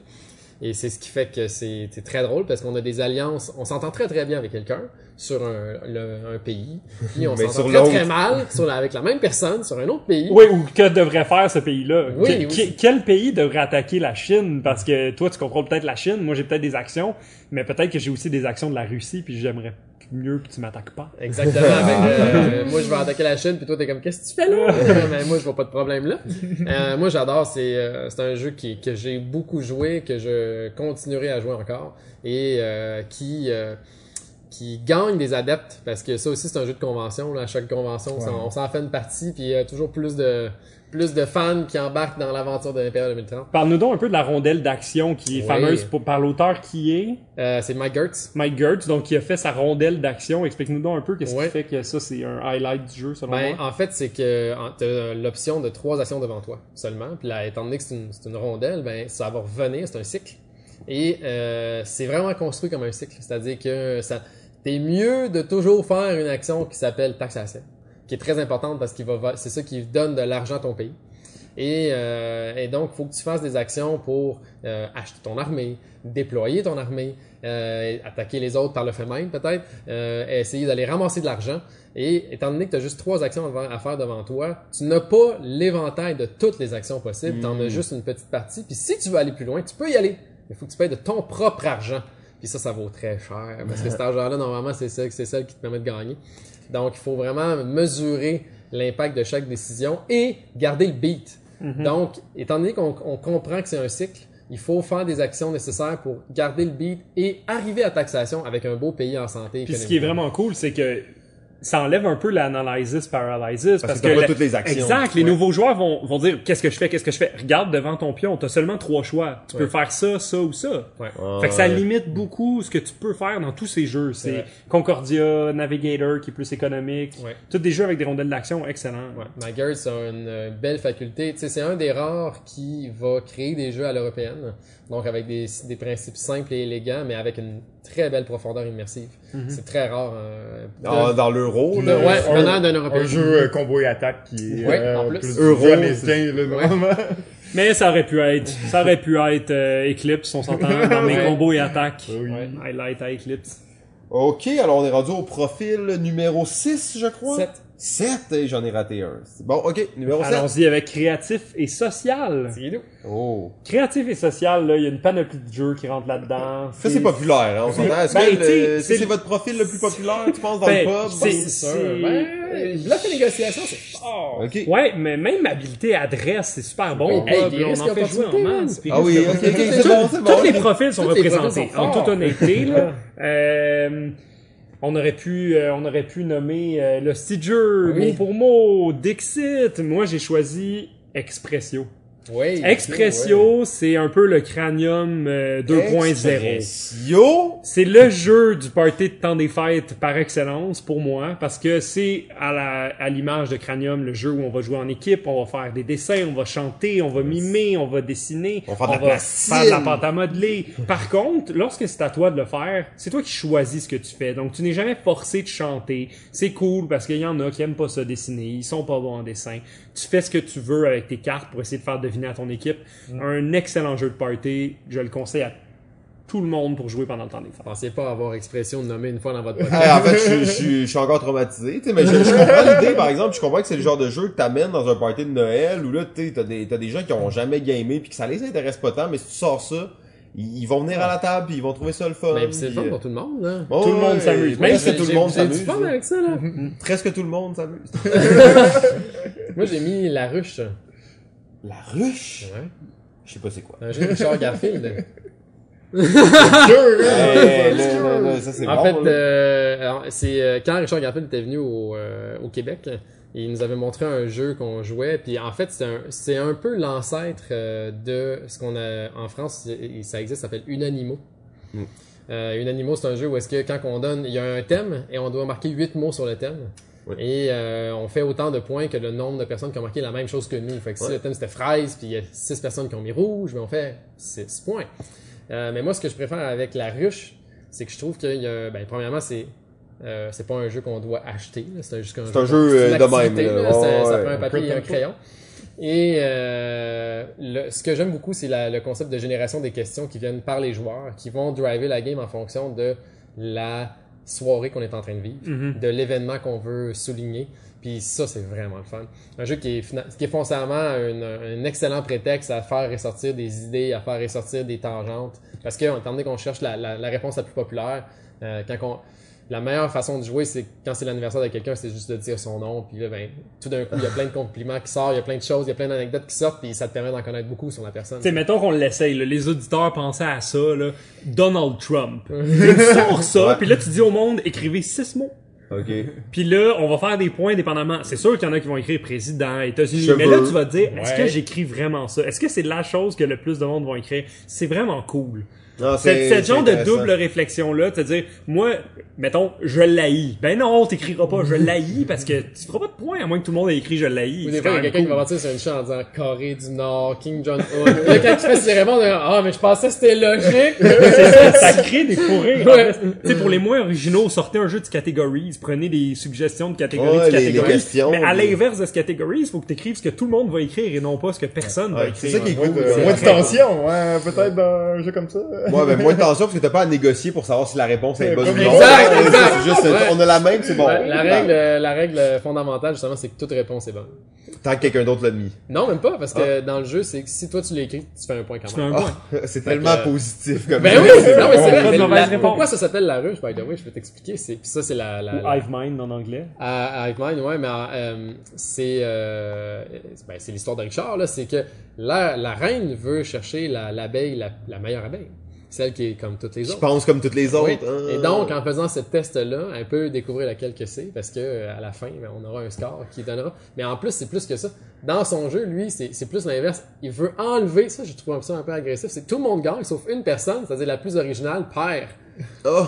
Et c'est ce qui fait que c'est très drôle parce qu'on a des alliances. On s'entend très très bien avec quelqu'un sur un, le- un pays. Puis on s'entend très très mal sur la- avec la même personne sur un autre pays. Oui, ou que devrait faire ce pays-là? Oui, Que- oui. que- quel pays devrait attaquer la Chine? Parce que toi, tu contrôles peut-être la Chine, moi j'ai peut-être des actions, mais peut-être que j'ai aussi des actions de la Russie, puis j'aimerais mieux que tu m'attaques pas. Exactement. Que, euh, moi je vais attaquer la Chine puis toi t'es comme qu'est-ce que tu fais là? Mais moi je vois pas de problème là. Euh, moi j'adore c'est euh, c'est un jeu qui que j'ai beaucoup joué que je continuerai à jouer encore et euh, qui euh, qui gagne des adeptes parce que ça aussi c'est un jeu de convention là. à chaque convention on s'en fait une partie puis il y a toujours plus de plus de fans qui embarquent dans l'aventure de l'Impérial 2030. Parle-nous donc un peu de la rondelle d'action qui est Oui. fameuse pour- par l'auteur qui est? Euh, c'est Mike Gertz. Mike Gertz, donc qui a fait sa rondelle d'action. Explique-nous donc un peu qu'est-ce Ouais. qui fait que ça c'est un highlight du jeu selon Ben, moi. en fait, c'est que t'as l'option de trois actions devant toi seulement. Puis là, étant donné que c'est une, c'est une rondelle, ben ça va revenir, c'est un cycle. Et euh, c'est vraiment construit comme un cycle. C'est-à-dire que ça, t'es mieux de toujours faire une action qui s'appelle taxation, qui est très importante parce qu'il va, c'est ça qui donne de l'argent à ton pays. Et, euh, et donc, il faut que tu fasses des actions pour euh, acheter ton armée, déployer ton armée, euh, attaquer les autres par le fait même peut-être, euh, essayer d'aller ramasser de l'argent. Et étant donné que tu as juste trois actions à faire devant toi, tu n'as pas l'éventail de toutes les actions possibles, tu en as juste une petite partie. Puis si tu veux aller plus loin, tu peux y aller. Il faut que tu payes de ton propre argent. Puis ça, ça vaut très cher. Parce que cet argent-là, normalement, c'est ça, c'est celle qui te permet de gagner. Donc, il faut vraiment mesurer l'impact de chaque décision et garder le beat. Donc, étant donné qu'on on comprend que c'est un cycle, il faut faire des actions nécessaires pour garder le beat et arriver à taxation avec un beau pays en santé. Puis ce qui est vraiment cool, c'est que ça enlève un peu l'analysis paralysis parce, que t'as pas la- toutes les actions. Exact, les Ouais. nouveaux joueurs vont, vont dire qu'est-ce que je fais, qu'est-ce que je fais? Regarde devant ton pion, t'as seulement trois choix. Tu peux faire ça, ça ou ça. Ouais. Fait que ça limite beaucoup ce que tu peux faire dans tous ces jeux. C'est. Concordia, Navigator qui est plus économique. Ouais. Tous des jeux avec des rondelles d'action excellents. Ouais. McGurk, a une euh, belle faculté. Tu sais, c'est un des rares qui va créer des jeux à l'européenne. Donc, avec des, des principes simples et élégants, mais avec une très belle profondeur immersive. C'est très rare. euh, de- Dans, dans l'euro, là? ouais, un- venant d'un européen. Un jeu euh, combo et attaque qui est Ouais, euh, en plus. plus Euro, américain, là, normalement. Mais ça aurait pu être, ça aurait pu être euh, Eclipse, on s'entend, dans mes Ouais. combos et attaques. Oui. Highlight à Eclipse. Ok, alors on est rendu au profil numéro 6, je crois. Sept. 7, j'en ai raté un. Bon, ok, numéro 7. Allons-y avec créatif et social. C'est-nous. Oh. Créatif et social, là, il y a une panoplie de jeux qui rentrent là-dedans. Ça, c'est populaire, hein, on s'entend. Est-ce Ben, que c'est- c'est c'est votre profil le plus populaire, tu penses, dans Ben, le pub? c'est- C'est sûr. c'est- Ben, bluff et négociation, c'est fort. Ok. Ouais, mais même habilité adresse, c'est super bon. Hey, Pub, là, on en fait jouer en masse. Ah oui, ok, c'est bon, c'est bon. Tous les profils sont représentés, en toute honnêteté. là. On aurait pu, euh, on aurait pu nommer euh, le Stiger, Oui. mot pour mot, Dixit. Moi, j'ai choisi Expressio. Oui. Expressio, c'est un peu le cranium euh, 2.0. Expressio? C'est le jeu du party de temps des fêtes par excellence pour moi parce que c'est à la à l'image de Cranium le jeu où on va jouer en équipe, on va faire des dessins, on va chanter, on va mimer, on va dessiner, On va de la plastine. faire de la pâte à modeler. Par contre, lorsque c'est à toi de le faire, c'est toi qui choisis ce que tu fais. Donc tu n'es jamais forcé de chanter. C'est cool parce qu'il y en a qui aiment pas ça dessiner, ils sont pas bons en dessin. Tu fais ce que tu veux avec tes cartes pour essayer de faire deviner à ton équipe. Un excellent jeu de party, je le conseille à tout le monde pour jouer pendant le temps des fêtes. Pensez pas avoir expression de nommer une fois dans votre podcast. en fait, je, je, suis- je suis encore traumatisé, tu sais, mais je, je comprends l'idée, par exemple, je comprends que c'est le genre de jeu que t'amènes dans un party de Noël où là, tu sais, t'as des, t'as des gens qui ont jamais gamé puis que ça les intéresse pas tant, mais si tu sors ça, ils, vont venir à la table puis ils vont trouver ça le fun. Mais c'est le fun pour tout le monde, ouais, Tout le monde s'amuse. Même si tout le monde s'amuse. fun avec ça, là. Presque tout le monde s'amuse. Moi, j'ai mis la ruche. La ruche? Ouais. Je sais pas c'est quoi. Un jeu de Richard Garfield. Ça c'est En bon. fait, euh, c'est euh, quand Richard Garfield était venu au, euh, au Québec, il nous avait montré un jeu qu'on jouait. Puis en fait, c'est un, peu l'ancêtre euh, de ce qu'on a en France. Ça existe, ça s'appelle Unanimo. Mm. Euh, Unanimo, c'est un jeu où est-ce que quand on donne, il y a un thème et on doit marquer huit mots sur le thème. Oui. Et euh, on fait autant de points que le nombre de personnes qui ont marqué la même chose que nous. Fait que si le thème c'était fraise, puis il y a six personnes qui ont mis rouge, mais on fait six points. Euh, mais moi, ce que je préfère avec la ruche, c'est que je trouve a, ben, premièrement, c'est euh, c'est pas un jeu qu'on doit acheter. C'est juste un C'est un jeu, euh, de même, là. Ça- Ouais, ça ouais. prend un papier et un crayon. Et euh, le- ce que j'aime beaucoup, c'est le concept de génération des questions qui viennent par les joueurs, qui vont driver la game en fonction de la soirée qu'on est en train de vivre, Mhm. de l'événement qu'on veut souligner. Puis ça, c'est vraiment le fun. Un jeu qui est, qui est foncièrement un, un excellent prétexte à faire ressortir des idées, à faire ressortir des tangentes. Parce que, étant donné qu'on cherche la, la- la réponse la plus populaire, euh, quand on, la meilleure façon de jouer, c'est quand c'est l'anniversaire de quelqu'un, c'est juste de dire son nom. Puis là, ben, tout d'un coup, il y a plein de compliments qui sortent, il y a plein de choses, il y a plein d'anecdotes qui sortent, puis ça te permet d'en connaître beaucoup sur la personne. Tu sais, mettons qu'on l'essaye, là, les auditeurs pensaient à ça, là, Donald Trump. tu sors ça, puis là tu dis au monde, écrivez six mots. Ok. Puis là, on va faire des points dépendamment. C'est sûr qu'il y en a qui vont écrire président, États-Unis, mais là tu vas te dire, est-ce Ouais. que j'écris vraiment ça? Est-ce que c'est la chose que le plus de monde vont écrire? C'est vraiment cool. Non, Cette, c'est- cette genre de double réflexion là, de dire, moi, mettons, je l'haïs. Ben non, t'écriras pas je l'haïs parce que tu feras pas de points à moins que tout le monde ait écrit je l'haïs. Ou C'est des fois, il y a quelqu'un qui va partir sur une chaîne en disant Corée du Nord, King Jong-un. là, quand tu fais ses réponses, on dit, ah, mais je pensais que c'était logique. C'est ça, ça crée des fourrés. Ouais. Tu sais, pour les moins originaux, sortez un jeu de catégories. prenez des suggestions de catégories, Ouais, de les- les catégories. questions, mais à l'inverse de ce catégorie, il faut que tu écrives ce que tout le monde va écrire et non pas ce que personne va écrire. c'est ça qui est cool. là. moins de tension, ouais, peut-être dans un jeu comme ça. Ouais, ben moins de tension parce que t'as pas à négocier pour savoir si la réponse est bonne ou non. Exact, C'est exact. juste, Ouais. on a la même, c'est bon. Ouais, la règle, euh, la règle fondamentale, justement, c'est que toute réponse est bonne. Tant que quelqu'un d'autre l'a mis. Non, même pas, parce que dans le jeu, c'est que si toi tu l'écris, tu fais un point quand Tu fais même. un point. Ah, c'est tellement que- positif comme Ben oui, c'est, non, mais c'est Pas vrai. mais mauvaise la- réponse. pourquoi ça s'appelle la ruche, by the way, je peux t'expliquer. C'est, puis ça, c'est la, la, Ou Hive Mind en anglais. à, à Hickman, ouais, mais euh, c'est, euh, ben, c'est l'histoire de Richard, là. C'est que la, la reine veut chercher la, l'abeille, la, la meilleure abeille. Celle qui est comme toutes les Je autres. pense comme toutes les autres. Oui. hein. Et donc, en faisant ce test-là, elle peut découvrir laquelle que c'est, parce que euh, à la fin, ben, on aura un score qui donnera. Mais en plus, c'est plus que ça. Dans son jeu, lui, c'est plus l'inverse. Il veut enlever, ça, je trouve ça un peu agressif, c'est tout le monde gagne, sauf une personne, c'est-à-dire la plus originale, perd. Oh,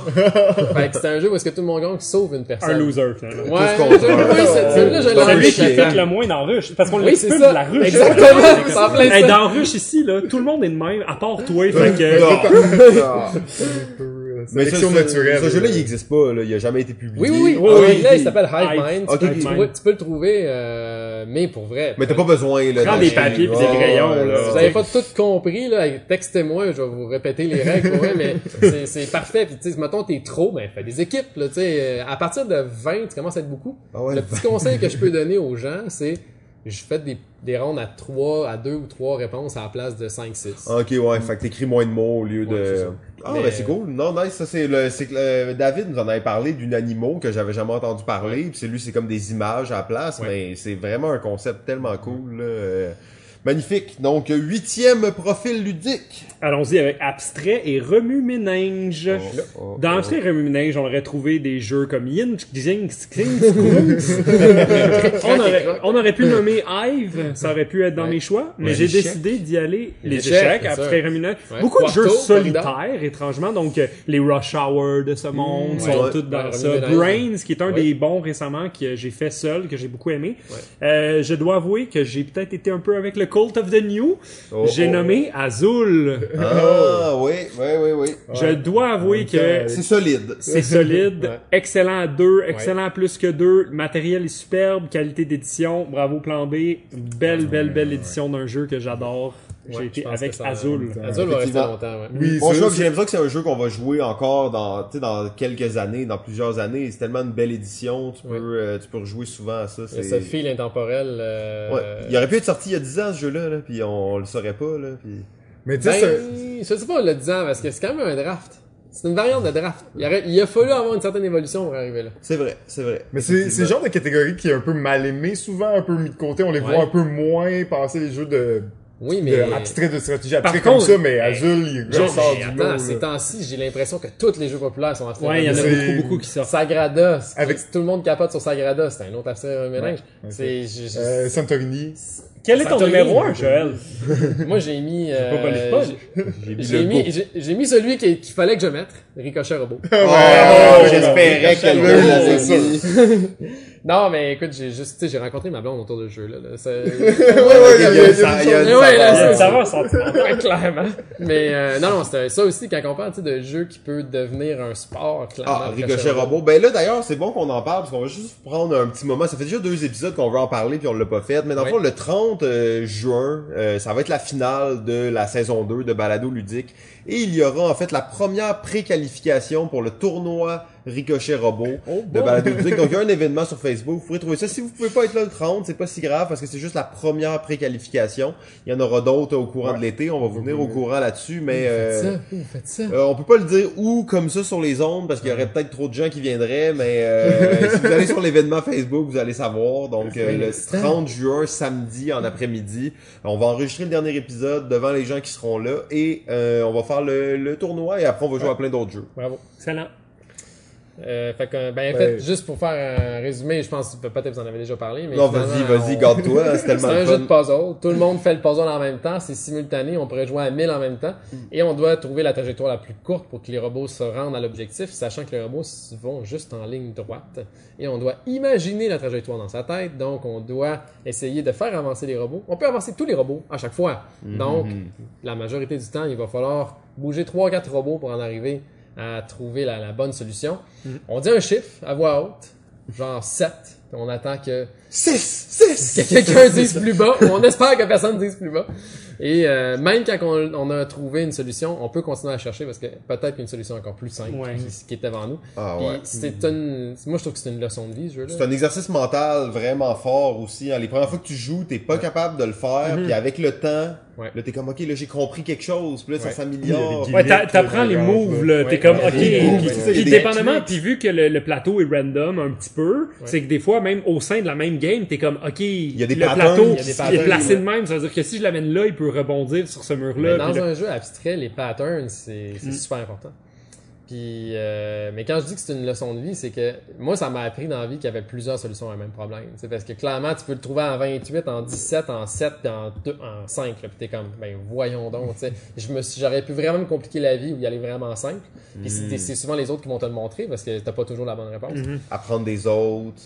Fait que c'est un jeu où est-ce que tout le monde gagne, sauf une personne. Un loser, finalement. Ouais, un. oui, c'est- celui-là, je C'est l'ai un Celui qui fait le moins dans Rush. Parce qu'on Oui, c'est ça. de la Ruche. Exactement, c'est en plein Hey, ça. dans Rush ici, là, tout le monde est de même, à part toi. fait que, Mais ça, ce- naturelle. Ce jeu-là, il existe pas, là. Il a jamais été publié. Oui, oui, oui. Oui, en oui. anglais, il s'appelle Hive. Mind. Ok, Tu, peux, tu le trouver, euh, mais pour vrai. Mais t'as pas besoin, là. Prends des papiers pis des Ouais, crayons, ouais, là. Si vous avez pas tout compris, là, textez-moi, je vais vous répéter les règles, vrai, mais c'est, parfait. Puis, tu sais, mettons, t'es trop, ben, fais des équipes, là, tu sais. euh, À partir de 20, tu commences à être beaucoup. Ah ouais. Le petit conseil que je peux donner aux gens, c'est, je fais des, des rondes à 3, à 2 ou 3 réponses à la place de 5, 6. Ok, ouais, fait que t'écris moins de mots au lieu de... Ouais. Ah, Mais- ben c'est cool. Non, nice, ça c'est le... C'est que euh, David nous en avait parlé d'une animaux que j'avais jamais entendu parler, puis c'est lui, c'est comme des images à la place, Ouais. mais c'est vraiment un concept tellement cool, là. Magnifique. Donc, huitième profil ludique. allons-y avec abstrait et remue-ménage. Oh, Dans oh. abstrait et remue-ménage, on aurait trouvé des jeux comme Yin, Xing, Xing, on, aurait, on aurait pu nommer Hive, ça aurait pu être dans Ouais. mes choix, mais Ouais, j'ai décidé d'y aller les, Les échecs, échecs, abstrait remue-ménage. Ouais. Beaucoup de jeux solitaires, étrangement, donc euh, les Rush Hour de ce monde Mmh, sont ouais. tous dans Ouais, ça. Brains, qui est un Ouais. des bons récemment que j'ai fait seul, que j'ai beaucoup aimé. Ouais. Euh, je dois avouer que j'ai peut-être été un peu avec le Cult of the New. Oh, j'ai oh. nommé Azul. Ah, oui, oui, oui, oui. Je dois avouer que Ouais. C'est solide. c'est solide, Ouais. excellent à deux, excellent à plus que deux, matériel est superbe, qualité d'édition, bravo plan B, belle, belle, belle édition d'un jeu que j'adore. J'ai Ouais, été avec ça- Azul. Azul va rester longtemps, ouais. Oui, Bon, ça, j'ai l'impression que c'est un jeu qu'on va jouer encore dans, tu sais, dans quelques années, dans plusieurs années. C'est tellement une belle édition, tu peux, Ouais. euh, tu peux rejouer souvent à ça. Il y a C'est... ce fil intemporel. euh, Ouais. Il aurait pu être sorti il y a 10 ans ce jeu-là, là, puis on, le saurait pas, là. Puis... Mais tu sais, Ben, c'est- je sais pas, le 10 ans, parce que c'est quand même un draft. C'est une variante de draft. Il, aurait- il a fallu avoir une certaine évolution pour arriver là. C'est vrai, c'est vrai. mais c'est c'est le genre de catégorie qui est un peu mal aimé, souvent un peu mis de côté. On les Ouais. voit un peu moins passer les jeux de, Oui, de mais. abstrait de stratégie abstrait Par comme contre, ça, mais Azul, il ressort mais du lot. ces temps-ci, j'ai l'impression que tous les jeux populaires sont abstraits. Ouais, il y en a C'est- beaucoup, beaucoup qui sortent. Sagrada, c'est- Avec- tout le monde capote sur Sagrada, c'est un autre abstrait mélange. Ouais, C'est, je- je- Euh, Santorini. Quel est ton Santorini. numéro 1, Joël? moi j'ai mis, euh. J'ai mis j'ai le mis, go. j'ai, j'ai mis celui qui- qu'il fallait que je mette, Ricochet Robot. Oh, Ouais, j'espérais c'est mis. Non, mais écoute, j'ai juste, tu sais, j'ai rencontré ma blonde autour de jeu, là. là. C'est- Ouais, ouais, il y a- il y a- il y a- il y a- Mais ouais, là, Il y a c'est- une saveur sentimentale. Ouais, clairement. Mais euh, non, non, c'est ça aussi quand on parle tu sais, de jeu qui peut devenir un sport, clairement. Ah, Ricochet Robot. Ben là, d'ailleurs, c'est bon qu'on en parle, parce qu'on va juste prendre un petit moment. Ça fait déjà deux épisodes qu'on veut en parler, puis on l'a pas fait. Mais dans le fond, le 30 euh, juin, euh, ça va être la finale de la saison 2 de Balado Ludique. Et il y aura, en fait, la première préqualification pour le tournoi Ricochet Robot Oh, de. Balado Ludique. Donc, il y a un événement sur Facebook. Vous pourrez trouver ça. Si vous pouvez pas être là le 30, c'est pas si grave, parce que c'est juste la première préqualification. Il y en aura d'autres au courant de l'été. On va vous tenir au courant là-dessus, mais... euh, Faites ça, vous faites ça? euh, on peut pas le dire où comme ça sur les ondes parce qu'il y aurait peut-être trop de gens qui viendraient, mais euh, si vous allez sur l'événement Facebook, vous allez savoir. Donc euh, le 30 juin, samedi en après-midi, on va enregistrer le dernier épisode devant les gens qui seront là et euh, on va faire le, le tournoi et après on va jouer à plein d'autres jeux. Bravo. Excellent. Euh, fait que, ben, en Ouais. fait, juste pour faire un résumé, je pense que peut-être vous en avez déjà parlé, mais non, vas-y, vas-y, garde-toi, c'est C'est tellement un le jeu de puzzle. Tout le monde fait le puzzle en même temps. C'est simultané. On pourrait jouer à 1000 en même temps. Et on doit trouver la trajectoire la plus courte pour que les robots se rendent à l'objectif, sachant que les robots vont juste en ligne droite. Et on doit imaginer la trajectoire dans sa tête. Donc, on doit essayer de faire avancer les robots. On peut avancer tous les robots à chaque fois. Donc, la majorité du temps, il va falloir bouger 3-4 robots pour en arriver à trouver la, la bonne solution. On dit un chiffre à voix haute. genre 7. On attend que 6! 6! que quelqu'un dise plus bas. On espère que personne dise plus bas. Et euh, même quand on, on a trouvé une solution, on peut continuer à chercher parce que peut-être qu'une solution encore plus simple Ouais. qui, qui est devant nous. Ah ouais. c'est une, moi je trouve que c'est une leçon de vie ce jeu-là. C'est un exercice mental vraiment fort aussi. hein. Les premières fois que tu joues, t'es pas capable de le faire, puis avec le temps, Ouais. là t'es comme ok, là j'ai compris quelque chose, puis là ça s'améliore. Ouais, t'apprends les moves, là. T'es comme, ok. Puis, dépendamment, puis vu que le, le plateau est random un petit peu, c'est que des fois, même au sein de la même game, t'es comme, ok, il y a des le patterns, plateau, il y a il, des est placé de même. Ça veut dire que si je l'amène là, il peut rebondir sur ce mur-là. dans un jeu abstrait, les patterns, c'est Mm. c'est super important. Puis, euh, mais quand je dis que c'est une leçon de vie, c'est que moi, ça m'a appris dans la vie qu'il y avait plusieurs solutions à un même problème. C'est parce que clairement, tu peux le trouver en 28, en 17, en 7, puis en, 2, en 5. Là, puis t'es comme, ben voyons donc. tu sais. Je me suis- J'aurais pu vraiment me compliquer la vie ou y aller vraiment simple. Puis Mm. c'est- c'est souvent les autres qui vont te le montrer parce que t'as pas toujours la bonne réponse. Mm-hmm. Apprendre des autres.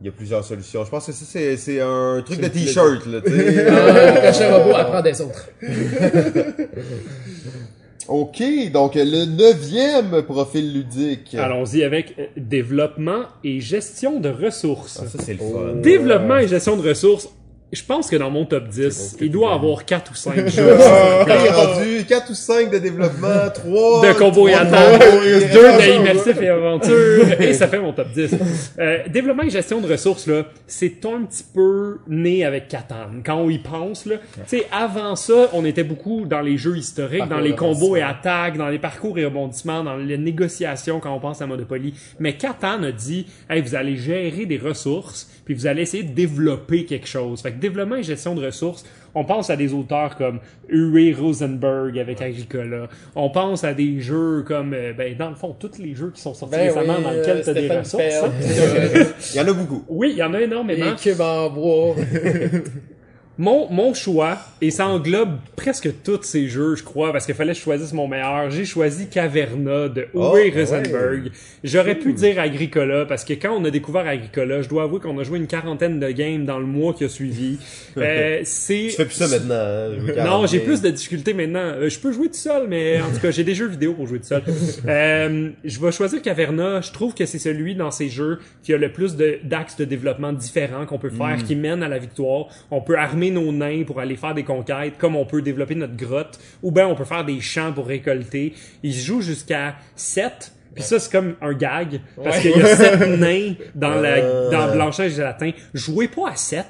Il y a plusieurs solutions. Je pense que ça, c'est, un truc de t-shirt, là, tu sais. Chat robot apprend des autres. ok, donc le neuvième profil ludique. Allons-y avec euh, développement et gestion de ressources. Ah, ça, c'est le fun. Développement et gestion de ressources. Je pense que dans mon top 10, il doit avoir 4 ou 5 jeux. Est rendu 4 ou 5 de développement, 3 de combo et attaque, deux de immersif et aventure, et ça fait mon top 10. Euh, développement et gestion de ressources, là, c'est un petit peu né avec Catan. Quand on y pense, là, tu sais, avant ça, on était beaucoup dans les jeux historiques, Parcours dans les combos et attaques, dans les parcours et rebondissements, dans les négociations quand on pense à Monopoly. Mais Catan a dit, hey, vous allez gérer des ressources, puis vous allez essayer de développer quelque chose. Fait que développement et gestion de ressources, on pense à des auteurs comme Uwe Rosenberg avec Agricola. On pense à des jeux comme, euh, ben, dans le fond, tous les jeux qui sont sortis Ben récemment oui, dans lesquels euh, tu as des ressources. Il y en a beaucoup. Oui, il y en a énormément. Les cubes en bois. Mon, mon choix, et ça englobe presque tous ces jeux, je crois, parce qu'il fallait que je choisisse mon meilleur. J'ai choisi Caverna de Oh, Uwe ouais. Rosenberg. J'aurais pu dire Agricola, parce que quand on a découvert Agricola, je dois avouer qu'on a joué une quarantaine de games dans le mois qui a suivi. Euh, c'est... Tu fais plus ça maintenant. hein, Non, 40 j'ai plus de difficultés maintenant. Euh, je peux jouer tout seul, mais en tout cas, j'ai des jeux vidéo pour jouer tout seul. Euh, je vais choisir Caverna. Je trouve que c'est celui dans ces jeux qui a le plus d'axes de, développement différents qu'on peut faire, qui mènent à la victoire. On peut armer nos nains pour aller faire des conquêtes, comme on peut développer notre grotte, ou bien on peut faire des champs pour récolter. Il se joue jusqu'à 7. Puis ça, c'est comme un gag, parce Ouais. qu'il y a 7 nains dans, la, Euh. dans Blanchage et Gelatin. Jouez pas à 7.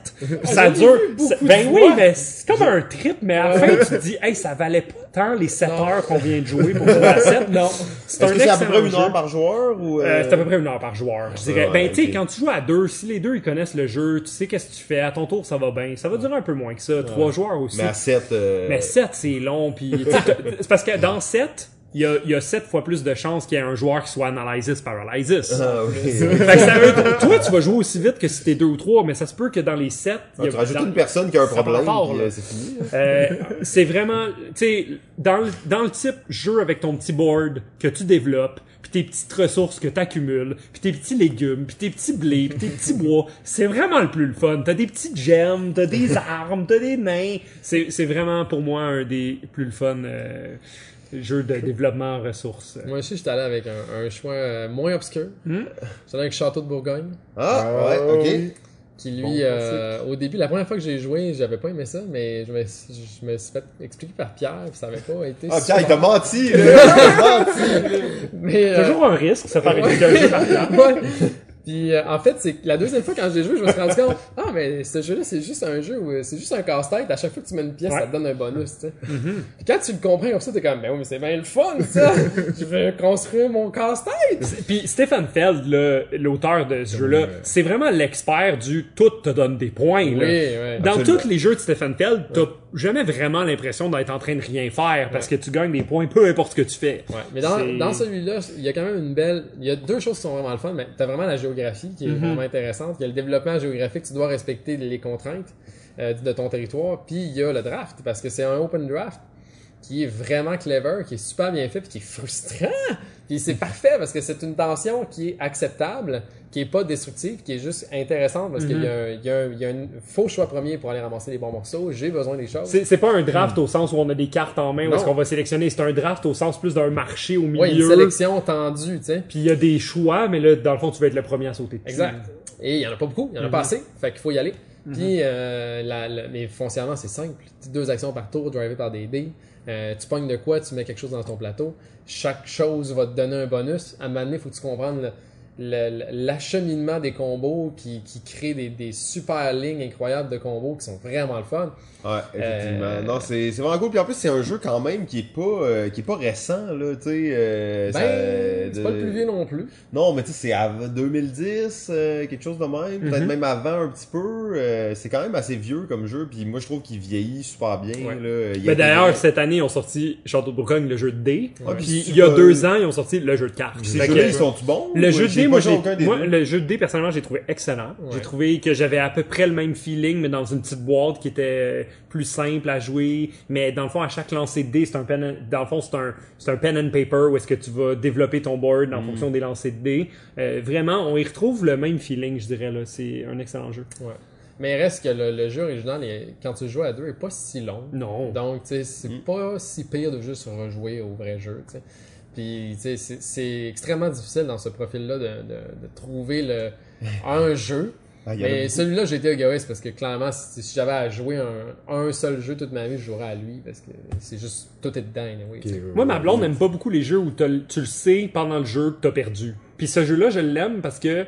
Ça dure... ben oui, mais c'est comme un trip, mais à la fin, tu te dis, hey, ça valait pas tant les 7 Non. heures qu'on vient de jouer pour jouer à 7. Non. C'est un c'est à peu près une heure par joueur ou Euh, euh, c'est à peu près une heure par joueur, je dirais. Ouais, ben, tu sais, quand tu joues à deux, si les deux, ils connaissent le jeu, tu sais qu'est-ce que tu fais, à ton tour, ça va bien. Ça va durer un peu moins que ça. Trois joueurs aussi. Mais à 7. Euh... Mais 7, c'est long. Puis, c'est parce que dans 7, il y a, il y a 7 fois plus de chances qu'il y ait un joueur qui soit analysis paralysis. Ah, oui. Fait que ça veut dire- toi, tu vas jouer aussi vite que si t'es deux ou trois, mais ça se peut que dans les 7, Ah, tu rajoutes une personne qui a un problème, euh, c'est fini. là. euh, c'est vraiment, tu sais, dans, le- dans le type jeu avec ton petit board que tu développes, puis tes petites ressources que tu accumules, puis tes petits légumes, puis tes petits blés, puis tes petits bois, c'est vraiment le plus le fun. T'as des petites gemmes, t'as des armes, t'as des nains. C'est c'est vraiment pour moi un des plus le fun euh, jeux de développement en ressources. Moi aussi, j'étais allé avec un, un choix euh, moins obscur. Hmm? J'étais allé avec Château de Bourgogne. Ah, Ah, ouais, ok. oui. Qui lui, Bon, euh, au début, la première fois que j'ai joué, j'avais pas aimé ça, mais je me, je me suis fait expliquer par Pierre, puis ça avait pas été. Ah, super- Pierre, il t'a menti, là! Il t'a menti! Mais, euh, Toujours un risque, se faire expliquer un jeu par Pierre. ouais. Puis euh, en fait, c'est que la deuxième fois quand j'ai joué, je me suis rendu compte, ah mais ce jeu-là, c'est juste un jeu où c'est juste un casse-tête. À chaque fois que tu mets une pièce, Ouais. ça te donne un bonus, tu sais. Puis quand tu le comprends comme ça, t'es comme, ben oui, mais c'est bien le fun, ça. je vais construire mon casse-tête. Puis Stephen Feld, l'auteur de ce jeu-là, c'est vraiment l'expert du tout te donne des points. Oui, là. ouais. Dans Absolument. tous les jeux de Stephen Feld, t'as jamais vraiment l'impression d'être en train de rien faire parce que tu gagnes des points peu importe ce que tu fais. Ouais, mais dans, dans celui-là, il y a quand même une belle. Il y a deux choses qui sont vraiment le fun, mais t'as vraiment la géographie qui est Mhm. vraiment intéressante. Il y a le développement géographique, tu dois respecter les contraintes euh, de ton territoire. Puis il y a le draft, parce que c'est un open draft qui est vraiment clever, qui est super bien fait, puis qui est frustrant. Puis c'est parfait parce que c'est une tension qui est acceptable, qui est pas destructive, qui est juste intéressante parce qu'il y a, y a un- il y a un faux choix premier pour aller ramasser les bons morceaux. J'ai besoin des choses. C'est pas un draft au sens où on a des cartes en main, où est-ce qu'on va sélectionner. C'est un draft au sens plus d'un marché au milieu. Ouais, une sélection tendue, tu sais. Puis il y a des choix, mais là, dans le fond, tu vas être le premier à sauter dessus. Exact. Et il y en a pas beaucoup, il y en a pas assez, fait qu'il faut y aller. Puis, euh, la, la- mais foncièrement, c'est simple. Deux actions par tour, drivé par des dés. Euh, tu pognes de quoi, tu mets quelque chose dans ton plateau. Chaque chose va te donner un bonus. À un moment donné, il faut que tu comprennes le- l'acheminement des combos qui, qui crée des, des super lignes incroyables de combos qui sont vraiment le fun. Ouais, effectivement. Euh, Non, c'est c'est vraiment cool. Puis en plus, c'est un jeu quand même qui est pas euh, qui est pas récent là, tu sais. euh, Ben, ça- c'est de- pas le plus vieux non plus. Non, mais tu sais, c'est à 2010, euh, quelque chose de même, peut-être Mhm. même avant un petit peu. euh, c'est quand même assez vieux comme jeu, puis moi je trouve qu'il vieillit super bien. Ouais. Là. Il Ben, D'ailleurs, des- cette année, ils ont sorti Château de Bourgogne, le jeu de dés. Ouais, Puis puis il y a deux ans, ils ont sorti le jeu de cartes. Jeux-là, que- ils sont bons Le jeu de dés, moi, j'ai, aucun des moi, deux? le jeu de dés, personnellement, j'ai trouvé excellent. J'ai trouvé que j'avais à peu près le même feeling, mais dans une petite boîte qui était plus simple à jouer. Mais dans le fond, à chaque lancer de dés, c'est un pen, and- dans le fond, c'est un, c'est un pen and paper où est-ce que tu vas développer ton board Mm. en fonction des lancers de dés. Euh, vraiment, on y retrouve le même feeling, je dirais, là. C'est un excellent jeu. Ouais. Mais il reste que le, le jeu original, est- quand tu joues à deux, est pas si long. Non. Donc, tu sais, c'est Mm. pas si pire de juste rejouer au vrai jeu, tu sais. Puis, tu sais, c'est- extrêmement difficile dans ce profil-là de, de, de trouver le, un jeu. Ah, Mais celui-là, j'ai été égoïste parce que clairement, si, si j'avais à jouer un, un seul jeu toute ma vie, je jouerais à lui parce que c'est juste, tout est dedans, anyway, sais. Moi, ma blonde n'aime pas beaucoup les jeux où tu le sais pendant le jeu que t'as perdu. Puis ce jeu-là, je l'aime parce que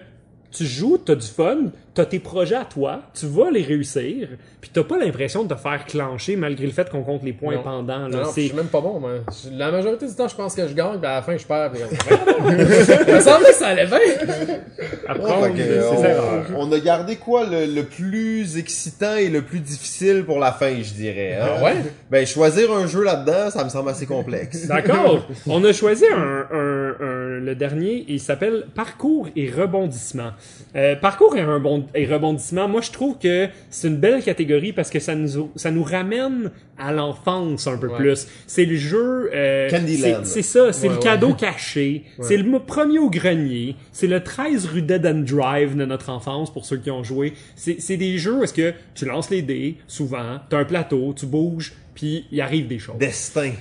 tu joues, t'as du fun, t'as tes projets à toi, tu vas les réussir, puis t'as pas l'impression de te faire clencher malgré le fait qu'on compte les points Non. pendant. Non, Là. non, puis C'est- je suis même pas bon, moi. La majorité du temps, je pense que je gagne, puis à la fin, je perds. Puis... Il me semblait que ça allait bien. Ouais, ses on, a gardé quoi le, le plus excitant et le plus difficile pour la fin, je dirais. hein? Ah ouais? Ben choisir un jeu là-dedans, ça me semble assez complexe. D'accord. On a choisi un, un- un- le dernier, il s'appelle Parcours et rebondissement. Euh, parcours et, rebond- et rebondissement, moi je trouve que c'est une belle catégorie parce que ça nous, ça nous ramène à l'enfance un peu Ouais. plus. C'est le jeu... euh, Candyland. c'est- ça, c'est Ouais, le ouais. cadeau caché. Ouais. C'est le premier au grenier. C'est le 13 rue Dead End Drive de notre enfance pour ceux qui ont joué. C'est c'est des jeux où est-ce que tu lances les dés, souvent, t'as un plateau, tu bouges, puis il arrive des choses. Destin.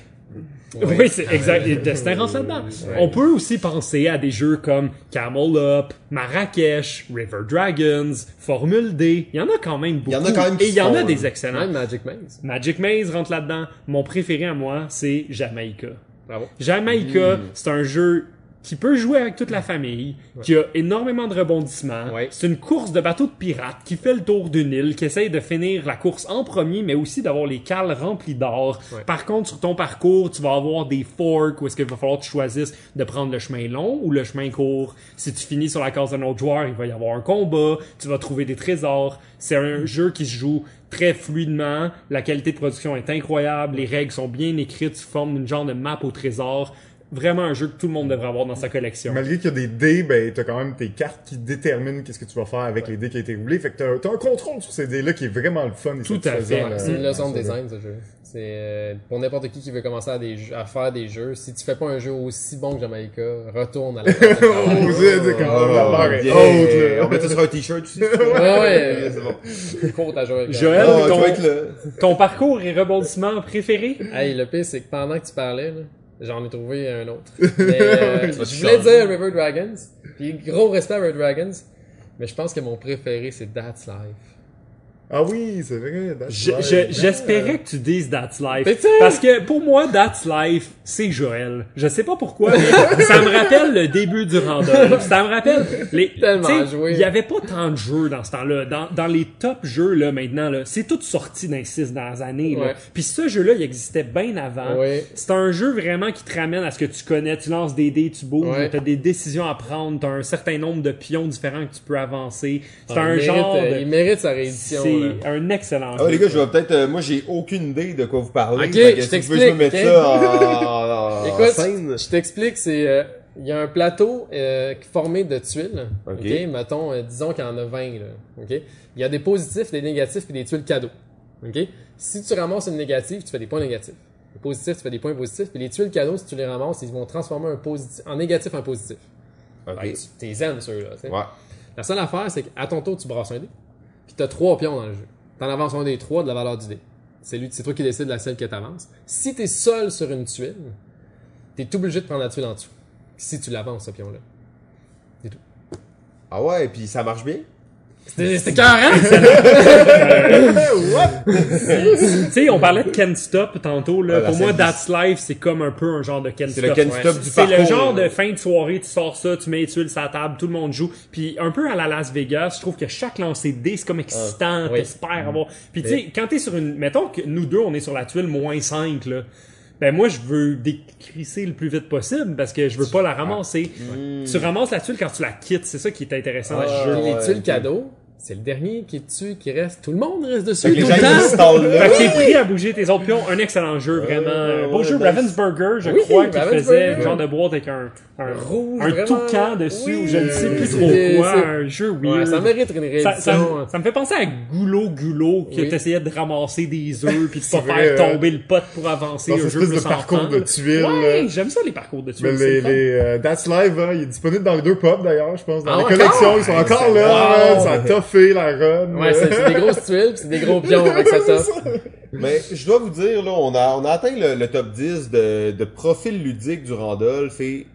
Oui, c'est exact. Et Destin rentre là-dedans. On peut aussi penser à des jeux comme Camel Up, Marrakech, River Dragons, Formule D. Il y en a quand même beaucoup. Il y en a quand même qui Et il y en a des excellents. Même Magic Maze. Magic Maze rentre là-dedans. Mon préféré à moi, c'est Jamaica. Bravo. Jamaica, Mm. c'est un jeu qui peut jouer avec toute la famille, qui a énormément de rebondissements. Ouais. C'est une course de bateau de pirates qui fait le tour d'une île, qui essaye de finir la course en premier, mais aussi d'avoir les cales remplies d'or. Ouais. Par contre, sur ton parcours, tu vas avoir des forks où est-ce qu'il va falloir que tu choisisses de prendre le chemin long ou le chemin court. Si tu finis sur la case d'un autre joueur, il va y avoir un combat, tu vas trouver des trésors. C'est un jeu qui se joue très fluidement, la qualité de production est incroyable, les règles sont bien écrites, tu formes une genre de map au trésor. Vraiment un jeu que tout le monde devrait avoir dans sa collection. Malgré qu'il y a des dés, ben t'as quand même tes cartes qui déterminent qu'est-ce que tu vas faire avec les dés qui ont été roulés. Fait que t'as, t'as un contrôle sur ces dés-là qui est vraiment le fun. Tout à fait. là. C'est une leçon de design, ce jeu. C'est euh, pour n'importe qui qui veut commencer à, des jeux- à faire des jeux. Si tu fais pas un jeu aussi bon que Jamaica, retourne à la. Oh, Oh. On met ça sur un t-shirt aussi. Ouais, c'est bon. Joël, Ah, ton, ton parcours et rebondissement préféré? Hey, le pire, c'est que pendant que tu parlais, là, j'en ai trouvé un autre. Mais, euh, je voulais dire River Dragons. Puis gros respect à River Dragons. Mais je pense que mon préféré, c'est That's Life. Ah oui, c'est vrai. J'espérais que tu dises That's Life. Parce que pour moi, That's Life, c'est Joël. Je sais pas pourquoi, mais ça me rappelle le début du random. Ça me rappelle les. Tellement joué. Il y avait pas tant de jeux dans ce temps-là. Dans, dans les top jeux là maintenant là, c'est tout sorti dans les six dernières années. là. Ouais. Puis ce jeu-là, il existait bien avant. Ouais. C'est un jeu vraiment qui te ramène à ce que tu connais. Tu lances des dés, tu bouges, Ouais. tu as des décisions à prendre, tu as un certain nombre de pions différents que tu peux avancer. C'est Ah, un mérite, genre euh, de- Il mérite sa réédition. Un excellent Ah ouais, les gars, je vais peut-être. euh, moi, j'ai aucune idée de quoi vous parlez. Ok, Fait que je si vous pouvez t'explique, me mettre ok? ça en, en, en Écoute, scène. je t'explique, c'est euh, il y a un plateau euh, formé de tuiles. Ok? Ok. Mettons, euh, disons qu'il y en a 20 là. Ok? Il y a des positifs, des négatifs et des tuiles cadeaux. Ok? Si tu ramasses une négative, tu fais des points négatifs. Le positif, tu fais des points positifs. Puis les tuiles cadeaux, si tu les ramasses, ils vont transformer un positif, en négatif en positif. Ok. Ben, tu- T'es aimes ceux-là. tu sais. Ouais. La seule affaire, c'est qu'à ton tour, tu brasses un dé. Puis t'as trois pions dans le jeu. T'en avances un des trois de la valeur du dé. C'est lui, c'est toi qui décides de la celle que t'avances. Si t'es seul sur une tuile, t'es obligé de prendre la tuile en dessous. Si tu l'avances, ce pion-là. Ah ouais, puis ça marche bien? C'était c'était carré! Tu sais, on parlait de Ken Stop tantôt, là. Ah, Pour moi, That's Life, c'est comme un peu un genre de Ken C'est Stop. le Ken Ouais. Stop du C'est le genre là. de fin de soirée, tu sors ça, tu mets les tuiles sur la table, tout le monde joue. Puis un peu à la Las Vegas, je trouve que chaque lancer de dés, c'est comme excitant, oui. t'espères avoir. Puis tu sais, quand t'es sur une... Mettons que nous deux, on est sur la tuile moins 5, là. Ben moi, je veux décrisser le plus vite possible parce que je veux pas la ramasser. Tu ramasses la tuile quand tu la quittes, c'est ça qui est intéressant dans Ah, ce jeu. les tuiles cadeaux, c'est le dernier qui est dessus, qui reste. Tout le monde reste dessus. Fait que les tout gens, le temps. s'installent là. Fait que t'es pris à bouger tes autres pions. Un excellent jeu, vraiment. ouais, Beau ouais, jeu. Ravensburger, je Oui, crois, qui Ravensburger. faisait un genre de boîte avec un, un Rouge, un vraiment. toucan dessus, Oui, ou je ne sais plus c'est- trop c'est- quoi, c'est- un jeu Ouais, weird. ça mérite une ça, réédition. ça me- ça me fait penser à Goulot Goulot, que Oui. t'essayais de ramasser des œufs puis de pas C'est vrai, faire hein. tomber le pot pour avancer Dans un jeu plus de parcours de là. tuiles, Ouais, là. j'aime ça les parcours de tuiles. Mais c'est les, les euh, That's Live, hein, il est disponible dans les deux pubs d'ailleurs, je pense. Dans Ah, les collections, ils sont encore c'est- là, wow. man, ça a toffé la run. Ouais, c'est des grosses tuiles, pis c'est des gros pions, que ça top. Mais je dois vous dire, là, on a, on a atteint le, le top 10 de, de profil ludique du Randolph et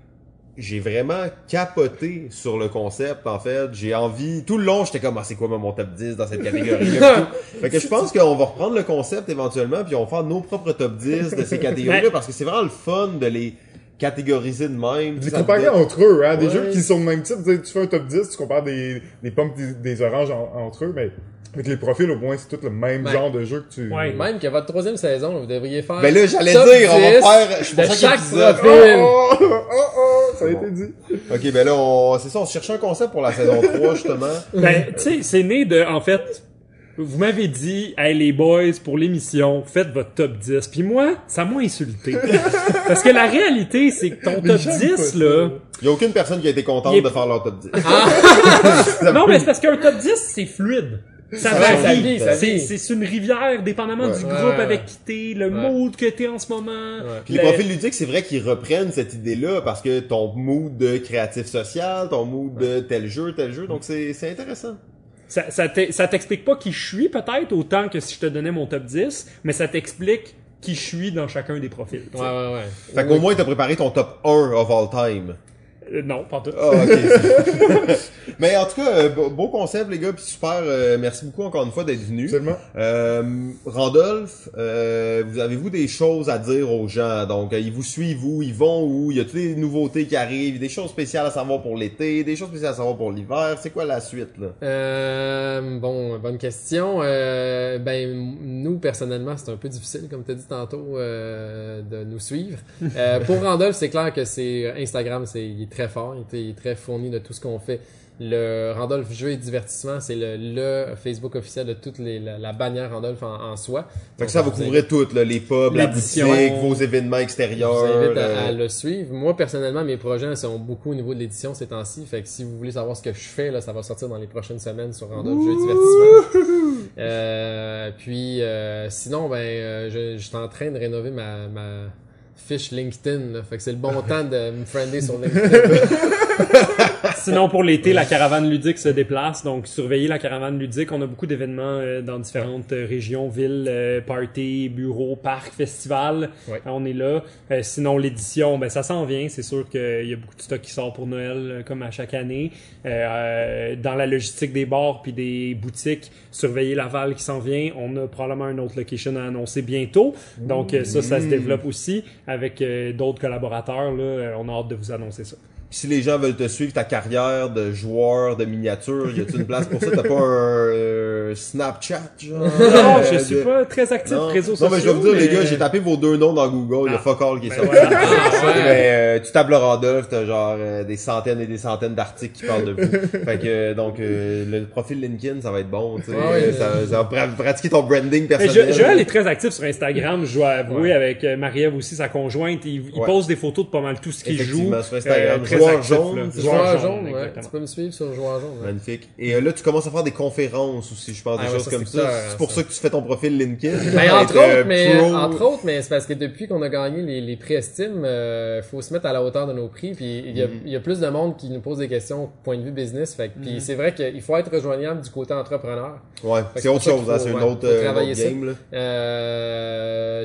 j'ai vraiment capoté sur le concept, en fait. J'ai envie, tout le long, j'étais comme, ah, c'est quoi mon top 10 dans cette catégorie-là? fait que je pense qu'on va reprendre le concept éventuellement, puis on va faire nos propres top 10 de ces catégories-là, parce que c'est vraiment le fun de les catégoriser de même. Les comparer entre eux, hein, des Ouais. jeux qui sont le même type, tu fais un top 10, tu compares des, des pommes, des, des oranges en- entre eux, mais avec les profils, au moins, c'est tout le même genre de jeu que tu... Ouais. Même que votre troisième saison, vous devriez faire. Ben là, j'allais dire, on va 10 faire- je de chaque profil. Oh, oh, oh, oh, ça a Bon. été dit. Ok, ben là, on, c'est ça, on cherche un concept pour la saison 3, justement. Ben, tu sais, c'est né de, en fait, vous m'avez dit, hey les boys, pour l'émission, faites votre top 10. Puis moi, ça m'a insulté. Parce que la réalité, c'est que ton top gens aiment 10, pas ça. là, Il y a aucune personne qui a été contente est- de faire leur top 10. non, mais c'est parce qu'un top 10, c'est fluide. Ça Ouais, varie. ça ça C'est- une rivière, dépendamment Ouais. du Ouais, groupe ouais, avec ouais. qui t'es, le mood que t'es en ce moment. Puis les Le- profils ludiques, c'est vrai qu'ils reprennent cette idée-là parce que ton mood de créatif social, ton mood de tel jeu, tel jeu, donc c'est c'est intéressant. Ça, ça t'e- ça t'explique pas qui je suis, peut-être, autant que si je te donnais mon top 10, mais ça t'explique qui je suis dans chacun des profils. Ouais, ouais, ouais. Fait qu'au moins, t'as préparé ton top 1 of all time. Euh, non, pas tout. Ah, ok. Mais en tout cas, euh, beau concept, les gars, puis super. euh, merci beaucoup encore une fois d'être venus. Absolument. Euh, Randolph, euh, vous avez-vous des choses à dire aux gens? Donc, euh, ils vous suivent où? Ils vont où? Il y a toutes les nouveautés qui arrivent, des choses spéciales à savoir pour l'été, des choses spéciales à savoir pour l'hiver? C'est quoi la suite, là? Euh, bon, bonne question. Euh, ben, nous, personnellement, c'est un peu difficile, comme tu as dit tantôt, euh, de nous suivre. Euh, pour Randolph, c'est clair que c'est Instagram, c'est il est très fort, il est, très fourni de tout ce qu'on fait. Le Randolph Jeux et Divertissement, c'est le, le Facebook officiel de toute les, la, la bannière Randolph en, en soi. Fait Donc, que ça va je vous couvrir tout, là, les pubs, la boutique, vos événements Je extérieurs. vous invite à, euh, à le suivre. Moi, personnellement, mes projets sont beaucoup au niveau de l'édition ces temps-ci. Fait que si vous voulez savoir ce que je fais, là, ça va sortir dans les prochaines semaines sur Randolph Jeux et Divertissement. Euh, puis, euh, sinon, ben, je, je suis en train de rénover ma, ma fiche LinkedIn. là. Fait que c'est le bon temps de me friender sur LinkedIn. Sinon, pour l'été, la caravane ludique se déplace. Donc, surveillez la caravane ludique. On a beaucoup d'événements euh, dans différentes euh, régions, villes, euh, parties, bureaux, parcs, festivals. Ouais. Euh, On est là. Sinon, l'édition, ben, ça s'en vient. C'est sûr qu'il y a beaucoup de stock qui sort pour Noël, comme à chaque année. Dans la logistique des bars puis des boutiques, surveillez Laval qui s'en vient. On a probablement un autre location à annoncer bientôt. Donc, ça, ça se développe aussi avec d'autres collaborateurs. Là, on a hâte de vous annoncer ça. Si les gens veulent te suivre ta carrière de joueur de miniature, y a-t-il une place pour ça? T'as pas un euh, Snapchat, genre? Non, je Euh, suis de- pas très actif Non. réseaux Non, sociaux. mais je vais vous dire, les gars, j'ai tapé vos deux noms dans Google, il y a Ah. fuck all qui est Ben sorti. Ah, ouais. Mais euh, tu tapes le Randolph, t'as genre euh, des centaines et des centaines d'articles qui parlent de vous. fait que euh, donc euh, le profil LinkedIn, ça va être bon, tu sais. Ouais, ça, ça va pra- pratiquer ton branding Mais personnel. Jo- Joël est très actif sur Instagram, je dois avouer, Ouais. avec Marie-Ève aussi, sa conjointe. Il, il Ouais. pose des photos de pas mal tout ce qu'il joue. Sur Instagram. Euh, très Joueur jaune, Joueur jaune, ouais. Tu peux me suivre sur Joueur jaune. ouais. Magnifique. Et euh, là, tu commences à faire des conférences aussi, je pense, des Ah ouais, choses ça, comme c'est ça. C'est pour ça. ça que tu fais ton profil LinkedIn. Ben, entre être, euh, autres, mais pro. entre autres, mais c'est parce que depuis qu'on a gagné les, les prix Estime, euh, faut se mettre à la hauteur de nos prix. Puis il y, a, Mm. il y a plus de monde qui nous pose des questions point de vue business. Fait que, Mm. puis c'est vrai qu'il faut être rejoignable du côté entrepreneur. Ouais, c'est autre chose, hein, c'est une autre, euh, game,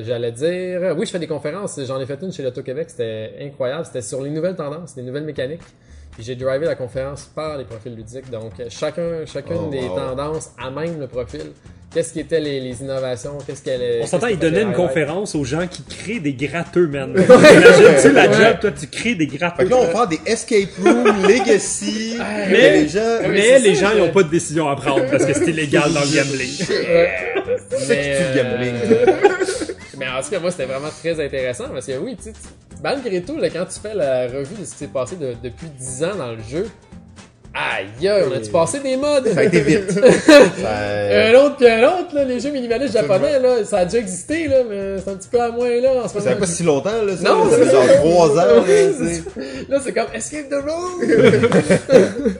J'allais dire, oui, je fais des conférences. J'en ai fait une chez l'Auto-Québec. C'était incroyable. C'était sur les nouvelles tendances, les nouvelles mécaniques. Puis j'ai drivé la conférence par les profils ludiques. Donc euh, chacun, chacune Oh, des wow. tendances a même le profil. Qu'est-ce qui étaient les, les innovations? Qu'est-ce qu'elle On s'entend, il donnait une conférence aux gens qui créent des gratteux, man. Imagine-tu la job, toi, tu crées des Fait gratteux. que là, on va faire des escape rooms, legacy, Mais- les gens... mais Mais c'est les ça, gens, ils n'ont pas de décision à prendre parce que c'est illégal dans le gambling. C'est que tu le gambling. Mais en tout cas, moi, c'était vraiment très intéressant parce que oui, tu sais, malgré tout, là, quand tu fais la revue de ce qui s'est passé de- depuis 10 ans dans le jeu, aïe, on a-tu passé des modes? Ça a été vite. Un autre puis un autre, là, les jeux minimalistes japonais, là, ça a déjà existé, là, mais c'est un petit peu à moins, là, en ce Ça fait pas si longtemps, là, ça. Non, ça fait c'est genre ça. trois ans, là, c'est- Là, c'est comme Escape the Room!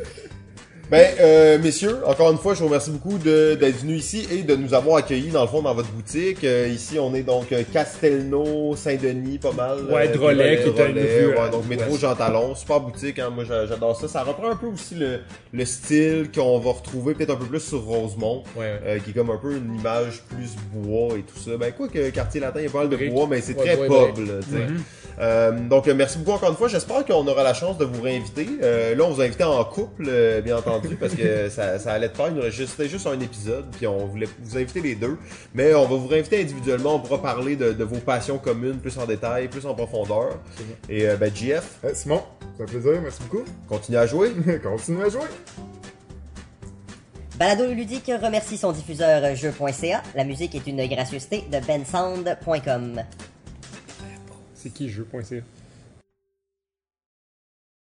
Ben, euh, messieurs, encore une fois, je vous remercie beaucoup d'être venus ici et de nous avoir accueillis, dans le fond, dans votre boutique. Euh, ici, on est donc euh, Castelnau, Saint-Denis, pas mal. Ouais, Euh, Drolet, qui est un Ouais, euh, donc métro. Jean Talon, super boutique, hein, moi j'a- j'adore ça. Ça reprend un peu aussi le, le style qu'on va retrouver peut-être un peu plus sur Rosemont. Ouais, ouais. euh, qui est comme un peu une image plus bois et tout ça. Ben quoi que quartier latin, il y a pas mal de bois, mais c'est très pub, là, tu sais. Euh, donc merci beaucoup encore une fois. J'espère qu'on aura la chance de vous réinviter. Euh, là, on vous a invité en couple, euh, bien entendu, parce que ça, ça allait de faire. Il nous restait juste, juste un épisode, puis on voulait vous inviter les deux. Mais on va vous réinviter individuellement. On pourra parler de, de vos passions communes plus en détail, plus en profondeur. Et euh, ben JF, Euh, Simon, c'est un plaisir, merci beaucoup. continue à jouer. Continue à jouer. Balado Ludique remercie son diffuseur jeu.ca. La musique est une gracieuseté de bensound.com. C'est qui jeu.ca?